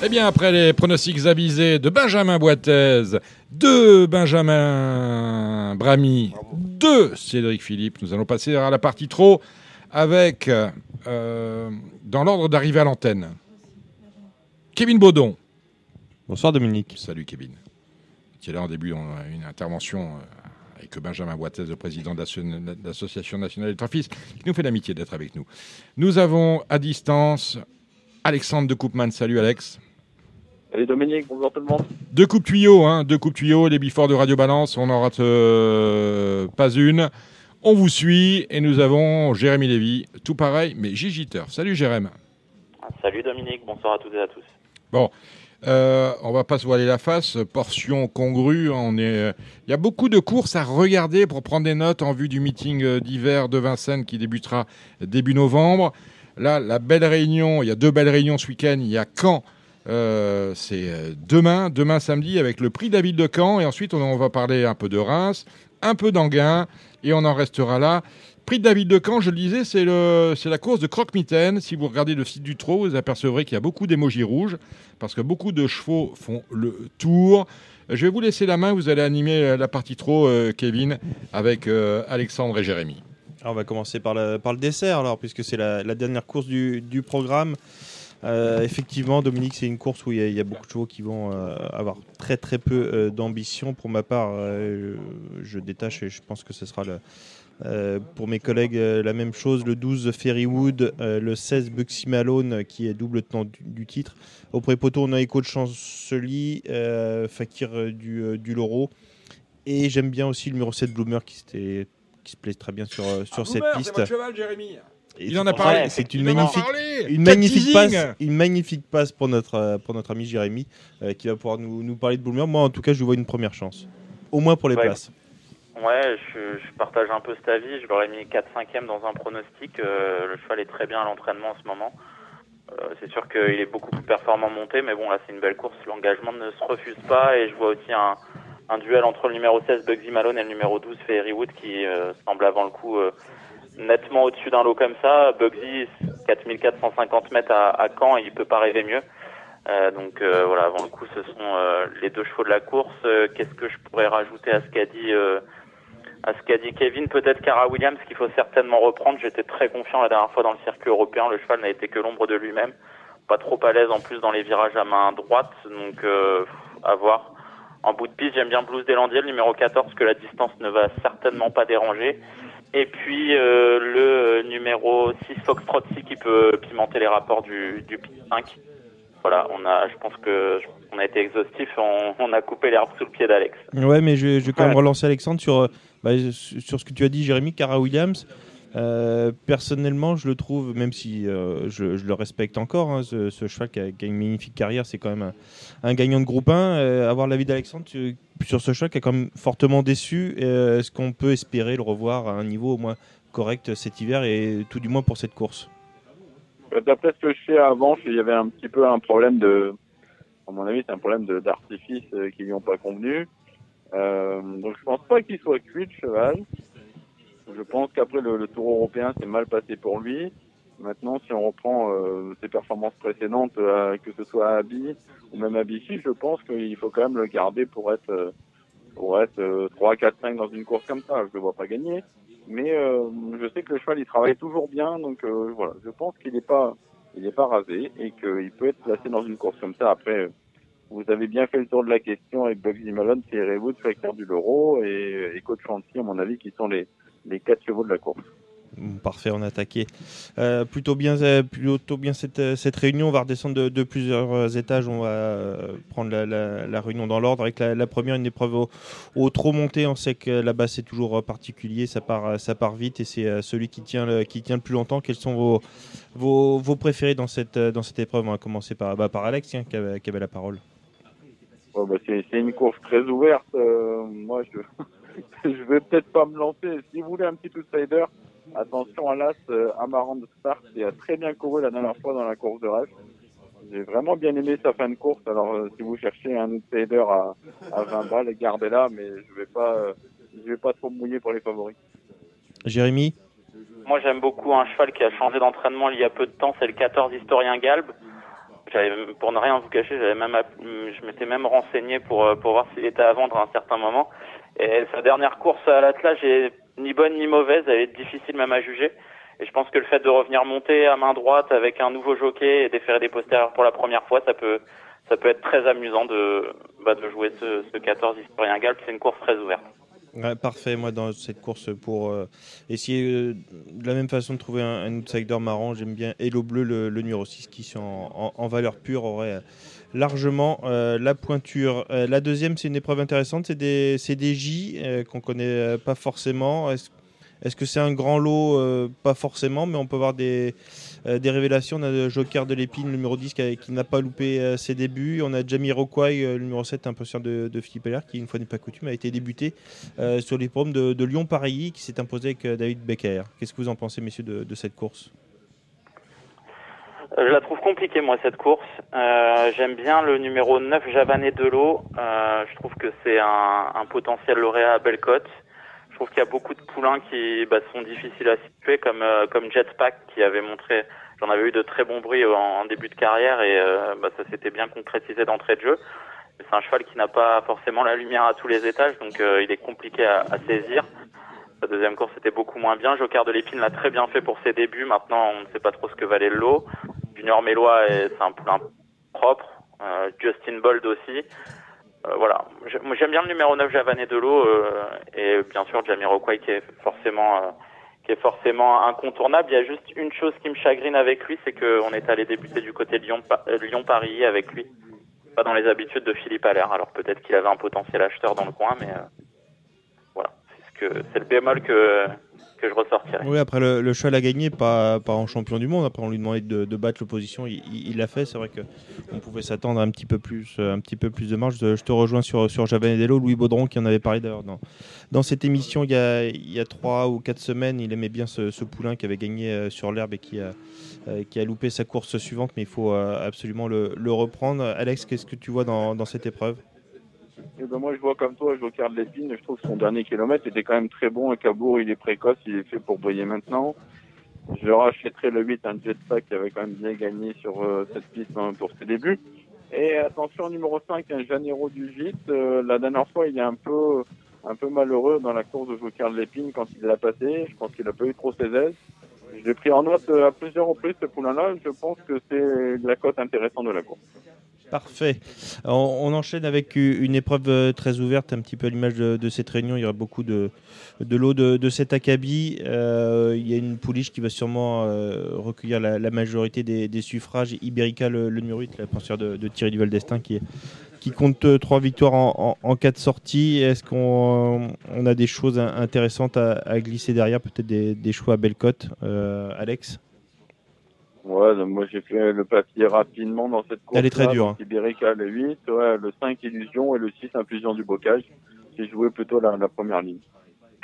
Eh bien, après les pronostics avisés de Benjamin Boitez, de Benjamin Bramy, de Cédric Philippe, nous allons passer à la partie trop avec, euh, dans l'ordre d'arrivée à l'antenne, Kevin Baudon. Bonsoir Dominique. Salut Kevin. Qui est là en début, on a une intervention euh, avec Benjamin Boitez, le président de l'asso- de l'Association nationale des trophistes, qui nous fait l'amitié d'être avec nous. Nous avons à distance Alexandre de Koopman. Salut Alex. Salut Dominique, bonjour tout le monde. Deux coupes tuyaux, hein, deux coupes tuyaux, les biforts de Radio Balance, on n'en rate euh, pas une. On vous suit et nous avons Jérémy Lévy, tout pareil, mais Gigi Turf. Salut Jérémy. Salut Dominique, bonsoir à toutes et à tous. Bon, euh, on va pas se voiler la face, portion congrue. On est, il y a beaucoup de courses à regarder pour prendre des notes en vue du meeting euh, d'hiver de Vincennes qui débutera début novembre. Là, la belle réunion, il y a deux belles réunions ce week-end. Il y a Caen, euh, c'est euh, demain, demain samedi avec le prix ville de Caen. Et ensuite, on, va parler un peu de Reims, un peu d'Anguin, et on en restera là. Prix de la ville de Caen, je le disais, c'est la course de croque-mitaine. Si vous regardez le site du Trot, vous apercevrez qu'il y a beaucoup d'émojis rouges parce que beaucoup de chevaux font le tour. Je vais vous laisser la main, vous allez animer la partie euh, Kevin, avec euh, Alexandre et Jérémy. Alors, on va commencer par le, par le dessert, alors, puisque c'est la, la dernière course du, du programme. Euh, effectivement, Dominique, c'est une course où il y, a- il y a beaucoup de chevaux qui vont euh, avoir très très peu euh, d'ambition. Pour ma part, je détache et je pense que ce sera le, pour mes collègues la même chose. Le 12 Ferrywood, le 16 Buxy Malone qui est double tenant du, du titre. Au pré-poteau, on a Echo de Chancely, Fakir du, du Loro. Et j'aime bien aussi le numéro 7 Bloomer qui, se plaît très bien sur, sur cette piste. cheval, Jérémy. Et Il en a parlé. C'est une magnifique, une magnifique passe, une magnifique passe pour notre euh, pour notre ami Jérémy euh, qui va pouvoir nous, nous parler de Bloomer. Moi, en tout cas, je vois une première chance, au moins pour les Ouais. places. Ouais, je, je partage un peu cet avis. Je l'aurais mis 4-5e dans un pronostic. Euh, le cheval est très bien à l'entraînement en ce moment. Euh, c'est sûr qu'il est beaucoup plus performant monté, mais bon, là, c'est une belle course. L'engagement ne se refuse pas. Et je vois aussi un, un duel entre le numéro 16 Bugsy Malone et le numéro 12 Fairywood qui euh, semble avant le coup euh, nettement au-dessus d'un lot comme ça. Bugsy, 4450 mètres à, à Caen, il peut pas rêver mieux. Euh, donc euh, voilà, avant le coup, ce sont euh, les deux chevaux de la course. Euh, Qu'est-ce que je pourrais rajouter à ce qu'a dit euh, à ce qu'a dit Kevin? Peut-être Cara Williams qu'il faut certainement reprendre. J'étais très confiant la dernière fois dans le circuit européen. Le cheval n'a été que l'ombre de lui-même. Pas trop à l'aise en plus dans les virages à main droite. Donc euh, à voir. En bout de piste, j'aime bien Blues Deslandiers, le numéro 14, que la distance ne va certainement pas déranger. Et puis euh, le numéro 6 Foxtrot Sea qui peut pimenter les rapports du, du 5. Voilà, on a, je pense que on a été exhaustif, on, on a coupé l'herbe sous le pied d'Alex. Ouais, mais je, je vais quand même relancer Alexandre sur, euh, bah, sur ce que tu as dit, Jérémy, Cara Williams. Euh, personnellement, je le trouve, même si euh, je, le respecte encore, hein, ce, ce cheval qui a, a une magnifique carrière, c'est quand même un, gagnant de groupe 1. Euh, avoir l'avis d'Alexandre sur ce cheval qui est quand même fortement déçu, euh, est-ce qu'on peut espérer le revoir à un niveau au moins correct cet hiver et tout du moins pour cette course? D'après ce que je sais avant, il y avait un petit peu un problème de, à mon avis, c'est un problème d'artifice qui lui ont pas convenu. Donc je pense pas qu'il soit cuit le cheval. Je pense qu'après le, Tour européen s'est mal passé pour lui. Maintenant, si on reprend euh, ses performances précédentes, euh, que ce soit à Abbey ou même à Bifi, je pense qu'il faut quand même le garder pour être euh, pour être 3, 4, 5 dans une course comme ça. Je le vois pas gagner, mais je sais que le cheval il travaille toujours bien, donc voilà, je pense qu'il n'est pas il est pas rasé et qu'il peut être placé dans une course comme ça. Après, vous avez bien fait le tour de la question avec Bugsy Malone, Thierry Wood, Facteur du Loro et, et Coach Chanty, à mon avis, qui sont les les quatre chevaux de la course. Parfait, on a attaqué euh, plutôt bien, euh, plutôt bien cette, euh, cette, réunion. On va redescendre de, plusieurs étages. On va prendre la, réunion dans l'ordre. Avec la, première, une épreuve au, trop monté. On sait que là-bas, c'est toujours particulier. Ça part, ça part vite et c'est celui qui tient, le, qui tient le plus longtemps. Quels sont vos, vos, vos préférés dans cette, dans cette épreuve? On va commencer par, bah, par Alex qui, avait, qui, avait, la parole. bah, c'est une course très ouverte. moi, je. je vais peut-être pas me lancer. Si vous voulez un petit outsider, attention à l'As euh, Amarant Spark qui a très bien couru la dernière fois dans la course de rêve. J'ai vraiment bien aimé sa fin de course. Alors, euh, si vous cherchez un outsider à, à 20 balles, gardez-la, mais je vais pas, euh, je vais pas trop mouiller pour les favoris. Jérémy? Moi, j'aime beaucoup un cheval qui a changé d'entraînement il y a peu de temps. C'est le 14 Historien Galb. Pour ne rien vous cacher, j'avais même, je m'étais même renseigné pour, pour voir s'il était à vendre à un certain moment. Sa dernière course à l'attelage est ni bonne ni mauvaise, elle est difficile même à juger. Et je pense que le fait de revenir monter à main droite avec un nouveau jockey et déférer des postérieurs pour la première fois, ça peut, ça peut être très amusant de, bah, jouer ce, ce 14 historien galp. C'est une course très ouverte. Parfait, moi dans cette course pour euh, essayer euh, de la même façon de trouver un, un outsider marrant, j'aime bien Hello Bleu, le, le, numéro 6 qui en, en, valeur pure aurait largement euh, la pointure. Euh, la deuxième, c'est une épreuve intéressante, c'est des, des J euh, qu'on connaît pas forcément. Est-ce est que c'est un grand lot? Pas forcément, mais on peut voir des, des révélations. On a le Joker de l'épine, numéro 10, qui, n'a pas loupé ses débuts. On a Jamie Rockway, le numéro 7, un imposteur de, de Philippe Heller, qui, une fois n'est pas coutume, a été débuté sur les pommes de, Lyon-Paris, qui s'est imposé avec David Becker. Qu'est-ce que vous en pensez, messieurs, de cette course? euh, je la trouve compliquée, moi, cette course. Euh, J'aime bien le numéro 9, Javané de l'eau. Euh, je trouve que c'est un, un, potentiel lauréat à Bellecote. Je trouve qu'il y a beaucoup de poulains qui bah, sont difficiles à situer, comme, euh, comme Jetpack, qui avait montré, j'en avais eu de très bons bruits en, début de carrière, et euh, bah, ça s'était bien concrétisé d'entrée de jeu. C'est un cheval qui n'a pas forcément la lumière à tous les étages, donc il est compliqué à, à saisir. Sa deuxième course était beaucoup moins bien. Joker de l'épine l'a très bien fait pour ses débuts. Maintenant, on ne sait pas trop ce que valait le lot. Junior Mélois, c'est un poulain propre. Euh, Justin Bold aussi. Euh, voilà. J'aime bien le numéro 9 Javané de l'eau euh, et bien sûr Jamiroquai qui est forcément euh, qui est forcément incontournable. Il y a juste une chose qui me chagrine avec lui, c'est qu'on est allé débuter du côté Lyon, Lyon Paris avec lui, pas dans les habitudes de Philippe Allaire. Alors peut-être qu'il avait un potentiel acheteur dans le coin, mais voilà, c'est ce c'est le bémol que que je ressortirais. Oui, après le, cheval a gagné, pas, en champion du monde. Après, on lui demandait de, battre l'opposition, il l'a fait. C'est vrai qu'on pouvait s'attendre un petit peu plus, euh, un petit peu plus de marge. Je, te rejoins sur sur Javanedello, Louis Baudron qui en avait parlé d'ailleurs dans, cette émission il y a trois ou quatre semaines. Il aimait bien ce, poulain qui avait gagné euh, sur l'herbe et qui a euh, qui a loupé sa course suivante, mais il faut absolument le, reprendre. Alex, qu'est-ce que tu vois dans cette épreuve? Et eh ben moi, je vois comme toi, je regarde l'épine. Je trouve que son dernier kilomètre était quand même très bon. Et Cabourg, il est précoce, il est fait pour briller maintenant. Je rachèterai le 8, un jetpack qui avait quand même bien gagné sur euh, cette piste hein, pour ses débuts. Et attention, numéro 5, un Janeiro du Gite. Euh, la dernière fois, il est un peu, un peu malheureux dans la course de Joker l'épine quand il l'a passé. Je pense qu'il a pas eu trop ses aises. Je l'ai pris en note euh, à plusieurs reprises, ce poulain-là. Je pense que c'est la cote intéressante de la course. Parfait. On, enchaîne avec une épreuve euh, très ouverte, un petit peu à l'image de, cette réunion. Il y aura beaucoup de, de l'eau de, cet acabit. Euh, il y a une pouliche qui va sûrement euh, recueillir la, majorité des, suffrages. Iberica, le, numéro 8, la penseur de, Thierry Duval d'Estaing, qui, qui compte trois victoires en, quatre sorties. Est-ce qu'on a des choses intéressantes à, glisser derrière? Peut-être des, des, choix à belle cote Alex? Ouais, moi j'ai fait le papier rapidement dans cette course. Elle est très dure. Iberica, le 8, ouais, le 5 Illusion et le 6 Infusion du Bocage. J'ai joué plutôt la, la première ligne.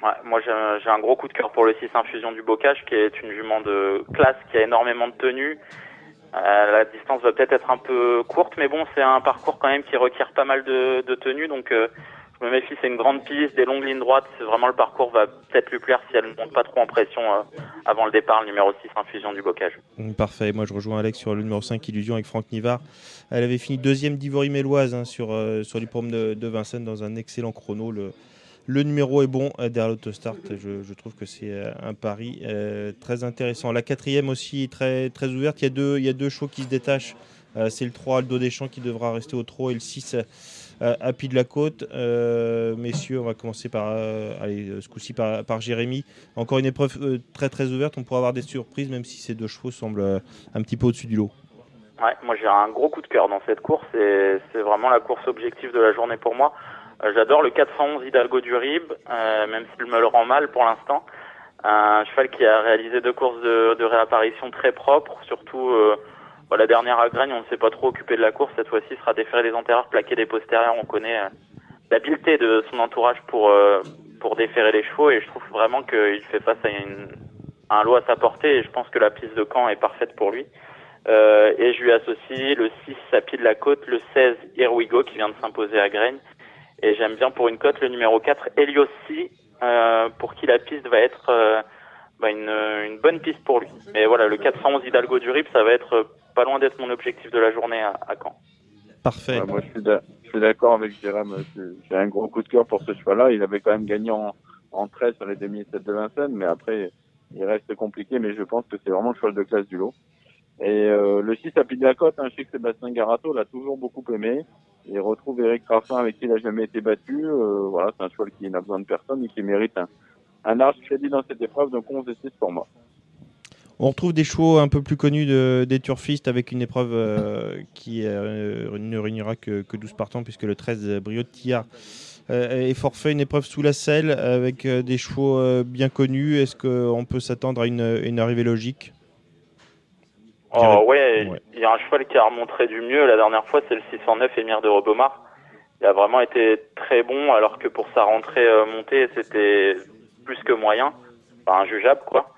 Ouais, moi j'ai un- j'ai un gros coup de cœur pour le 6 Infusion du Bocage, qui est une jument de classe, qui a énormément de tenue. Euh, la distance va peut-être être un peu courte, mais bon, c'est un parcours quand même qui requiert pas mal de, de tenue, donc euh, je me méfie, c'est une grande piste, des longues lignes droites, vraiment le parcours va peut-être lui plaire si elle ne monte pas trop en pression euh, avant le départ, le numéro 6 Infusion du Bocage. Mm, Parfait, moi je rejoins Alex sur le numéro 5 Illusion avec Franck Nivard. Elle avait fini deuxième d'Ivory Méloise hein, sur, euh, sur l'hippodrome de, de Vincennes dans un excellent chrono. Le, numéro est bon euh, derrière l'autostart. Je, je trouve que c'est euh, un pari très intéressant. La quatrième aussi est très, très ouverte. Il y, a deux, il deux chevaux qui se détachent. C'est le 3 Aldo Deschamps qui devra rester au trot et le 6 euh, Happy de la Côte. Euh, messieurs, on va commencer par, euh, allez, euh, ce coup-ci par, Jérémy. Encore une épreuve euh, très très ouverte. On pourra avoir des surprises même si ces deux chevaux semblent euh, un petit peu au-dessus du lot. Ouais, moi j'ai un gros coup de cœur dans cette course et c'est vraiment la course objective de la journée pour moi. Euh, J'adore le 411 Hidalgo du Rib, euh, même s'il me le rend mal pour l'instant. Un cheval qui a réalisé deux courses de, réapparition très propres, surtout euh, bah, la dernière à Gragne, on ne s'est pas trop occupé de la course. Cette fois-ci, sera déféré des antérieurs, plaqué des postérieurs. On connaît euh, l'habileté de son entourage pour euh, pour déférer les chevaux et je trouve vraiment qu'il fait face à une, un lot à sa portée et je pense que la piste de Caen est parfaite pour lui. Euh, et je lui associe le 6 Sapi de la Côte, le 16 Here We Go qui vient de s'imposer à Graigne. Et j'aime bien pour une cote le numéro 4 Eliossi, euh, pour qui la piste va être euh, bah, une, une bonne piste pour lui. Mais voilà, le 411 Hidalgo du Rip, ça va être euh, pas loin d'être mon objectif de la journée à, à Caen. Parfait. Ouais, moi, je suis d'accord avec Jérôme. J'ai- J'ai un gros coup de cœur pour ce cheval-là. Il avait quand même gagné en, en 13 sur les 2007 de Vincennes, mais après, il reste compliqué. Mais je pense que c'est vraiment le cheval de classe du lot. Et euh, le 6 à Pied de la Côte, hein, je sais que Sébastien Garato l'a toujours beaucoup aimé. Il retrouve Eric Raffin avec qui il n'a jamais été battu. Euh, voilà, c'est un cheval qui n'a besoin de personne et qui mérite un, un large crédit dans cette épreuve. Donc 11 et 6 pour moi. On retrouve des chevaux un peu plus connus de- des turfistes avec une épreuve euh, qui euh, ne réunira que, que 12 partants puisque le 13 euh, Briotillard euh, est forfait. Une épreuve sous la selle avec euh, des chevaux euh, bien connus. Est-ce qu'on peut s'attendre à une, une arrivée logique? Oh ouais, il y a un cheval qui a remontré du mieux. La dernière fois, c'est le 609 Émir de Robomar. Il a vraiment été très bon, alors que pour sa rentrée euh, montée, c'était plus que moyen, enfin injugeable quoi.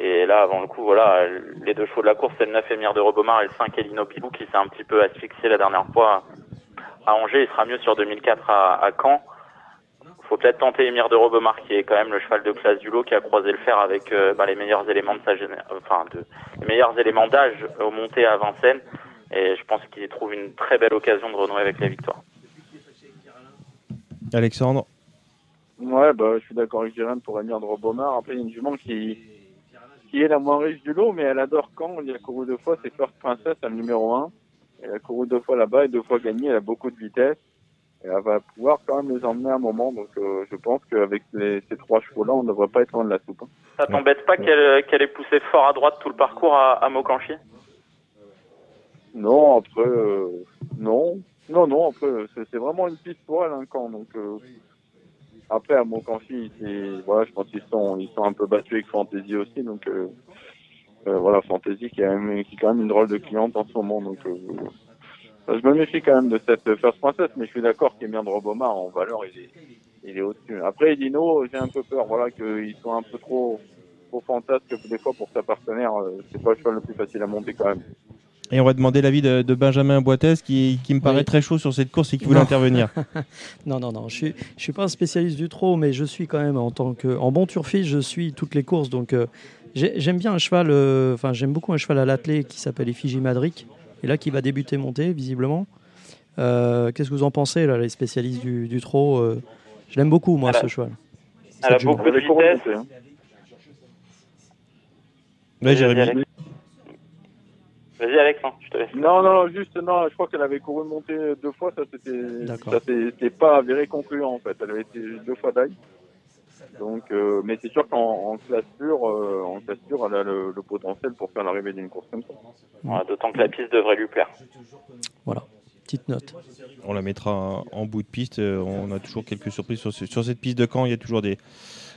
Et là, avant le coup, voilà, les deux chevaux de la course, c'est le 9 Émir de Robomar et le 5 Elino Pilou qui s'est un petit peu asphyxié la dernière fois à Angers. Il sera mieux sur 2004 à, à Caen. Faut peut-être tenter Émir de Robemar qui est quand même le cheval de classe du lot qui a croisé le fer avec euh, bah, les meilleurs éléments de sa enfin les meilleurs éléments d'âge au monté à Vincennes et je pense qu'il trouve une très belle occasion de renouer avec la victoire. Alexandre Ouais, bah, je suis d'accord avec Jérôme pour de Robomar. Après, il y a une jument qui, qui est la moins riche du lot, mais elle adore quand il y a couru deux fois, c'est First Princess, elle le numéro 1. Elle a couru deux fois là-bas et deux fois gagné, elle a beaucoup de vitesse. Et elle va pouvoir quand même les emmener à un moment, donc euh, je pense qu'avec les- ces trois chevaux-là, on ne devrait pas être loin de la soupe. hein. Ça t'embête pas qu'elle qu'elle ait poussé fort à droite tout le parcours à, à Mokanchi? Non, après, euh, non. Non, non, après, c'est vraiment une piste pour elle, un camp. Donc, euh, après, à Montcanfi, c'est, voilà, je pense qu'ils sont, ils sont un peu battus avec Fantasy aussi. Donc, euh, euh, voilà, Fantasy qui est, quand même, qui est quand même une drôle de cliente en ce moment. Donc, euh, je me méfie quand même de cette First Princess, mais je suis d'accord qu'Emir de Robomar, en valeur, il est, il est au-dessus. Après, Dino, j'ai un peu peur, voilà, qu'ils soient un peu trop, trop fantasques des fois pour sa partenaire. euh, C'est pas le cheval le plus facile à monter quand même. Et on va demander l'avis de, de Benjamin Boitez qui, qui me paraît Oui. très chaud sur cette course et qui voulait Non. intervenir. non, non, non. Je suis, je suis pas un spécialiste du trot, mais je suis quand même en tant que, en bon turfiste, je suis toutes les courses. Donc, euh, j'ai- j'aime bien un cheval. euh, Enfin, j'aime beaucoup un cheval à l'attelé qui s'appelle Effigie Madric, et là qui va débuter monter visiblement. Euh, Qu'est-ce que vous en pensez là, les spécialistes du, du trot euh, Je l'aime beaucoup, moi, ce cheval. Elle a beaucoup de vitesse. Ouais, Jérémy. Vas-y Alex, hein, je te laisse. Non, non, non, juste, non, je crois qu'elle avait couru monter deux fois, ça c'était, pas avéré concluant en fait, elle avait été deux fois d'ail. Donc, euh, mais c'est sûr qu'en en classe pure, euh, en classe pure, elle a le, le potentiel pour faire l'arrivée d'une course comme ça. Voilà, D'autant que la piste devrait lui plaire. Voilà, petite note. On la mettra en bout de piste. Euh, On a toujours quelques surprises sur, sur cette piste de Caen. Il y a toujours des,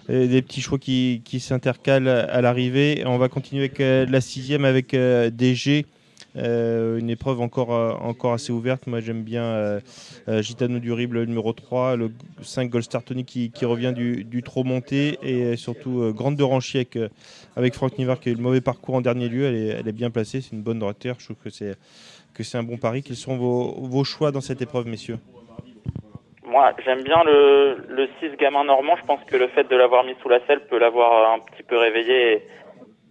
des petits chevaux qui, s'intercalent à l'arrivée. On va continuer avec euh, la sixième avec euh, DG. Euh, une épreuve encore, euh, encore assez ouverte. Moi, j'aime bien euh, Gitano Durible, le numéro 3, le 5 Gold Star Tony qui, revient du, trop monté et surtout Grande de Ranchy avec, avec Franck Nivar qui a eu le mauvais parcours en dernier lieu. Elle est, elle est bien placée, c'est une bonne droitière. Je trouve que c'est, que c'est un bon pari. Quels sont vos, vos choix dans cette épreuve, messieurs? Moi, j'aime bien le, le 6 gamin normand. Je pense que le fait de l'avoir mis sous la selle peut l'avoir un petit peu réveillé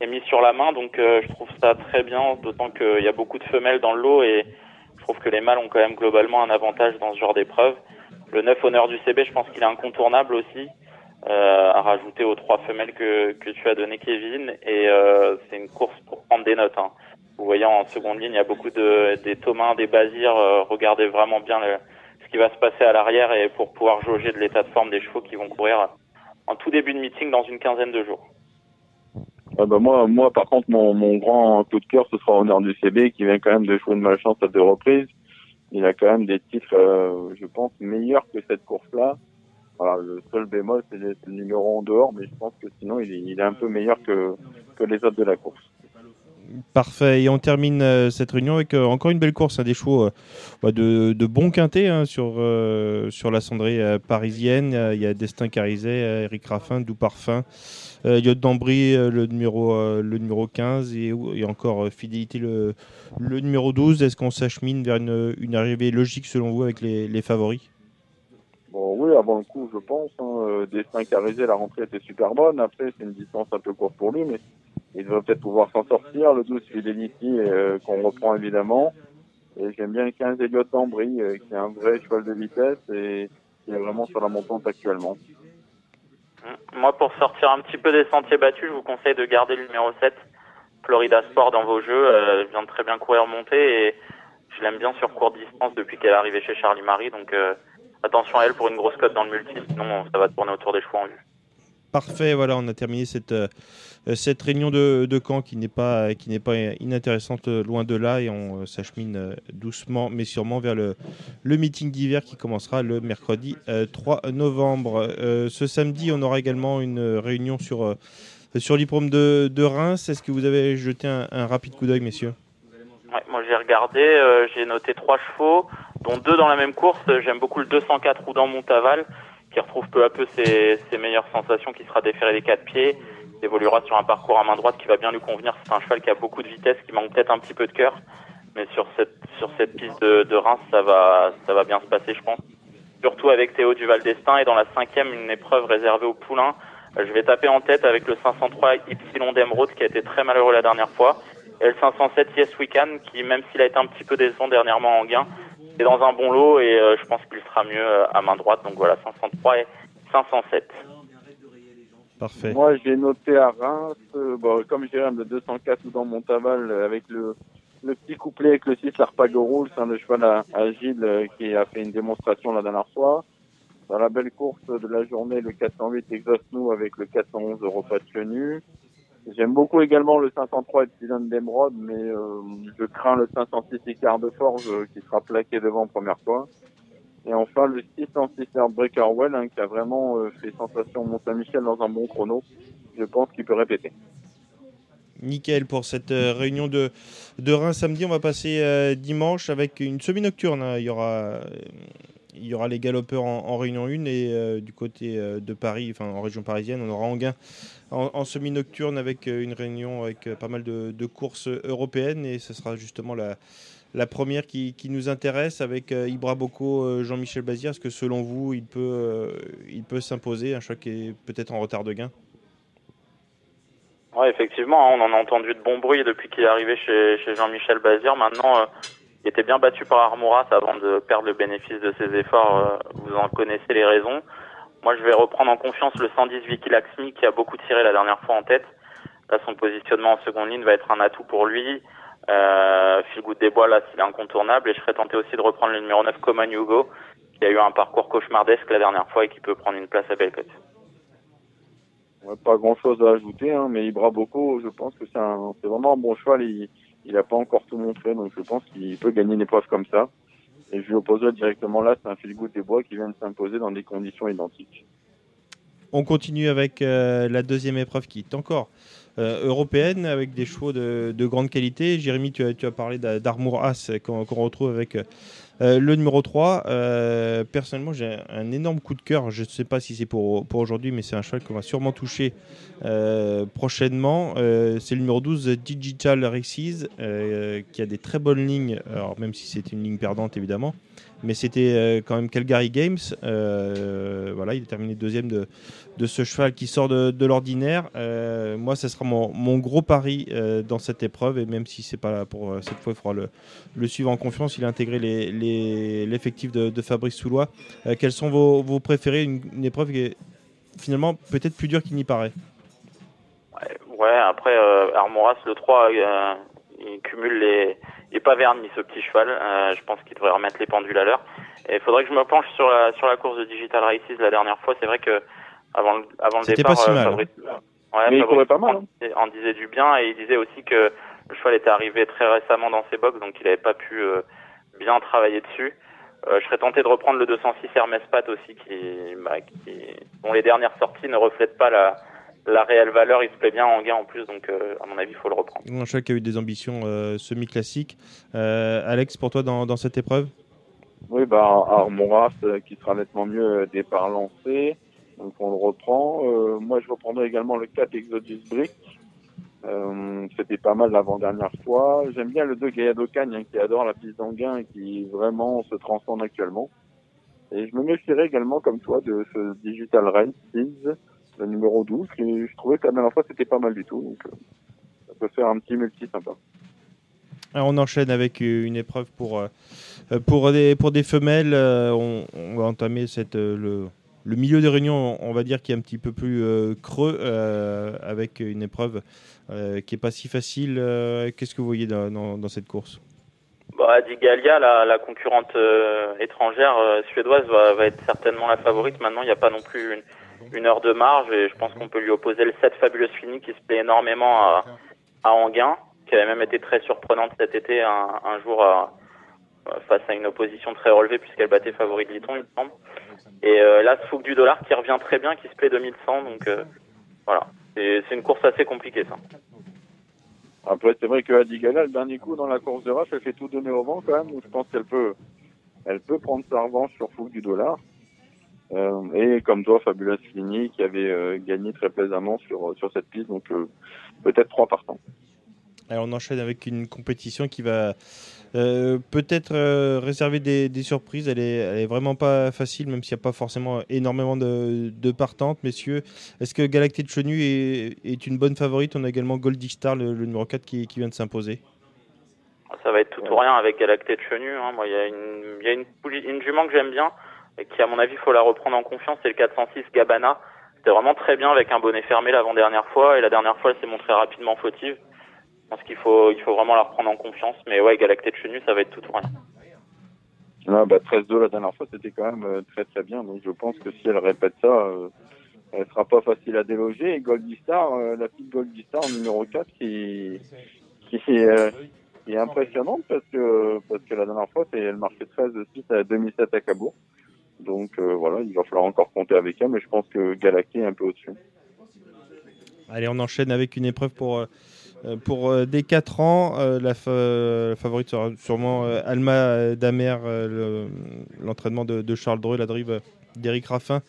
et, mis sur la main. Donc, euh, je trouve ça très bien, d'autant qu'il y a beaucoup de femelles dans le lot et je trouve que les mâles ont quand même globalement un avantage dans ce genre d'épreuve. Le 9 honneur du CB, je pense qu'il est incontournable aussi, euh, à rajouter aux trois femelles que, que tu as donné, Kevin. Et euh, c'est une course pour prendre des notes. Hein. Vous voyez en seconde ligne, il y a beaucoup de des Thomas, des Basirs. Euh, regardez vraiment bien le, qui va se passer à l'arrière et pour pouvoir jauger de l'état de forme des chevaux qui vont courir en tout début de meeting dans une quinzaine de jours. Ah bah moi, moi, par contre, mon, mon grand coup de cœur, ce sera Honneur du CB, qui vient quand même de jouer de malchance à deux reprises. Il a quand même des titres, euh, je pense, meilleurs que cette course-là. Voilà, le seul bémol, c'est le numéro en dehors, mais je pense que sinon, il est, il est un peu meilleur que, que les autres de la course. Parfait. Et on termine euh, cette réunion avec euh, encore une belle course, hein, des chevaux euh, bah, de, de bons quintés hein, sur, sur la cendrée parisienne. Il y a Destin Carizet, Eric Raffin, Doux Parfum, Yod Dambry, le, numéro, le numéro 15 et, encore Fidélité, le, le numéro 12. Est-ce qu'on s'achemine vers une, une, arrivée logique selon vous avec les, les favoris? Bon, oui, avant le coup, je pense. Hein, Destin Carizet, la rentrée était super bonne. Après, c'est une distance un peu courte pour lui, mais il devrait peut-être pouvoir s'en sortir. Le 12 Fidelity euh, qu'on reprend évidemment. Et j'aime bien le 15 Elliott d'Ambry euh, qui est un vrai cheval de vitesse et qui est vraiment sur la montante actuellement. Moi, pour sortir un petit peu des sentiers battus, je vous conseille de garder le numéro 7, Florida Sport, dans vos jeux. Euh, elle vient de très bien courir monter et je l'aime bien sur courte distance depuis qu'elle est arrivée chez Charlie Marie. Donc attention à elle pour une grosse cote dans le multi, sinon ça va tourner autour des chevaux en vue. Parfait, voilà, on a terminé cette, euh, cette réunion de, de camp qui n'est pas, pas inintéressante euh, loin de là et on euh, s'achemine doucement mais sûrement vers le, le meeting d'hiver qui commencera le mercredi 3 novembre. ce samedi, on aura également une réunion sur, sur l'hippodrome de, de, Reims. Est-ce que vous avez jeté un, rapide coup d'œil, messieurs? Moi, j'ai regardé, j'ai noté trois chevaux, dont deux dans la même course. J'aime beaucoup le 204 Roudan Montaval qui retrouve peu à peu ses, ses meilleures sensations, qui sera déféré des quatre pieds, évoluera sur un parcours à main droite qui va bien lui convenir. C'est un cheval qui a beaucoup de vitesse, qui manque peut-être un petit peu de cœur, mais sur cette sur cette piste de, de Reims, ça va ça va bien se passer, je pense. Surtout avec Théo Duval d'Estaing et dans la cinquième, une épreuve réservée au poulain. Euh, je vais taper en tête avec le 503 Y d'Emeraude qui a été très malheureux la dernière fois. Et le 507 Yes Weekend qui, même s'il a été un petit peu décevant dernièrement en gain, est dans un bon lot et euh, je pense qu'il sera mieux euh, à main droite. Donc voilà, 503 et 507. Parfait. Moi, j'ai noté à Reims, euh, bon, comme je dirais, le 204 ou dans Montaval avec le, le petit couplet avec le 6 Arpagoro, c'est un cheval agile qui a fait une démonstration la dernière fois. Dans la belle course de la journée, le 408 Exhaust Nous avec le 411 Europa de J'aime beaucoup également le 503 Epsilon d'Emeraude, mais euh, je crains le 506 Icar de Forge euh, qui sera plaqué devant première fois. Et enfin le 606 Breakerwell hein, qui a vraiment euh, fait sensation Mont-Saint-Michel dans un bon chrono. Je pense qu'il peut répéter. Nickel pour cette réunion de, de Reims samedi. On va passer dimanche avec une semi-nocturne. Hein. Il y aura il y aura les galopeurs en, réunion 1 et du côté de Paris, enfin en région parisienne, on aura Anguin en, semi-nocturne avec euh, une réunion avec euh, pas mal de, courses européennes et ce sera justement la, première qui, nous intéresse avec euh, Ibra Boko, Jean-Michel Bazir. Est-ce que selon vous, il peut, peut s'imposer Un choix qui est peut-être en retard de gain? Oui, effectivement, hein, on en a entendu de bons bruits depuis qu'il est arrivé chez, chez Jean-Michel Bazir. Maintenant, il était bien battu par Armouras avant de perdre le bénéfice de ses efforts. vous en connaissez les raisons. Moi, je vais reprendre en confiance le 118 Kilaxmi qui a beaucoup tiré la dernière fois en tête. Là, son positionnement en seconde ligne va être un atout pour lui. Euh, Philgood des Bois, là, c'est incontournable. Et je serais tenté aussi de reprendre le numéro 9, Coman Hugo, qui a eu un parcours cauchemardesque la dernière fois et qui peut prendre une place à Belcote. Pas grand chose à ajouter, hein, mais Ibra beaucoup. je pense que c'est vraiment un bon cheval. Il n'a pas encore tout montré, donc je pense qu'il peut gagner une épreuve comme ça. Et je lui opposerai directement là, c'est un fil des bois qui vient de s'imposer dans des conditions identiques. On continue avec la deuxième épreuve qui est encore européenne avec des chevaux de, grande qualité. Jérémy, tu as, parlé d'Armour As qu'on retrouve avec euh, le numéro 3, euh, personnellement, j'ai un énorme coup de cœur. Je ne sais pas si c'est pour, pour aujourd'hui, mais c'est un cheval qu'on va sûrement toucher euh, prochainement. c'est le numéro 12, Digital Races, qui a des très bonnes lignes, alors même si c'est une ligne perdante évidemment mais c'était euh, quand même Calgary Games. Euh, voilà, il a terminé deuxième de, de ce cheval qui sort de, l'ordinaire. Euh, moi, ce sera mon, mon gros pari dans cette épreuve, et même si c'est pas là pour cette fois, il faudra le, le suivre en confiance. Il a intégré l'effectif les, de, de, Fabrice Soulois. quels sont vos, vos préférés? Une, épreuve qui est finalement peut-être plus dure qu'il n'y paraît. Ouais, après Armoras, le 3, il cumule les il est pas verni ce petit cheval. Euh, je pense qu'il devrait remettre les pendules à l'heure. Et il faudrait que je me penche sur la sur la course de Digital Races la dernière fois. C'est vrai que avant le, avant le départ, pas si mal, Fabrice, hein. ouais, Mais il pas mal. Hein. En, disait du bien et il disait aussi que le cheval était arrivé très récemment dans ses box, donc il n'avait pas pu euh, bien travailler dessus. Euh, je serais tenté de reprendre le 206 Hermes Pat aussi, qui, bah, qui, dont les dernières sorties ne reflètent pas la, la réelle valeur, il se plaît bien en gain en plus, donc euh, à mon avis, il faut le reprendre. Un cheval qui a eu des ambitions euh, semi-classiques. Euh, Alex, pour toi, dans, cette épreuve? Oui, bah, Armoras qui sera nettement mieux départ lancé, donc on le reprend. moi, je reprendrai également le 4 Exodus Brick. C'était pas mal l'avant-dernière fois. J'aime bien le 2 Gallardo Cagne hein, qui adore la piste d'engain et qui vraiment se transforme actuellement. Et je me méfierais également, comme toi, de ce Digital Race le numéro 12, qui je trouvais que la dernière fois c'était pas mal du tout. Donc euh, ça peut faire un petit multi sympa. Alors on enchaîne avec euh, une épreuve pour, euh, pour, des, pour des femelles. On, va entamer cette, le, le, milieu de réunion, on va dire, qui est un petit peu plus creux, avec une épreuve qui n'est pas si facile. Qu'est-ce que vous voyez dans, dans, cette course? Bah, Digalia, la, la concurrente étrangère suédoise, va, va, être certainement la favorite. Maintenant, il n'y a pas non plus une, une heure de marge et je pense qu'on peut lui opposer le 7 Fabulous Fini qui se plaît énormément à, à Anguin, qui avait même été très surprenante cet été un, un jour à, face à une opposition très relevée puisqu'elle battait favori de Liton, il me semble. Et euh, là, Fouque du dollar qui revient très bien, qui se plaît 2100, donc euh, voilà. C'est une course assez compliquée ça. Après, c'est vrai que Adigala, le dernier coup dans la course de race, elle fait tout donner au vent quand même, donc je pense qu'elle peut, elle peut prendre sa revanche sur Fouque du dollar. Euh, et comme toi, Fabulous Fini, qui avait euh, gagné très plaisamment sur, sur cette piste, donc euh, peut-être trois partants. Alors on enchaîne avec une compétition qui va peut-être réserver des, des, surprises. Elle est, elle est vraiment pas facile, même s'il n'y a pas forcément énormément de, de partantes, messieurs. Est-ce que Galacté de Chenu est, est, une bonne favorite? On a également Goldie Star, le, numéro 4, qui, qui vient de s'imposer. Ça va être tout ou rien avec Galacté de Chenu. Hein. Moi, il y a, une, y a une, une jument que j'aime bien qui à mon avis faut la reprendre en confiance, c'est le 406 Gabana. C'était vraiment très bien avec un bonnet fermé l'avant-dernière fois et la dernière fois elle s'est montrée rapidement fautive. Je pense qu'il faut, il faut vraiment la reprendre en confiance. Mais ouais, Galacté de Chenu, ça va être tout ou rien. Ah, bah, 13-2 la dernière fois, c'était quand même euh, très très bien. Donc je pense que si elle répète ça, euh, elle sera pas facile à déloger. Et Goldie Star, euh, la petite Goldie Star numéro 4 qui, euh, qui est impressionnante parce que, parce que la dernière fois, elle marchait 13 6 à 2007 à Cabourg. Donc euh, voilà, il va falloir encore compter avec elle, mais je pense que Galacti est un peu au-dessus. Allez, on enchaîne avec une épreuve pour, euh, pour euh, des 4 ans. La, favorite sera sûrement Alma Damer, l'entraînement de, Charles Dreux, la drive d'Eric Raffin.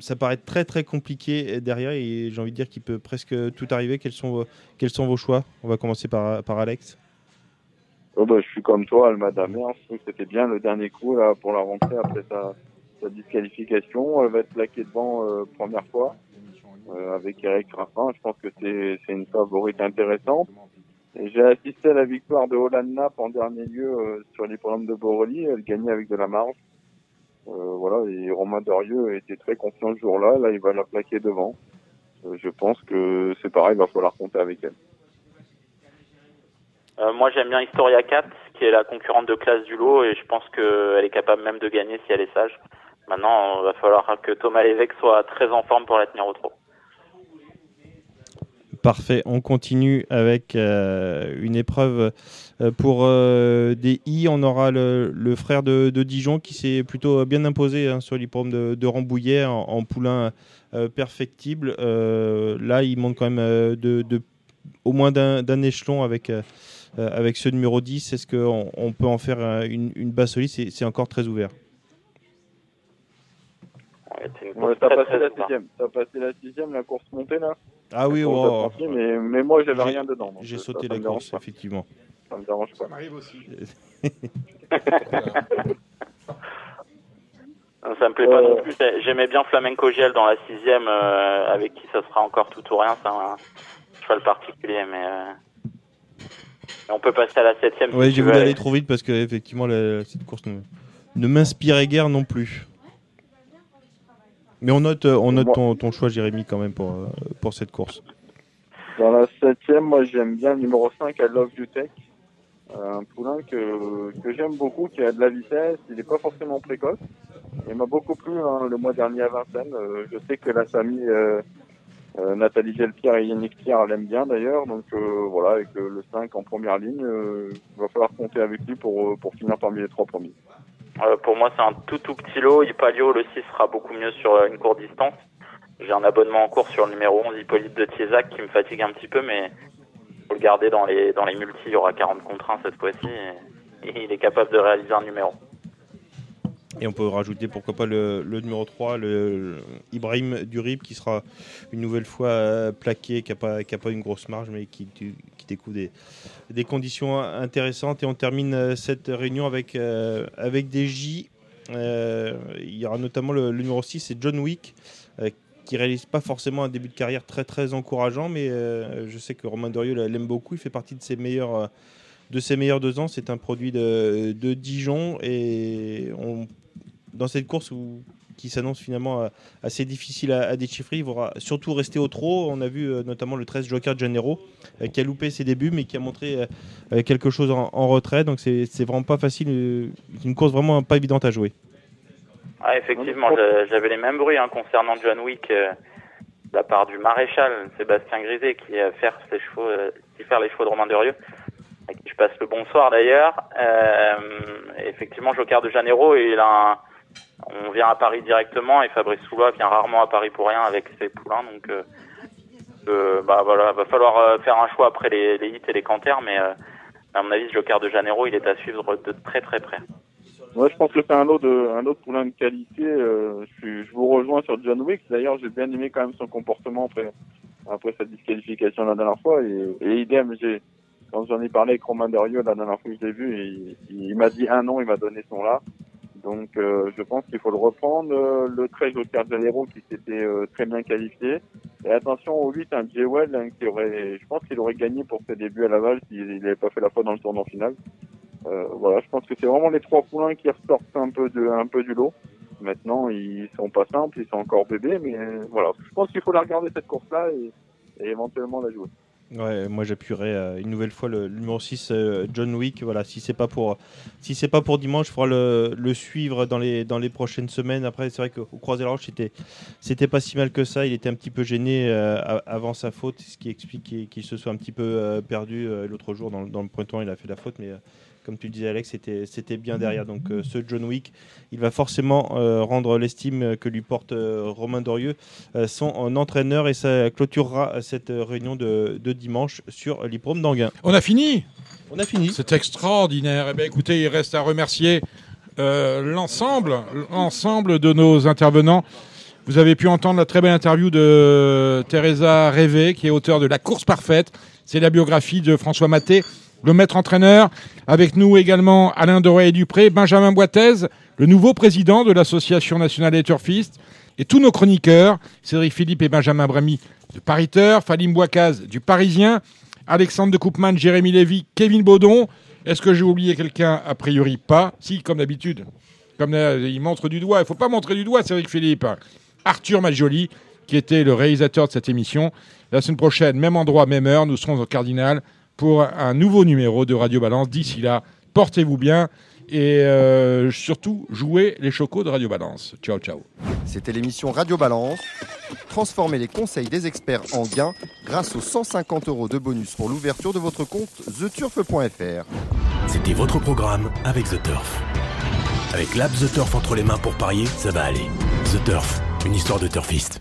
ça paraît très très compliqué derrière et j'ai envie de dire qu'il peut presque tout arriver. Quels sont, quels sont vos choix? On va commencer par, par Alex. Oh bah, je suis comme toi, Alma Damer. Je trouve que c'était bien le dernier coup là pour la rentrée après sa, sa disqualification. Elle va être plaquée devant euh, première fois euh, avec Eric Raffin. Je pense que c'est c'est une favorite intéressante. J'ai assisté à la victoire de Holland Nap en dernier lieu euh, sur les programmes de Borelli. Elle gagnait avec de la marge. Euh, voilà, et Romain Dorieux était très confiant ce jour-là. Là, il va la plaquer devant. je pense que c'est pareil, il va falloir compter avec elle. Euh, moi, j'aime bien Historia 4, qui est la concurrente de classe du lot, et je pense qu'elle est capable même de gagner si elle est sage. Maintenant, il va falloir que Thomas Lévesque soit très en forme pour la tenir au trot. Parfait, on continue avec euh, une épreuve euh, pour des I. On aura le, frère de, Dijon qui s'est plutôt bien imposé hein, sur l'hippodrome de, de, Rambouillet en, poulain perfectible. là, il monte quand même de, au moins d'un échelon avec, avec ce numéro 10. Est-ce qu'on on peut en faire une, une base solide? C'est encore très ouvert. Ouais, t'as passé la sixième. T'as passé la sixième, la course montée là? Ah oui, oh. mais, mais moi j'avais rien dedans. J'ai sauté la course, effectivement. Ça me dérange pas. Ça m'arrive aussi. ça me plaît pas non plus. J'aimais bien Flamenco Giel dans la sixième, euh, avec qui ça sera encore tout ou rien. C'est un cheval particulier, mais. Euh... On peut passer à la septième. Oui, j'ai voulu aller trop vite parce que effectivement cette course ne, ne m'inspirait guère non plus. Mais on note, on note ton, choix, Jérémy, quand même, pour, euh, pour cette course. Dans la septième, moi, j'aime bien le numéro 5, I Love You Tech. Euh, un poulain que, que j'aime beaucoup, qui a de la vitesse. Il n'est pas forcément précoce. Il m'a beaucoup plu hein, le mois dernier à Vincennes. Euh, je sais que la famille Nathalie Gelpierre et Yannick Pierre l'aiment bien d'ailleurs. Donc voilà, avec le 5 en première ligne, il va falloir compter avec lui pour, pour finir parmi les trois premiers. Euh, pour moi, c'est un tout tout petit lot. Hippolyte, le 6 sera beaucoup mieux sur euh, une courte distance. J'ai un abonnement en cours sur le numéro 11, Hippolyte de Tiezac, qui me fatigue un petit peu, mais faut le garder dans les, dans les multis. Il y aura 40 contre 1 cette fois-ci. Et, il est capable de réaliser un numéro. Et on peut rajouter pourquoi pas le, numéro 3, le, Ibrahim Durib, qui sera une nouvelle fois euh, plaqué, qui n'a pas, une grosse marge, mais qui, qui découvre des, conditions intéressantes. Et on termine euh, cette réunion avec, euh, avec des J. Il y aura notamment le, numéro 6, c'est John Wick, qui réalise pas forcément un début de carrière très très encourageant, mais je sais que Romain Dorieux l'aime beaucoup. Il fait partie de ses meilleurs, de ses meilleurs deux ans. C'est un produit de, de Dijon et on, dans cette course où qui s'annonce finalement euh, assez difficile à, déchiffrer. Il va surtout rester au trot. On a vu euh, notamment le 13 Joker de Janeiro euh, qui a loupé ses débuts mais qui a montré quelque chose en, retrait. Donc c'est vraiment pas facile. Une course vraiment pas évidente à jouer. Ah, effectivement, j'avais les mêmes bruits hein, concernant John Wick de la part du maréchal Sébastien Griset qui faire ses chevaux, qui fait les chevaux de Romain Durieux. À qui je passe le bonsoir d'ailleurs. effectivement, Joker de Janeiro, il a on vient à Paris directement et Fabrice Soulois vient rarement à Paris pour rien avec ses poulains. Donc, euh, euh, bah voilà, va falloir euh, faire un choix après les, les hits et les canters, mais à mon avis, Joker de Janeiro, il est à suivre de très très près. Moi, je pense que c'est un autre, un autre poulain de qualité. je, vous rejoins sur John Wick. D'ailleurs, j'ai bien aimé quand même son comportement après, après sa disqualification la dernière fois. Et, idem, j'ai, j'en ai parlé avec Romain Derieux la dernière fois que je l'ai vu, il, m'a dit un nom, il m'a donné son là. Donc euh, je pense qu'il faut le reprendre. Euh, le 13 Oscar Janeiro qui s'était euh, très bien qualifié. Et attention au 8, un Jewel hein, qui aurait, je pense qu'il aurait gagné pour ses débuts à Laval s'il n'avait pas fait la fois dans le tournoi final. voilà, je pense que c'est vraiment les trois poulains qui ressortent un peu, du lot. Maintenant, ils sont pas simples, ils sont encore bébés, mais voilà, je pense qu'il faut la regarder cette course-là et éventuellement la jouer. Ouais, moi j'appuierai euh, une nouvelle fois le, numéro 6 euh, John Wick. Voilà, si c'est pas pour si c'est pas pour dimanche, il faudra le, suivre dans les dans les prochaines semaines. Après, c'est vrai qu'au Croisé la Roche, c'était c'était pas si mal que ça. Il était un petit peu gêné euh, avant sa faute, ce qui explique qu'il se soit un petit peu perdu l'autre jour dans, le pointement. Il a fait la faute, mais comme tu disais Alex, c'était bien derrière. Donc euh, ce John Wick, il va forcément euh, rendre l'estime que lui porte euh, Romain Dorieux, son entraîneur, et ça clôturera cette réunion de, dimanche sur l'hippodrome d'Anguin. On a fini? On a fini. C'est extraordinaire. Eh bien, écoutez, il reste à remercier l'ensemble, l'ensemble de nos intervenants. Vous avez pu entendre la très belle interview de Teresa Révé, qui est auteur de La course parfaite. C'est la biographie de François Maté le maître entraîneur. Avec nous également Alain Doré et Dupré, Benjamin Boitez, le nouveau président de l'Association nationale des turfistes, et tous nos chroniqueurs, Cédric Philippe et Benjamin Bramy de Pariteur, Falim Bouakaz du Parisien, Alexandre de Koopman, Jérémy Lévy, Kevin Baudon. Est-ce que j'ai oublié quelqu'un? A priori pas. Si, comme d'habitude. Comme il montre du doigt. Il ne faut pas montrer du doigt, Cédric Philippe. Arthur Majoli, qui était le réalisateur de cette émission. La semaine prochaine, même endroit, même heure, nous serons au Cardinal pour un nouveau numéro de Radio Balance. D'ici là, portez-vous bien et euh, surtout jouez les chocos de Radio Balance. Ciao, ciao. C'était l'émission Radio Balance. Transformez les conseils des experts en gains grâce aux 150 euros de bonus pour l'ouverture de votre compte theturf.fr. C'était votre programme avec The Turf. Avec l'app The Turf entre les mains pour parier, ça va aller. The Turf, une histoire de turfiste.